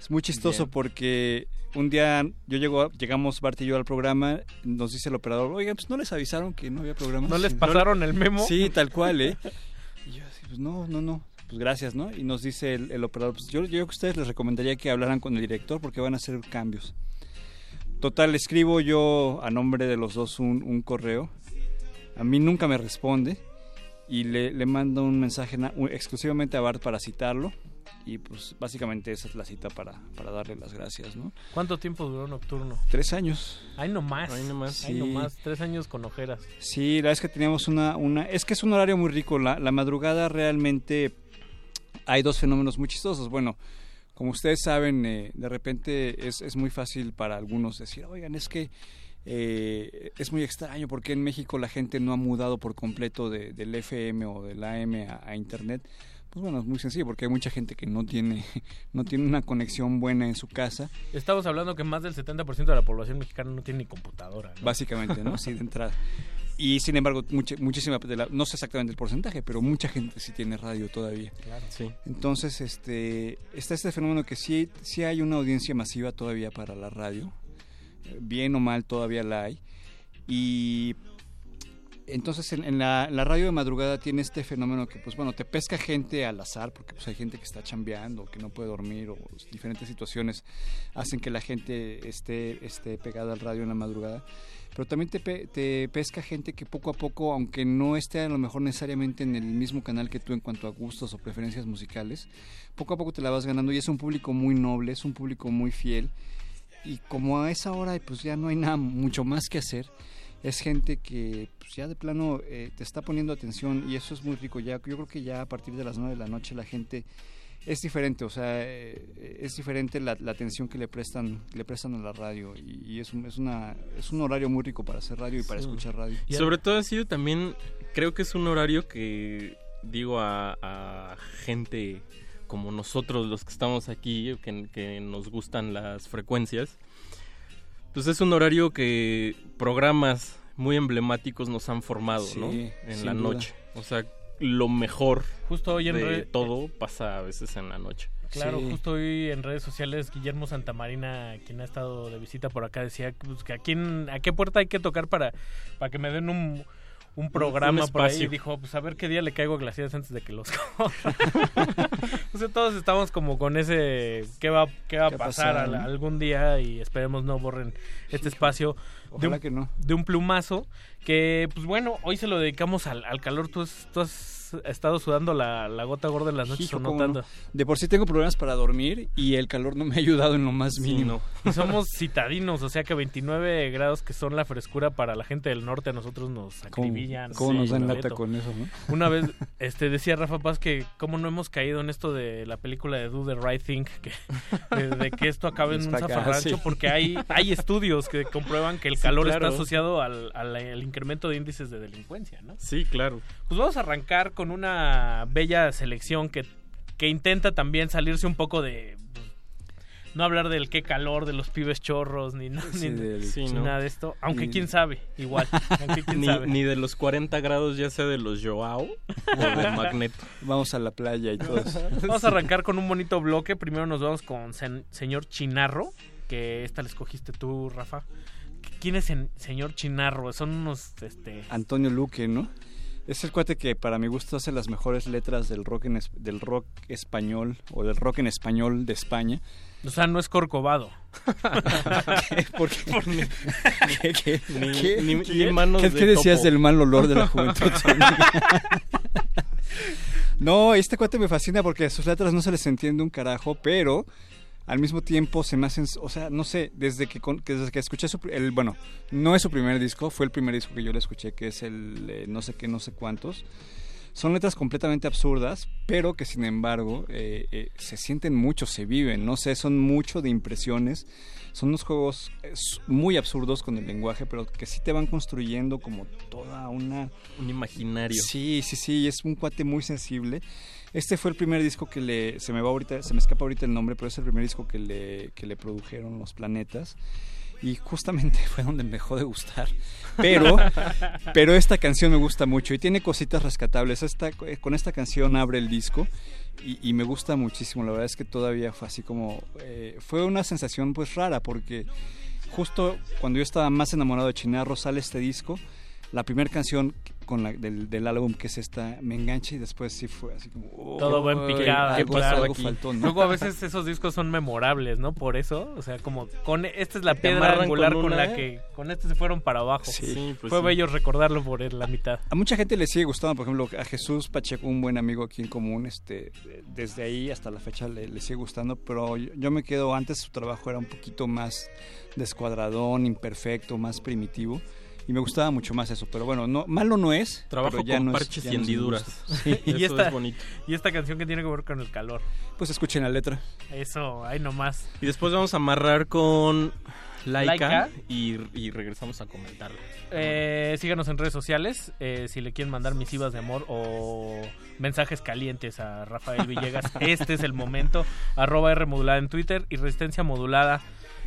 Es muy chistoso Bien. porque un día yo llego, llegamos Bart y yo al programa, nos dice el operador, oigan, pues no les avisaron que no había programas. ¿No les pasaron el memo? Sí, tal cual, ¿eh? Y yo así, pues no, no, no. Pues gracias, ¿no? Y nos dice el, el operador, pues yo, yo creo que a ustedes les recomendaría que hablaran con el director porque van a hacer cambios. Total, escribo yo a nombre de los dos un, un correo. A mí nunca me responde y le, le mando un mensaje na- un- exclusivamente a Bart para citarlo. Y pues básicamente esa es la cita para, para darle las gracias, ¿no? ¿Cuánto tiempo duró Nocturno? Tres años. Ay, no más. Ay, no más. Ay, Sí. no más. Tres años con ojeras. Sí, la verdad es que teníamos una, una... Es que es un horario muy rico. La, la madrugada realmente hay dos fenómenos muy chistosos. Bueno, como ustedes saben, eh, de repente es, es muy fácil para algunos decir, oigan, es que eh, es muy extraño porque en México la gente no ha mudado por completo de- del FM o del AM a, a Internet. Pues bueno, es muy sencillo porque hay mucha gente que no tiene, no tiene una conexión buena en su casa. Estamos hablando que más del 70% de la población mexicana no tiene ni computadora. ¿no? Básicamente, ¿no? Sí, de entrada. Y sin embargo, mucha, muchísima, de la- no sé exactamente el porcentaje, pero mucha gente sí tiene radio todavía. Claro. Sí. Entonces, este, está este fenómeno que sí, sí hay una audiencia masiva todavía para la radio. Eh, Bien o mal todavía la hay. Y entonces en, en la, en la radio de madrugada tiene este fenómeno que, pues bueno, te pesca gente al azar, porque pues hay gente que está chambeando, que no puede dormir, o diferentes situaciones hacen que la gente esté, esté pegada al radio en la madrugada. Pero también te, te pesca gente que poco a poco, aunque no esté a lo mejor necesariamente en el mismo canal que tú en cuanto a gustos o preferencias musicales, poco a poco te la vas ganando y es un público muy noble, es un público muy fiel. Y como a esa hora pues ya no hay nada mucho más que hacer, es gente que pues, ya de plano eh, te está poniendo atención y eso es muy rico. Ya, yo creo que ya a partir de las 9 de la noche la gente es diferente, o sea, eh, es diferente la, la atención que le prestan, le prestan a la radio y, y es, un, es, una, es un horario muy rico para hacer radio y para Sí. escuchar radio. Sobre todo ha sido también, creo que es un horario que digo a, a gente como nosotros los que estamos aquí, que, que nos gustan las frecuencias, pues es un horario que programas muy emblemáticos nos han formado, Sí, ¿no? En la duda. noche. O sea, lo mejor Justo hoy en de todo pasa a veces en la noche. Claro, justo hoy en redes sociales Guillermo Santamarina, quien ha estado de visita por acá, decía pues, que a, quién, a qué puerta hay que tocar para, para que me den un, un programa por ahí. Y dijo, pues a ver qué día le caigo a Glaciares antes de que los corra. o sea, todos estamos como con ese, ¿qué va, qué va a ¿Qué va a pasar pasar, al- no? algún día? Y esperemos no borren este espacio de un, que no. de un plumazo. Que, pues bueno, hoy se lo dedicamos al, al calor. Tú has, tú has estado sudando la, la gota gorda en las noches Hijo, o no no. tanto. De por sí tengo problemas para dormir y el calor no me ha ayudado en lo más mínimo. Y somos citadinos, o sea que 29 grados que son la frescura para la gente del norte a nosotros nos ¿Cómo, acribillan. cómo nos dan lata con eso, no? Una vez este decía Rafa Paz que cómo no hemos caído en esto de la película de Do the Right Thing, que, de, de que esto acabe en un zafarrancho, sí. porque hay, hay estudios que comprueban que el calor claro. está asociado al, al- al incremento de índices de delincuencia, ¿no? Sí, claro. Pues vamos a arrancar con una bella selección que, que intenta también salirse un poco de... pues, No hablar del qué calor, de los pibes chorros, ni, na- Sí, ni- del- Sí, ni ¿no? nada de esto. Aunque Ni- quién sabe, igual. Aunque quién Ni, sabe. ni de los 40 grados, ya sea de los Joao o de Magneto. Vamos a la playa y todo eso. Vamos a arrancar con un bonito bloque. Primero nos vamos con sen- señor Chinarro, que esta la escogiste tú, Rafa. ¿Quién es el señor Chinarro? Son unos, este... Antonio Luque, ¿no? Es el cuate que para mi gusto hace las mejores letras del rock en es- del rock español o del rock en español de España. O sea, no es Corcovado. ¿Por qué? ¿Qué, qué, Ni- qué- ni- qué- ni manos qué- de qué decías topo. del mal olor de la juventud? no, este cuate me fascina porque a sus letras no se les entiende un carajo, pero al mismo tiempo se me hacen, o sea, no sé, desde que, desde que escuché su, el, bueno, no es su primer disco, fue el primer disco que yo le escuché, que es el eh, no sé qué, no sé cuántos. Son letras completamente absurdas, pero que sin embargo eh, eh, se sienten mucho, se viven, no sé, son mucho de impresiones. Son unos juegos eh, muy absurdos con el lenguaje, pero que sí te van construyendo como toda una... Un imaginario. Sí, sí, sí, es un cuate muy sensible. Este fue el primer disco que le... Se me va ahorita, se me escapa ahorita el nombre, pero es el primer disco que le, que le produjeron los planetas. Y justamente fue donde me dejó de gustar. Pero, pero esta canción me gusta mucho y tiene cositas rescatables. Esta, eh, con esta canción abre el disco y, y me gusta muchísimo. La verdad es que todavía fue así como... eh, fue una sensación pues rara porque justo cuando yo estaba más enamorado de Chinarro sale este disco. La primera canción con la, del, del álbum que es esta me engancha y después sí fue así como... Todo va en "Uy, picada. algo- claro. algo faltó, ¿no? Luego a veces esos discos son memorables, ¿no? Por eso, o sea, como con esta es la piedra angular con la que con este se fueron para abajo. Sí. Sí, pues Fue sí. bello recordarlo por la mitad. A mucha gente le sigue gustando, por ejemplo, a Jesús Pacheco, un buen amigo aquí en común, este, desde ahí hasta la fecha le, le sigue gustando, pero yo, yo me quedo, antes su trabajo era un poquito más descuadradón, imperfecto, más primitivo, y me gustaba mucho más eso, pero bueno, no, malo no es. Trabajo pero ya con no es- parches ya y no hendiduras. Sí. y, Eso esta, es bonito. y esta canción que tiene que ver con el calor. Pues escuchen la letra. Eso, ahí nomás. Y después vamos a amarrar con Laika, Laika. Y, y regresamos a comentarlo. Eh, síganos en redes sociales eh, si le quieren mandar misivas de amor o mensajes calientes a Rafael Villegas. este es el momento. Arroba R modulada en Twitter y Resistencia modulada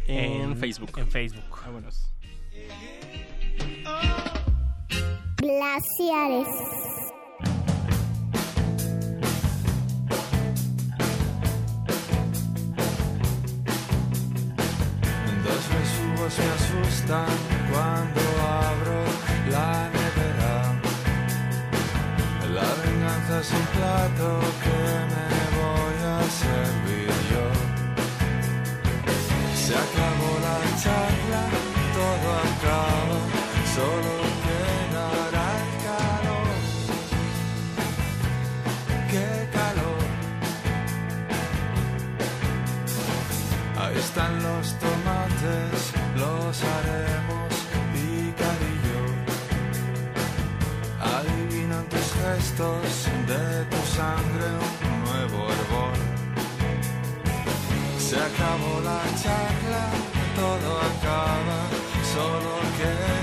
En Facebook. En Facebook. Vámonos. Glaciares. Dos besugos me asustan cuando abro la nevera. La venganza es un plato que me voy a servir yo. Se acabó la charla, todo acaba, solo de tu sangre un nuevo hervor. Se acabó la charla, todo acaba, solo quedará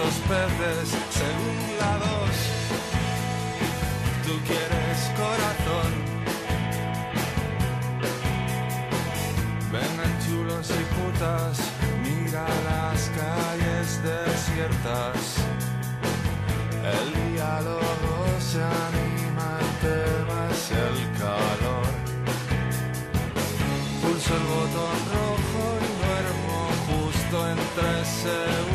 estos peces según la dos. Tú quieres corazón. Vengan chulos y putas, mira las calles desiertas. El diálogo se anima, el tema el calor. Pulso el botón rojo y duermo justo en tres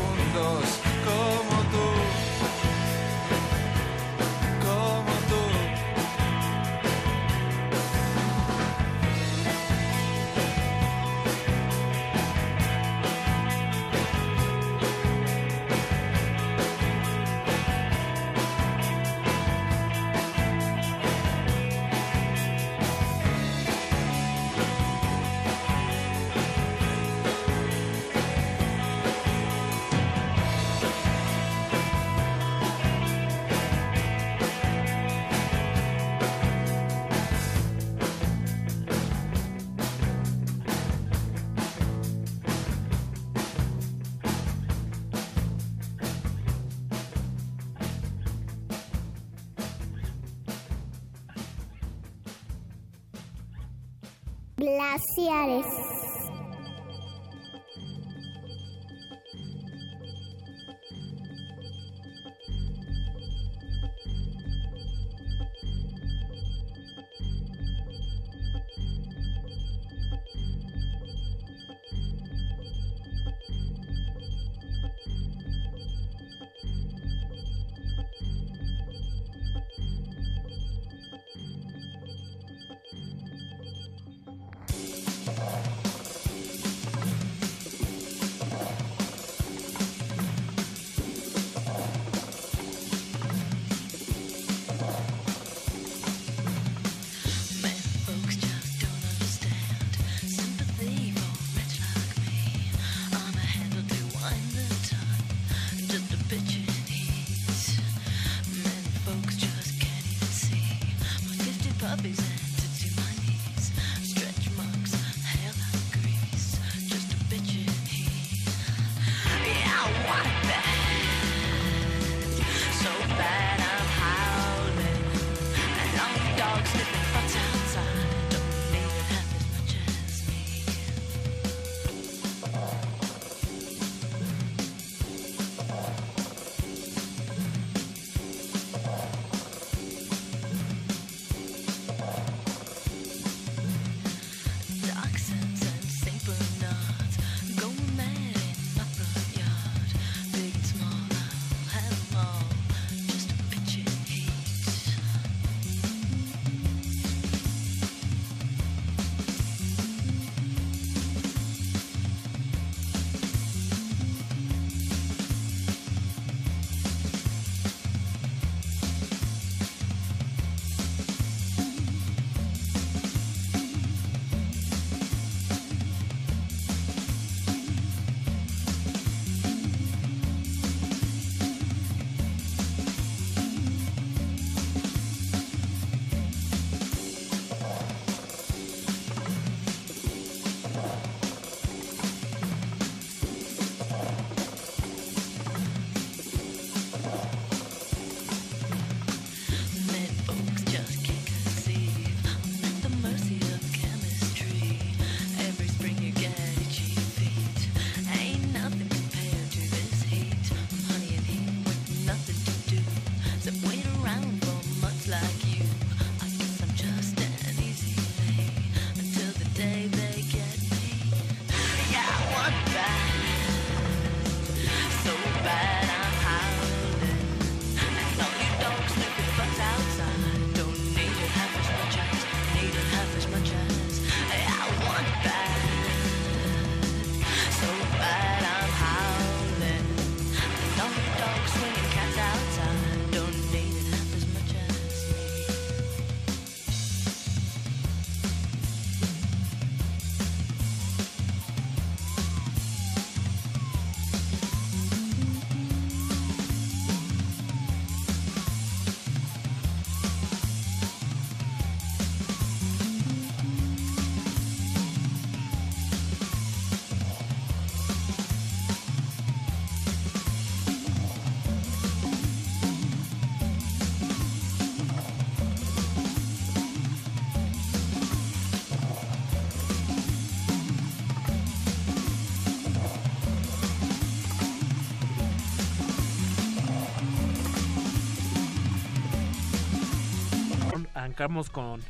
arrancamos con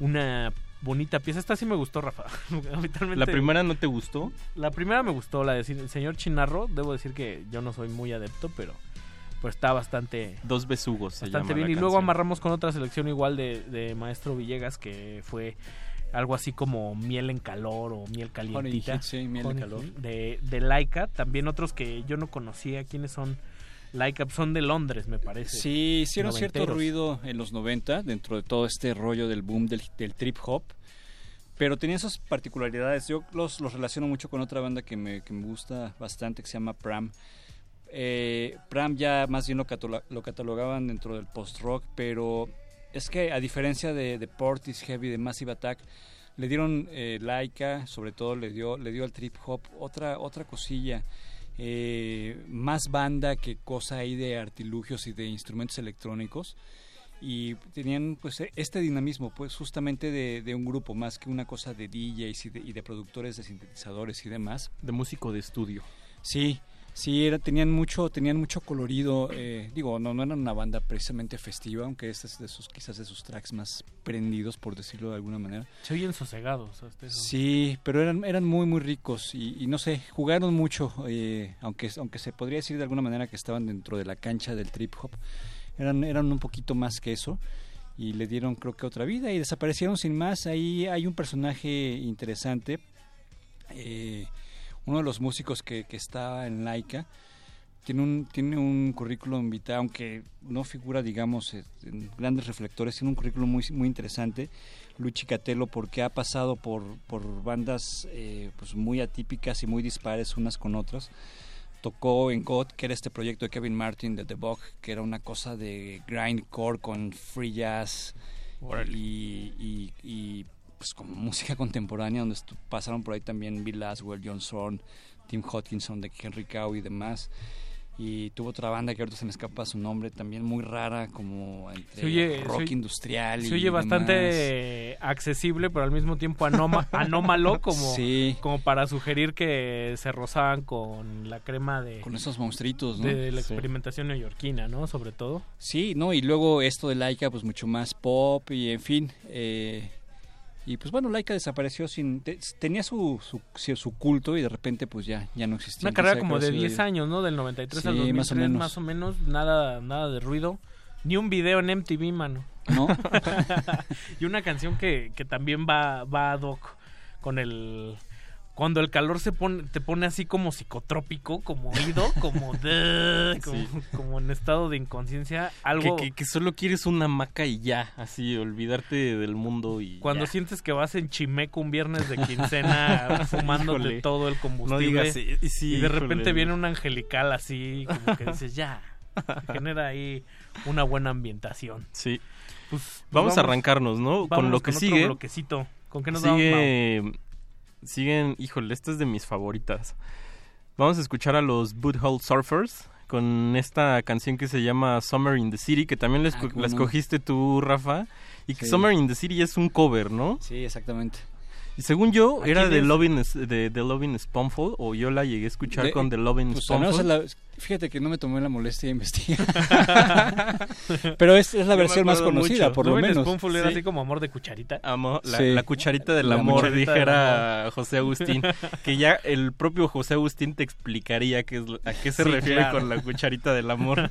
una bonita pieza. Esta sí me gustó, Rafa. ¿La primera no te gustó? La primera me gustó, la de el señor Chinarro. Debo decir que yo no soy muy adepto, pero pues está bastante Dos besugos se bastante llama bien. la Y luego canción. amarramos con otra selección igual de, de Maestro Villegas, que fue algo así como miel en calor o miel calientita. Heat, sí, miel de Honey calor. Heat, De, de Laika. También otros que yo no conocía. ¿Quiénes son? Laika son de Londres, me parece. Sí, hicieron cierto ruido en los 90 dentro de todo este rollo del boom del, del trip hop. Pero tenían esas particularidades. Yo los, los relaciono mucho con otra banda que me, que me gusta bastante, que se llama Pram. Eh, Pram ya más bien lo, lo catalogaban dentro del post-rock, pero es que a diferencia de, de Portis Heavy, de Massive Attack, le dieron eh, Laika, sobre todo le dio, le dio al trip hop otra, otra cosilla. Eh, más banda que cosa ahí de artilugios y de instrumentos electrónicos. Y tenían pues e- este dinamismo pues justamente de, de un grupo más que una cosa de DJs y de, y de productores de sintetizadores y demás. De músico de estudio. Sí sí era, tenían mucho tenían mucho colorido eh, digo no no eran una banda precisamente festiva aunque este es de sus quizás de sus tracks más prendidos por decirlo de alguna manera Se oyen sosegados. hasta eso. Sí, pero eran, eran muy, muy ricos y, y no sé, jugaron mucho, eh, aunque, aunque se podría decir de alguna manera que estaban dentro de la cancha del trip hop, eran, eran un poquito más que eso y le dieron creo que otra vida y desaparecieron sin más. Ahí hay un personaje interesante, eh, uno de los músicos que, que está en Laika. Tiene un, tiene un currículum vitae, aunque no figura, digamos, en grandes reflectores, tiene un currículum muy, muy interesante. Luchi Catelo, porque ha pasado por, por bandas eh, pues muy atípicas y muy dispares unas con otras. Tocó en God, que era este proyecto de Kevin Martin de The Bug, que era una cosa de grindcore con free jazz y, y, y, pues como música contemporánea, donde pasaron por ahí también Bill Laswell, John Zorn, Tim Hodgkinson de Henry Cow y demás. Y tuvo otra banda que ahorita se me escapa su nombre, también muy rara, como entre oye- rock industrial y Se oye bastante demás. eh, accesible, pero al mismo tiempo anoma- anómalo, como, Sí. como para sugerir que se rozaban con la crema de, Con esos monstruitos, ¿no? de la Sí. experimentación neoyorquina, ¿no? Sobre todo. Sí, no, y luego esto de Laika, pues mucho más pop y en fin. eh, y pues bueno, Laika desapareció sin. te- tenía su, su, culto y de repente pues ya, ya no existía. Una ¿Quién carrera como de habrá sido 10 de- años, ¿no? Del 93 al Sí, 2003, más o menos. más o menos, nada, nada de ruido. Ni un video en MTV, mano. ¿No? y una canción que, que también va, va ad hoc con el... Cuando el calor se pone, te pone así como psicotrópico, como oído, como, de, como, Sí. como en estado de inconsciencia, algo... que, que, que solo quieres una hamaca y ya así olvidarte del mundo y Cuando ya. sientes que vas en Chimeco un viernes de quincena fumándote Híjole. todo el combustible No digas, sí, sí, y de híjole. repente viene un angelical así como que dices ya genera ahí una buena ambientación Sí. Pues, vamos, a arrancarnos, ¿no? Con lo que otro sigue. bloquecito. ¿Con qué nos vamos, sigue, siguen, híjole, esta es de mis favoritas. Vamos a escuchar a los Boothole Surfers con esta canción que se llama Summer in the City, que también la, Ah, escogiste tú, Rafa. Y que Sí. Summer in the City es un cover, ¿no? Sí, exactamente. Según yo, ¿A era de es? Lovin' is- de, de Lovin' Spoonful, o yo la llegué a escuchar De- con The Lovin' pues, fíjate que no me tomé la molestia de investigar. Pero es, es la Yo versión más conocida, mucho. por lo menos. Spoonful era Sí. así como amor de cucharita Amo- la, Sí. la cucharita del La amor, cucharita del dijera José Agustín. que ya el propio José Agustín te explicaría qué es, lo- a qué se Sí, refiere claro. con la cucharita del amor.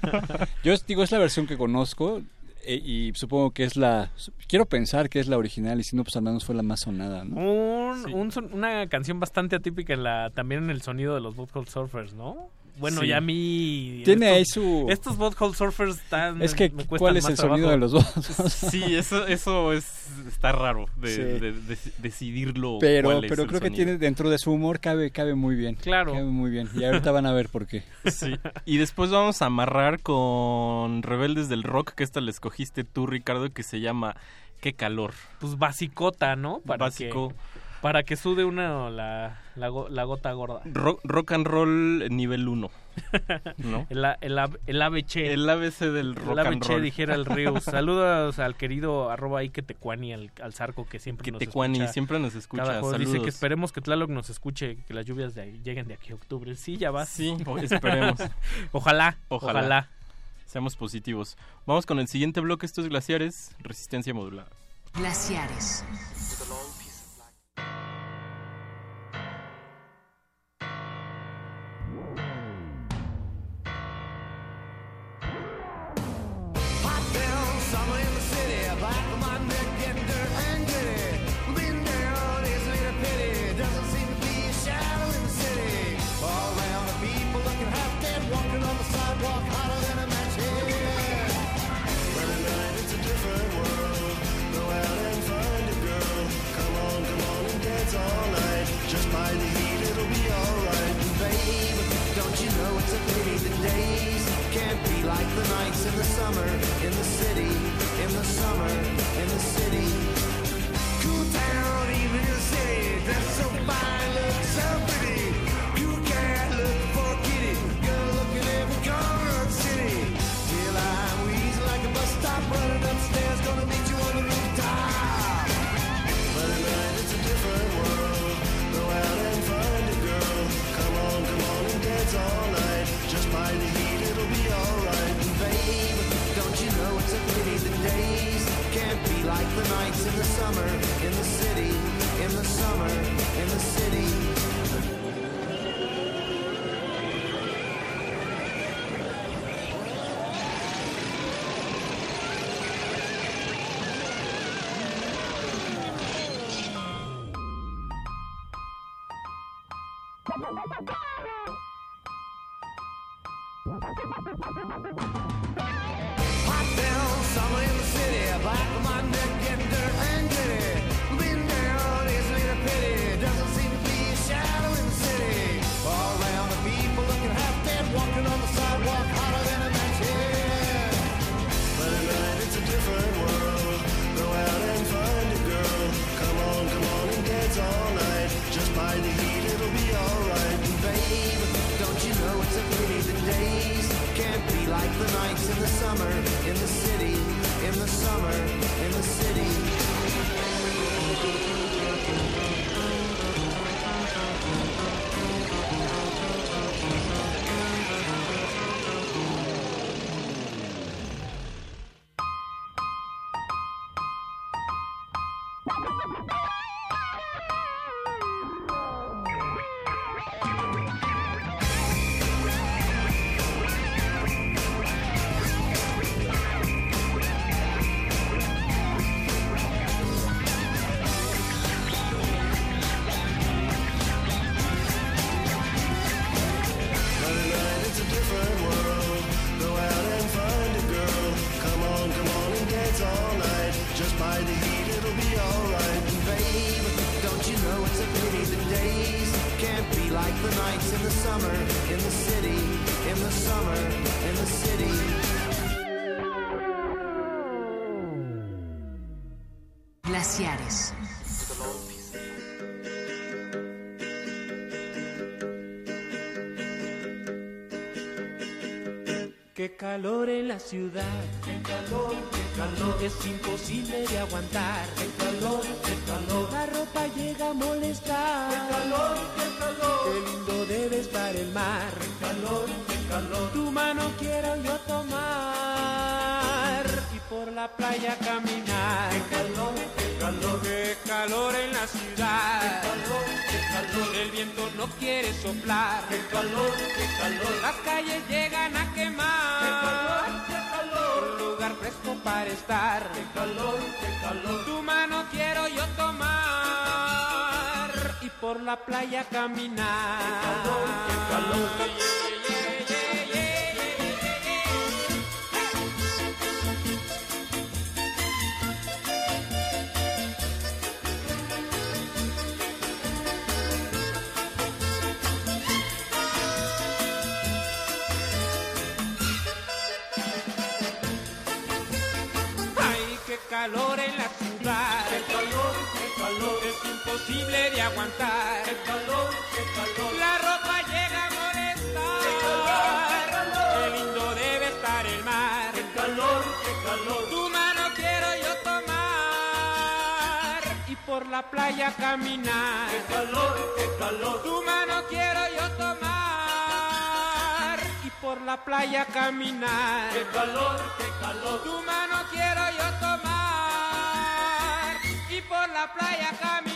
Yo digo, es la versión que conozco eh, y supongo que es la... Quiero pensar que es la original y si no, pues al menos fue la más sonada, ¿no? Un- un una canción bastante atípica en la también en el sonido de los Butthole Surfers ¿no? Bueno Sí. ya a mí Tiene ahí su- estos Butthole Surfers están Es que, me ¿cuál es más el sonido de los dos? sí, eso, eso es, está raro de, Sí. de- de- decidirlo. Pero, cuál es pero el creo que sonido. tiene dentro de su humor cabe, cabe muy bien. Claro. Cabe muy bien. Y ahorita van a ver por qué. Sí. Y después vamos a amarrar con Rebeldes del Rock, que esta la escogiste tú, Ricardo, que se llama Qué calor. pues basicota no para Básico. que para que sude una la, la, gota gorda. Rock, and roll nivel 1. ¿No? el, el, el, ABC. El ABC del rock el ABC, and roll. dijera el río. Saludos al querido arroba ahí que tecuani, al, al zarco que siempre que nos tecuani, siempre nos escucha. Dice que esperemos que Tlaloc nos escuche, que las lluvias lleguen de aquí a octubre. Sí, ya va. Sí, esperemos. ojalá, ojalá. Seamos positivos. Vamos con el siguiente bloque. Estos glaciares, resistencia modulada. Glaciares. all night Just by the heat it'll be alright. Babe, don't you know it's a pity The days can't be like the nights In the summer, in the city In the summer, in the city. Cool town, even in the city. That's so fine. like the nights in the summer, in the city, in the summer, in the city. calor en la ciudad. El calor, el calor es imposible de aguantar. El calor, el calor. La ropa llega a molestar. El calor, el calor. Qué lindo debes para el mar. El calor, el calor. Tu mano quiero yo tomar y por la playa caminar. El calor, el calor. Qué calor en la ciudad. El calor, el calor. El viento no quiere soplar. El calor, el calor. Las calles llegan para estar. Qué calor, qué calor. Tu mano quiero yo tomar y por la playa caminar. por la playa caminar. Qué calor, qué calor. Tu mano quiero yo tomar y por la playa caminar. Qué calor, qué calor. Tu mano quiero yo tomar y por la playa caminar.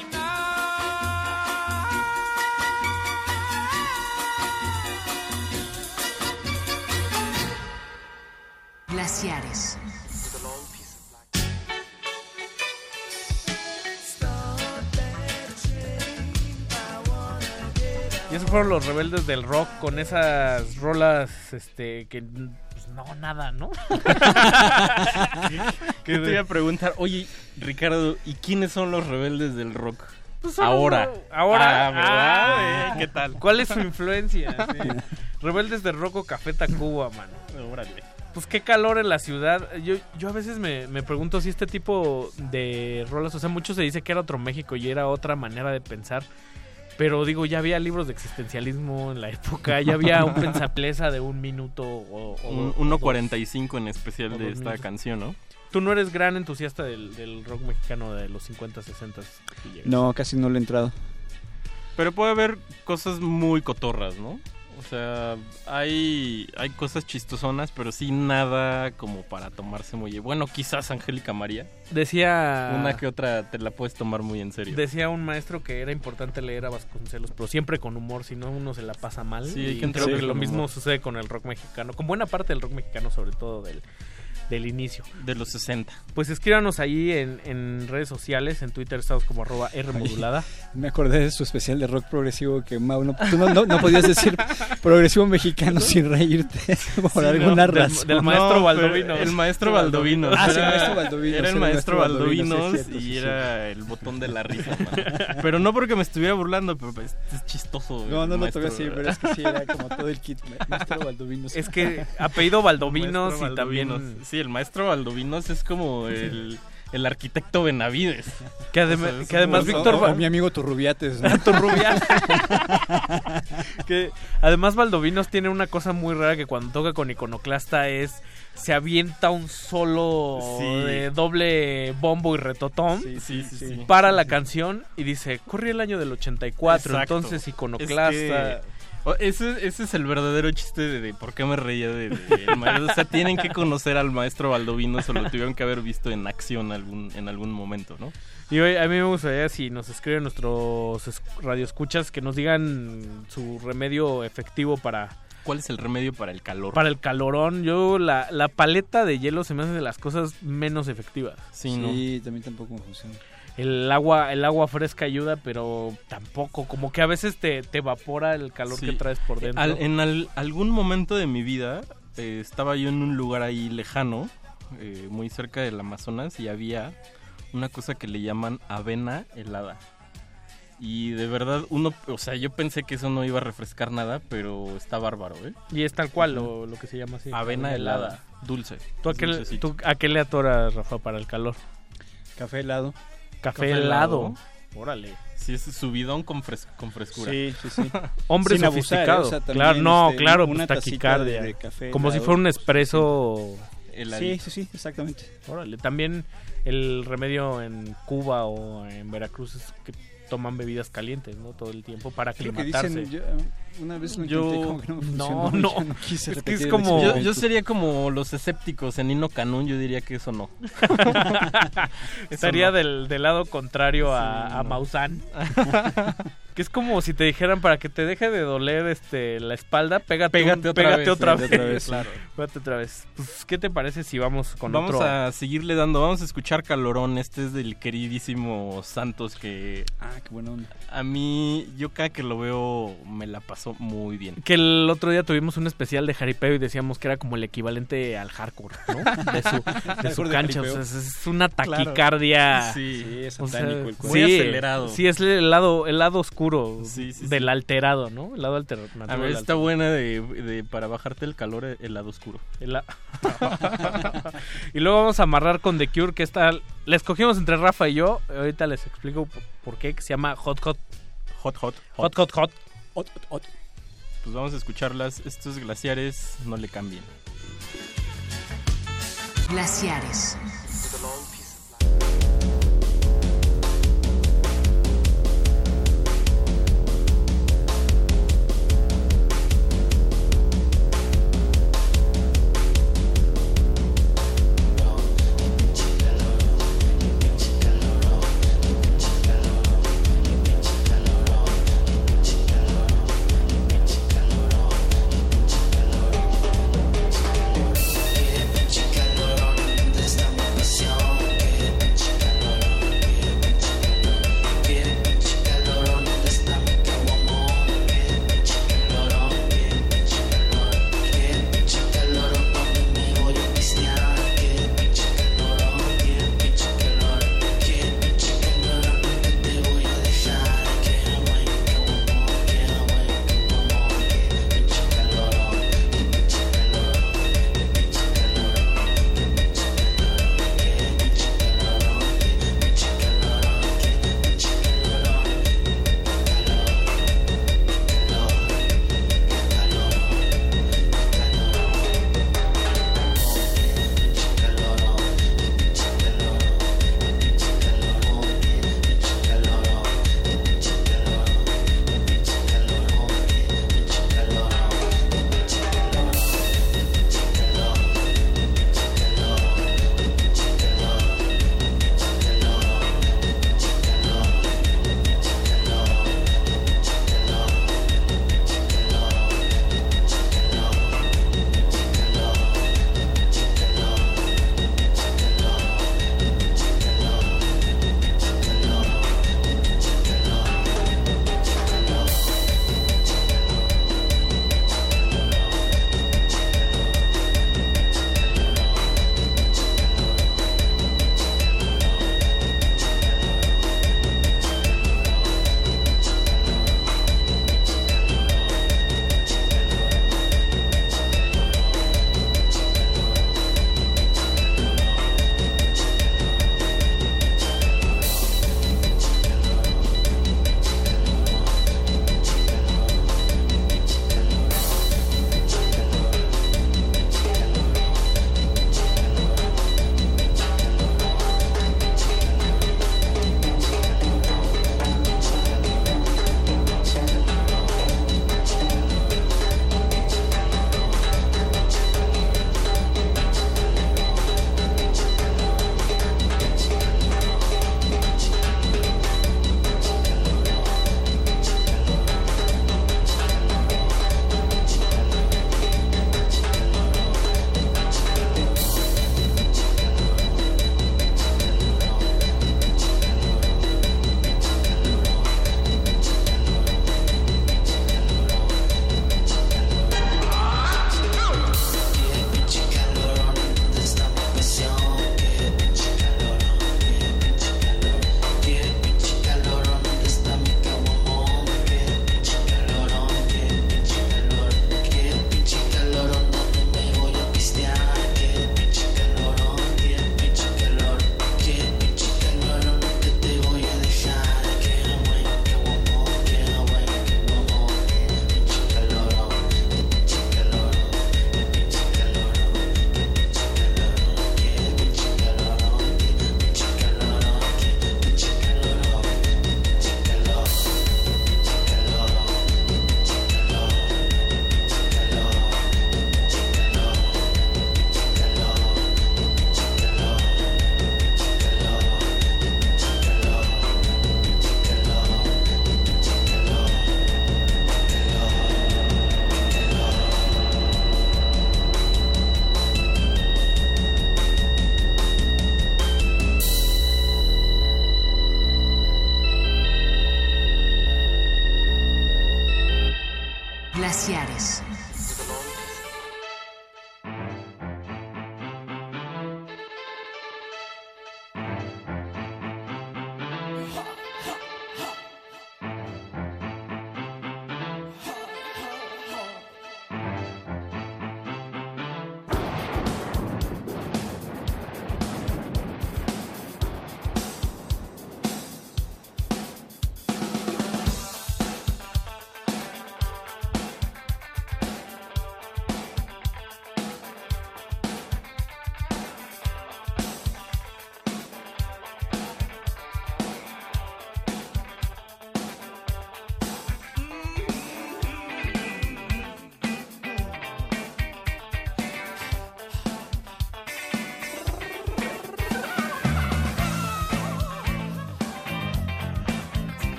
Glaciar fueron los rebeldes del rock con esas rolas este que pues no nada, ¿no? Que te iba a preguntar, oye, Ricardo, ¿y quiénes son los rebeldes del rock? Pues Ahora. Ahora. Ah, ¿verdad? Ah, Eh, ¿Qué tal? ¿Cuál es su influencia? Sí. Rebeldes del rock o Café Tacuba, mano. Órale. Pues qué calor en la ciudad. Yo, yo a veces me, me pregunto si este tipo de rolas, o sea, mucho se dice que era otro México y era otra manera de pensar. Pero digo, ya había libros de existencialismo en la época, ya había un pensapleza de un minuto o, o- Un- o dos. 1.45 en especial de esta minutos. canción, ¿no? Tú no eres gran entusiasta del, del rock mexicano de los 50, 60. No, casi no le he entrado. Pero puede haber cosas muy cotorras, ¿no? O sea, hay, hay cosas chistosonas, pero sí nada como para tomarse muy... Bueno, quizás Angélica María. Decía... Una que otra te la puedes tomar muy en serio. Decía un maestro que era importante leer a Vasconcelos, pero siempre con humor, si no uno se la pasa mal. Sí, hay que creo que lo humor. mismo sucede con el rock mexicano, con buena parte del rock mexicano, sobre todo del, del inicio. De los 60. Pues escríbanos ahí en, en redes sociales, en Twitter estamos como arroba R modulada. Me acordé de su especial de rock progresivo que Mau, no, tú no, no- no podías decir progresivo mexicano sin reírte por Sí, alguna del- razón. del maestro pero Baldovinos. El maestro Baldovinos. Ah, sí, el maestro Baldovinos, Era el maestro Baldovinos sí, y sí, era el botón de la risa. man. Pero no porque me estuviera burlando, pero es, es chistoso. No, no, no te maestro. voy a decir, pero es que sí era como todo el kit. Maestro Baldovinos. Es que apellido Baldovinos Maestro y también... Baldovinos. Sí, el maestro Baldovinos es como el, el arquitecto Benavides. Que, adem- O sea, es que además Víctor O mi amigo Turrubiates. ¿no? Turrubiates. que además Baldovinos tiene una cosa muy rara que cuando toca con Iconoclasta es se avienta un solo Sí. de doble bombo y retotón Sí, sí, para la canción y dice, corría el año del 84, Exacto. entonces Es Iconoclasta... que- o- ese, ese es el verdadero chiste de, de por qué me reía de, de- el maestro. O sea, tienen que conocer al maestro Baldovino, se lo tuvieron que haber visto en acción algún, en algún momento, ¿no? Y hoy a mí me gustaría si nos escriben nuestros es- radioescuchas que nos digan su remedio efectivo para ¿Cuál es el remedio para el calor? para el calorón. Yo la, la paleta de hielo se me hace de las cosas menos efectivas. Sí, ¿no? Sí, también tampoco me funciona. El agua, el agua fresca ayuda, pero tampoco. Como que a veces te, te evapora el calor Sí. que traes por dentro. Al- en al- algún momento de mi vida eh, estaba yo en un lugar ahí lejano, eh, muy cerca del Amazonas, y había una cosa que le llaman avena helada. Y de verdad, uno, o sea, yo pensé que eso no iba a refrescar nada, pero está bárbaro, ¿eh? Y es tal cual lo, lo que se llama así. Avena helada, dulce. ¿Tú a, qué, le- dulcecito. tú a qué le atoras, Rafa, para el calor? Café helado. Café, helado. Órale. Sí, es subidón con, fres- con frescura. Sí, sí, sí. Hombre Sin abusar, sofisticado. ¿eh? O sea, también, claro, no, este, claro, una pues taquicardia. de- de café Como si fuera un pues, espresso. Sí, sí, sí, exactamente. Órale, también el remedio en Cuba o en Veracruz es que toman bebidas calientes, ¿no? Todo el tiempo para Creo que aclimatarse. dicen, yo, una vez lo Yo- intenté, como que no me no, funcionó, no. no quise Es que es como- Yo, yo sería como los escépticos en Nino Canún, yo diría que eso no. Estaría no. del, del lado contrario a, Sí, a no. Maussan. que es como si te dijeran para que te deje de doler este la espalda, pégate, Pégate un- otra pégate vez, otra pégate vez. otra vez, claro. Pégate otra vez. Pues, ¿qué te parece si vamos con vamos otro? a seguirle dando, vamos a escuchar Calorón, este es del queridísimo Santos que Ah, qué buena onda. a mí, yo cada que lo veo me la paso muy bien. Que el otro día tuvimos un especial de jaripeo y decíamos que era como el equivalente al hardcore, ¿no? De su, de su Hardcore de cancha. O sea, es una Claro. taquicardia. Sí, Sí, es O sea, satánico el Muy sí, acelerado. Sí, es el lado, el lado oscuro Sí, sí, del alterado, ¿no? El lado alternativo. A ver, está buena de, de- para bajarte el calor el lado oscuro. El la- y luego vamos a amarrar con The Cure, que está... La escogimos entre Rafa y yo. Ahorita les explico por, por qué, que se llama Hot Hot. Hot, hot, Hot Hot Hot. Ot, ot, ot. Pues vamos a escucharlas. Estos glaciares no le cambien. Glaciares.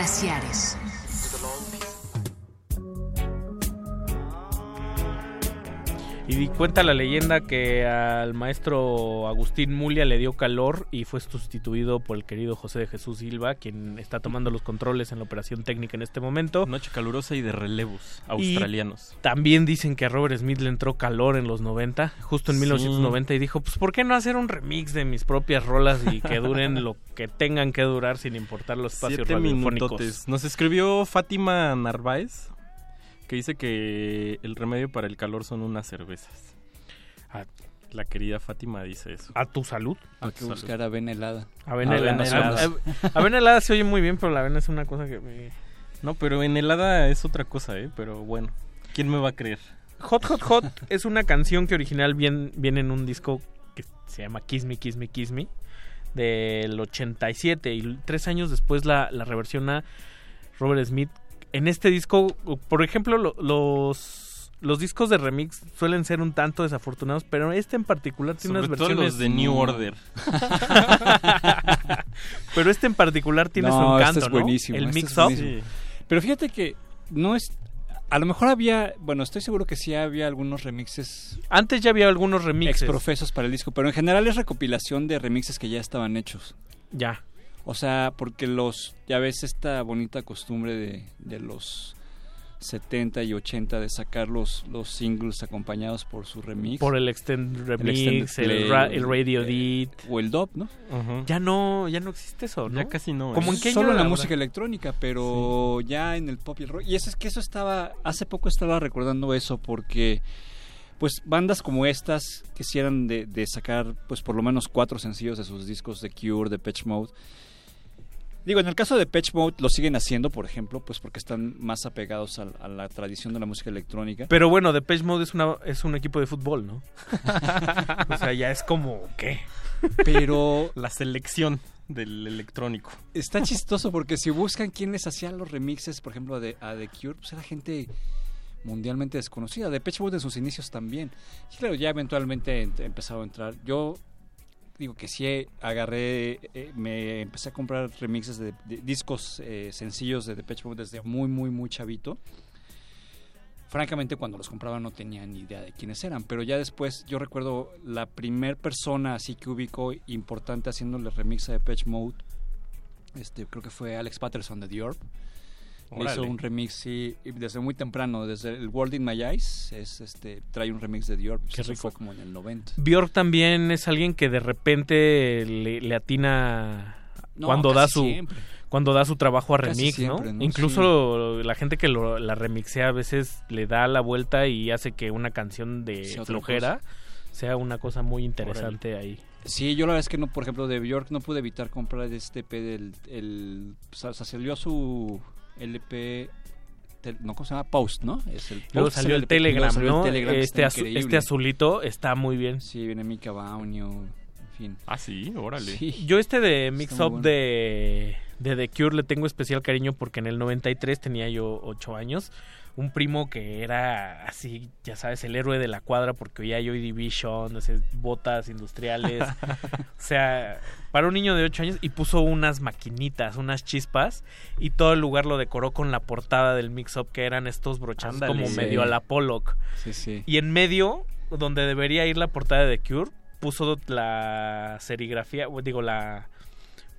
Glaciares. Y cuenta la leyenda que al maestro Agustín Mulia le dio calor y fue sustituido por el querido José de Jesús Silva, quien está tomando los controles en la operación técnica en este momento. Noche calurosa y de relevos australianos. Y también dicen que a Robert Smith le entró calor en los 90, justo en Sí. 1990, y dijo, pues ¿por qué no hacer un remix de mis propias rolas y que duren lo que tengan que durar sin importar los espacios Siete radiofónicos? minutotes. Nos escribió Fátima Narváez que dice que el remedio para el calor son unas cervezas. Ah, la querida Fátima dice eso. ¿A tu salud? Hay que buscar avena helada. Avena helada. helada. A- a- Avena helada se oye muy bien, pero la avena es una cosa que... me- No, pero en helada es otra cosa, ¿eh? Pero bueno, ¿quién me va a creer? Hot Hot Hot es una canción que original bien, viene en un disco que se llama Kiss Me, Kiss Me, Kiss Me del 87 y tres años después la, la reversiona Robert Smith. En este disco, por ejemplo, lo- los, los discos de remix suelen ser un tanto desafortunados, pero este en particular tiene Sobre unas todo versiones los de New Order. pero este en particular tiene No, su este encanto, es ¿no? buenísimo, El este es mix-up. buenísimo. Pero fíjate que no es... A lo mejor había... Bueno, estoy seguro que sí había algunos remixes... Antes ya había algunos remixes. Exprofesos para el disco, pero en general es recopilación de remixes que ya estaban hechos. Ya. O sea, porque los... Ya ves esta bonita costumbre de, de los 70 y 80 de sacar los, los singles acompañados por su remix. Por el extend remix, extended el, play, el radio eh, edit. O el dub, ¿no? Ya no, ya no existe eso, ¿no? Ya casi no. ¿Cómo ¿eh? en qué Solo en la música electrónica, pero ya en el pop y el rock. Y eso es que eso estaba, hace poco estaba recordando eso porque pues bandas como estas quisieran de, de sacar pues por lo menos cuatro sencillos de sus discos de Cure, de Patch Mode. Digo, en el caso de Patch Mode lo siguen haciendo, por ejemplo, pues porque están más apegados a, a la tradición de la música electrónica. Pero bueno, Depeche Mode es, una, es un equipo de fútbol, ¿no? o sea, ya es como, ¿qué? Pero La selección del electrónico. Está chistoso porque si buscan quién les hacía los remixes, por ejemplo, de, a The Cure, pues era gente mundialmente desconocida. De Pitch Mode en sus inicios también. Y claro, ya eventualmente ent- empezado a entrar. Yo digo que sí agarré, eh, me empecé a comprar remixes de, de discos eh, sencillos de Depeche Mode desde muy, muy, muy chavito. Francamente, cuando los compraba no tenía ni idea de quiénes eran, pero ya después yo recuerdo la primer persona así que ubicó importante haciéndole remix a Depeche Mode, este, creo que fue Alex Patterson de The Orb. Le hizo un remix, sí, y desde muy temprano, desde el World in My Eyes, es, este, trae un remix de Orb, Qué rico. fue como en el 90. Björk también es alguien que de repente le, le atina No, cuando da su siempre. cuando da su trabajo a remix, siempre, ¿no? ¿no? Incluso la gente que lo- la remixea a veces le da la vuelta y hace que una canción de Sea flojera sea una cosa muy interesante ahí. Sí, yo la verdad es que no, por ejemplo, de Bjork no pude evitar comprar este EP del, el, o sea, salió su LP, no, ¿cómo se llama? Post, ¿no? Es el Luego salió el Telegram, salió el ¿no? Telegram, este, este azulito está muy bien. Sí, viene Mika Baunio, en fin. Ah, sí, órale. Sí. Yo este de Mix Up bueno. de, de The Cure le tengo especial cariño porque en el 93 tenía yo 8 años. Un primo que era así, ya sabes, el héroe de la cuadra porque oía Joy Division, ese, botas industriales. o sea, para un niño de 8 años y puso unas maquinitas, unas chispas y todo el lugar lo decoró con la portada del Mix Up que eran estos brochados como Sí. medio a la Pollock. Sí, sí. Y en medio, donde debería ir la portada de The Cure, puso la serigrafía, o digo, la...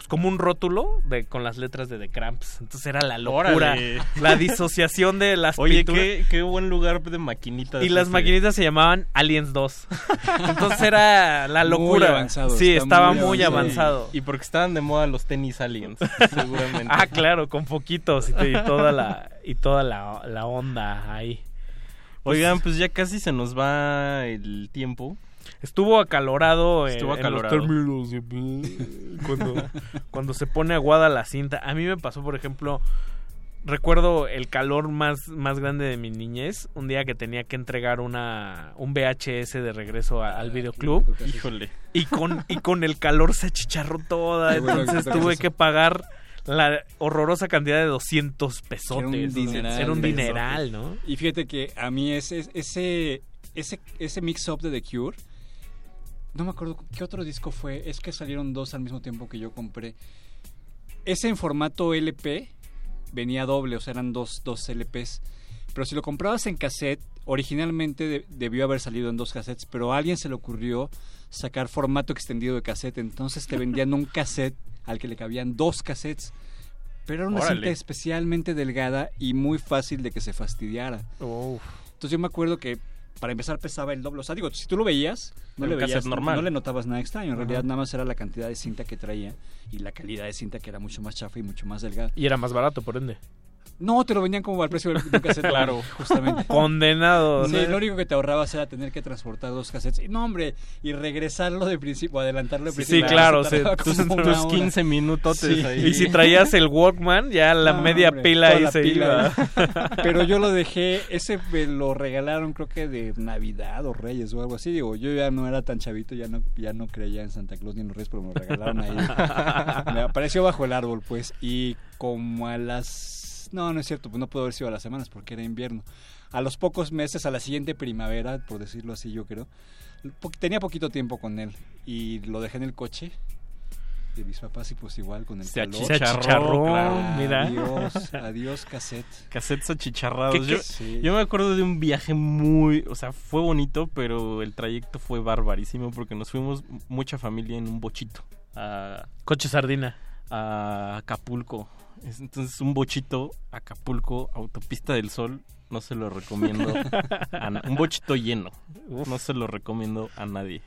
Pues como un rótulo de, con las letras de The Cramps. Entonces era la locura. Órale. La disociación de las Oye, pinturas. qué, qué buen lugar de maquinitas. Y las ese. maquinitas se llamaban Aliens 2. Entonces era la Muy locura. avanzado, sí, estaba muy muy avanzado. avanzado. Y porque estaban de moda los tenis aliens, seguramente. Ah, claro, con foquitos y, y toda la y toda la, la onda ahí. Oigan, pues ya casi se nos va el tiempo. Estuvo acalorado, en- Estuvo en, acalorado. los términos de- cuando, cuando se pone aguada la cinta. A mí me pasó, por ejemplo, recuerdo el calor más, más grande de mi niñez, un día que tenía que entregar una un VHS de regreso a- al videoclub Híjole. y con y con el calor se achicharró toda, entonces tuve que pagar la horrorosa cantidad de 200 pesotes. Era un dineral, Era un dineral, ¿no? Y fíjate que a mí ese, ese, ese, ese mix-up de The Cure, no me acuerdo qué otro disco fue, es que salieron dos al mismo tiempo que yo compré. Ese en formato LP, venía doble, o sea, eran dos, dos LPs. Pero si lo comprabas en cassette, originalmente de- debió haber salido en dos cassettes, pero a alguien se le ocurrió sacar formato extendido de cassette, entonces te vendían un cassette al que le cabían dos cassettes. Pero era una Órale. cinta especialmente delgada y muy fácil de que se fastidiara. Entonces yo me acuerdo que para empezar pesaba el doble. O sea, digo, si tú lo veías, no le veías, normal. no le notabas nada extraño. En Ajá. realidad nada más era la cantidad de cinta que traía y la calidad de cinta que era mucho más chafa y mucho más delgada. Y era más barato, por ende. No, te lo vendían como al precio de un cassette. Claro. justamente. Condenado, Sí, ¿no? lo único que te ahorrabas era tener que transportar dos cassettes. Y, no, hombre, y regresarlo de principio, o adelantarlo de Sí, principio. claro, sí. tardaba Tus- como tus una hora. 15 minutotes ahí. Y si traías el Walkman, ya la No, media hombre, pila ahí se pila iba. Pero yo lo dejé, ese me lo regalaron creo que de Navidad o Reyes o algo así. Digo, yo ya no era tan chavito, ya no, ya no creía en Santa Claus ni en los Reyes, pero me lo regalaron ahí. me apareció bajo el árbol, pues. Y como a las... No, no es cierto, pues no pudo haber sido a las semanas porque era invierno. A los pocos meses, a la siguiente primavera, por decirlo así yo creo, po- tenía poquito tiempo con él y lo dejé en el coche de mis papás y pues igual con el Se calor. achicharró, Se achicharró, claro. mira. Adiós, adiós cassette. Cassettes achicharrados. ¿Qué- Yo? Sí. yo me acuerdo de un viaje muy, o sea, fue bonito, pero el trayecto fue barbarísimo porque nos fuimos mucha familia en un bochito a Coche sardina. a Acapulco. Es- Entonces un bochito Acapulco, autopista del Sol, no se lo recomiendo. a un bochito lleno, no se lo recomiendo a nadie.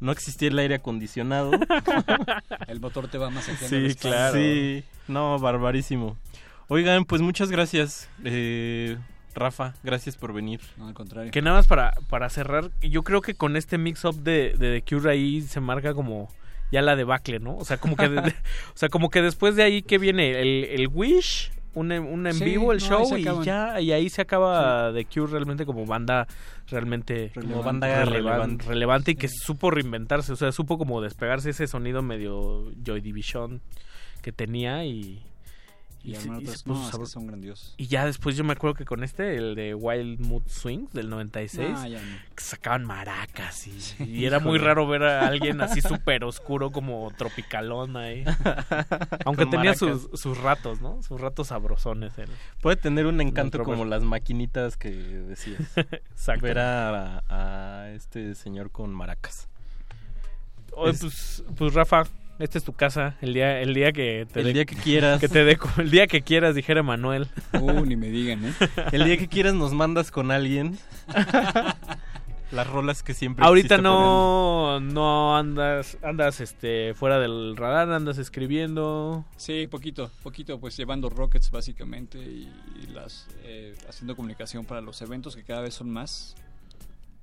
No existía el aire acondicionado. El motor te va masajeando Sí, claro. Sí, no, barbarísimo. Oigan, pues muchas gracias. Eh, Rafa, gracias por venir. No, al contrario. Que nada más para, para cerrar, yo creo que con este mix-up de, de The Cure ahí se marca como ya la debacle, ¿no? O sea, como que, de- de- o sea, como que después de ahí, ¿qué viene? El, el Wish, un, en- un en Sí, vivo, el no, show, y ya, y ahí se acaba The Cure realmente como banda realmente Como banda relevante. relevante y que supo reinventarse, o sea, supo como despegarse ese sonido medio Joy Division que tenía y... Y se- y otras- se puso no, es que sabroso. son grandiosos. Y ya después yo me acuerdo que con este, el de Wild Mood Swings del 96, Ah, ya no. que sacaban maracas y, y era muy raro ver a alguien así súper oscuro como tropicalón ahí. Aunque tenía sus, sus ratos, ¿no? Sus ratos sabrosones. el- Puede tener un encanto como las maquinitas que decías. Exacto. Ver a, a este señor con maracas. Oye, Es- pues, pues Rafa, esta es tu casa. El día, el día que te El día que quieras. Que te co- el día que quieras, dijera Manuel. Uh, ni me digan, ¿eh? El día que quieras nos mandas con alguien. Las rolas que siempre Ahorita no, no andas, andas este fuera del radar, andas escribiendo. Sí, poquito, poquito, pues llevando rockets básicamente y, y las eh, haciendo comunicación para los eventos que cada vez son más.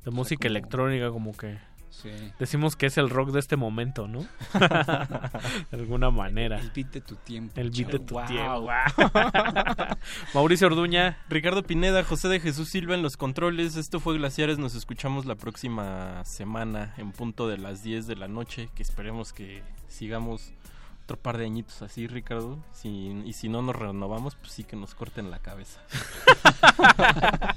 De música electrónica, como que. Sí. Decimos que es el rock de este momento, ¿no? de alguna manera. El beat de tu tiempo. El beat de tu Wow. tiempo. Mauricio Orduña. Ricardo Pineda, José de Jesús Silva en los controles. Esto fue Glaciares. Nos escuchamos la próxima semana en punto de las 10 de la noche. Que esperemos que sigamos otro par de añitos así, Ricardo. Si, y si no nos renovamos, pues sí que nos corten la cabeza.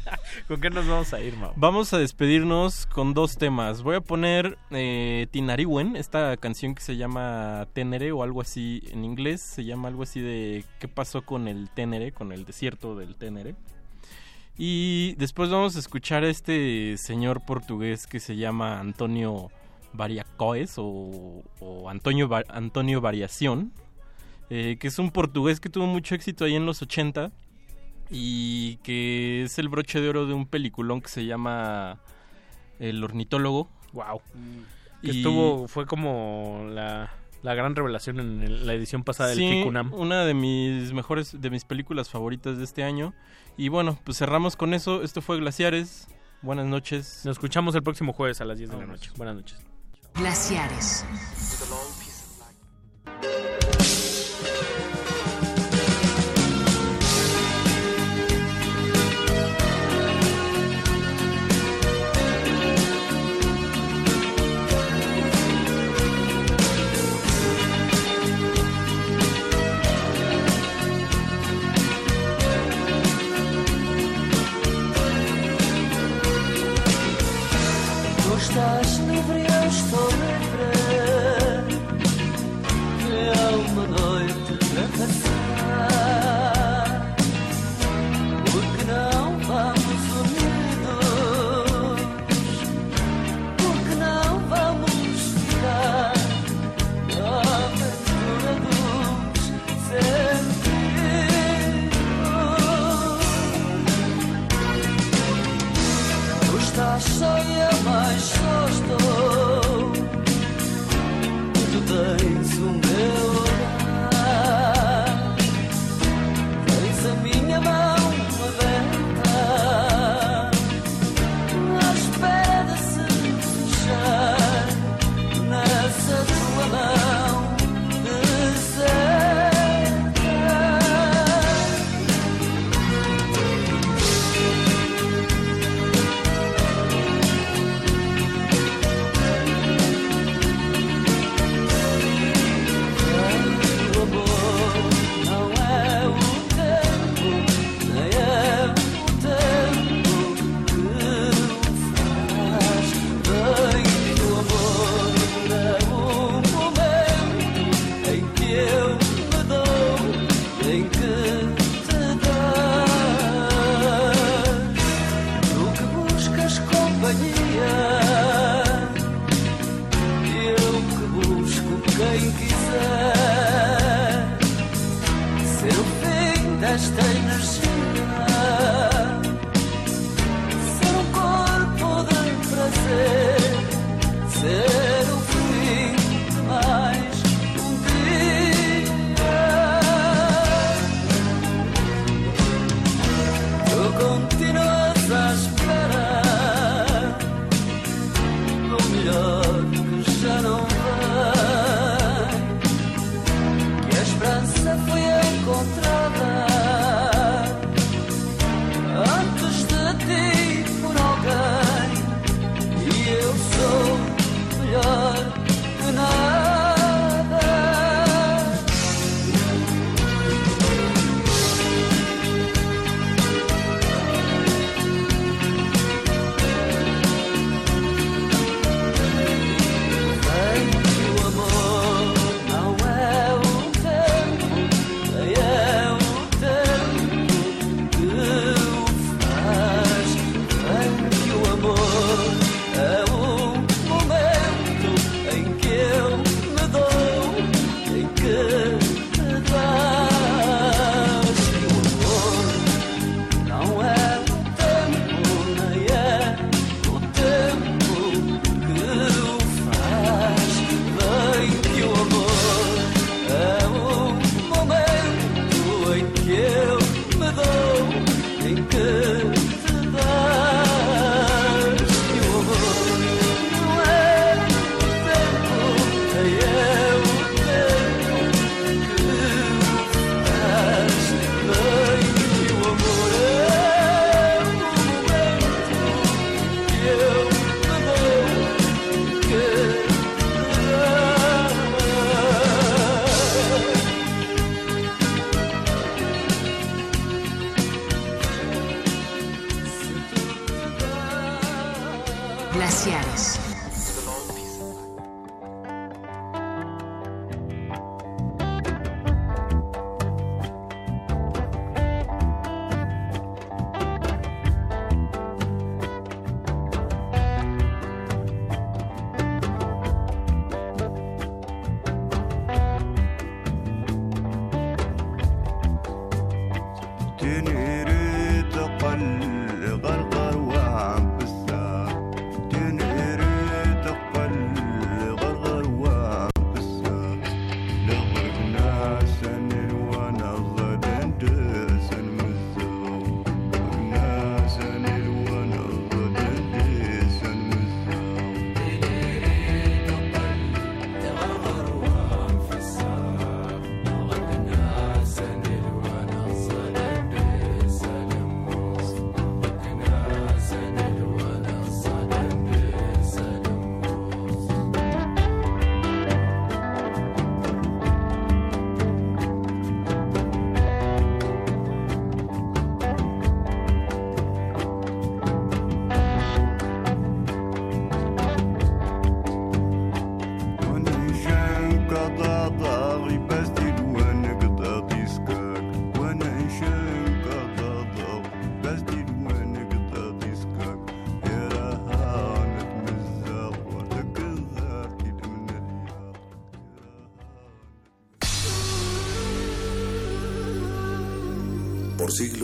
¿Con qué nos vamos a ir, Mau? Vamos a despedirnos con dos temas. Voy a poner eh, Tinariwen, esta canción que se llama Ténere o algo así en inglés. Se llama algo así de ¿Qué pasó con el Ténere? Con el desierto del Ténere. Y después vamos a escuchar a este señor portugués que se llama Antonio Variacoes o, o Antonio, Va- Antonio Variación, eh, que es un portugués que tuvo mucho éxito ahí en los 80 y que es el broche de oro de un peliculón que se llama El ornitólogo. Wow. Que Y- estuvo, fue como la, la gran revelación en el- la edición pasada del Kikunam. una de mis mejores, de mis películas favoritas de este año. Y bueno, pues cerramos con eso. Esto fue Glaciares. Buenas noches. Nos escuchamos el próximo jueves a las 10 de la noche. Buenas noches. Glaciares.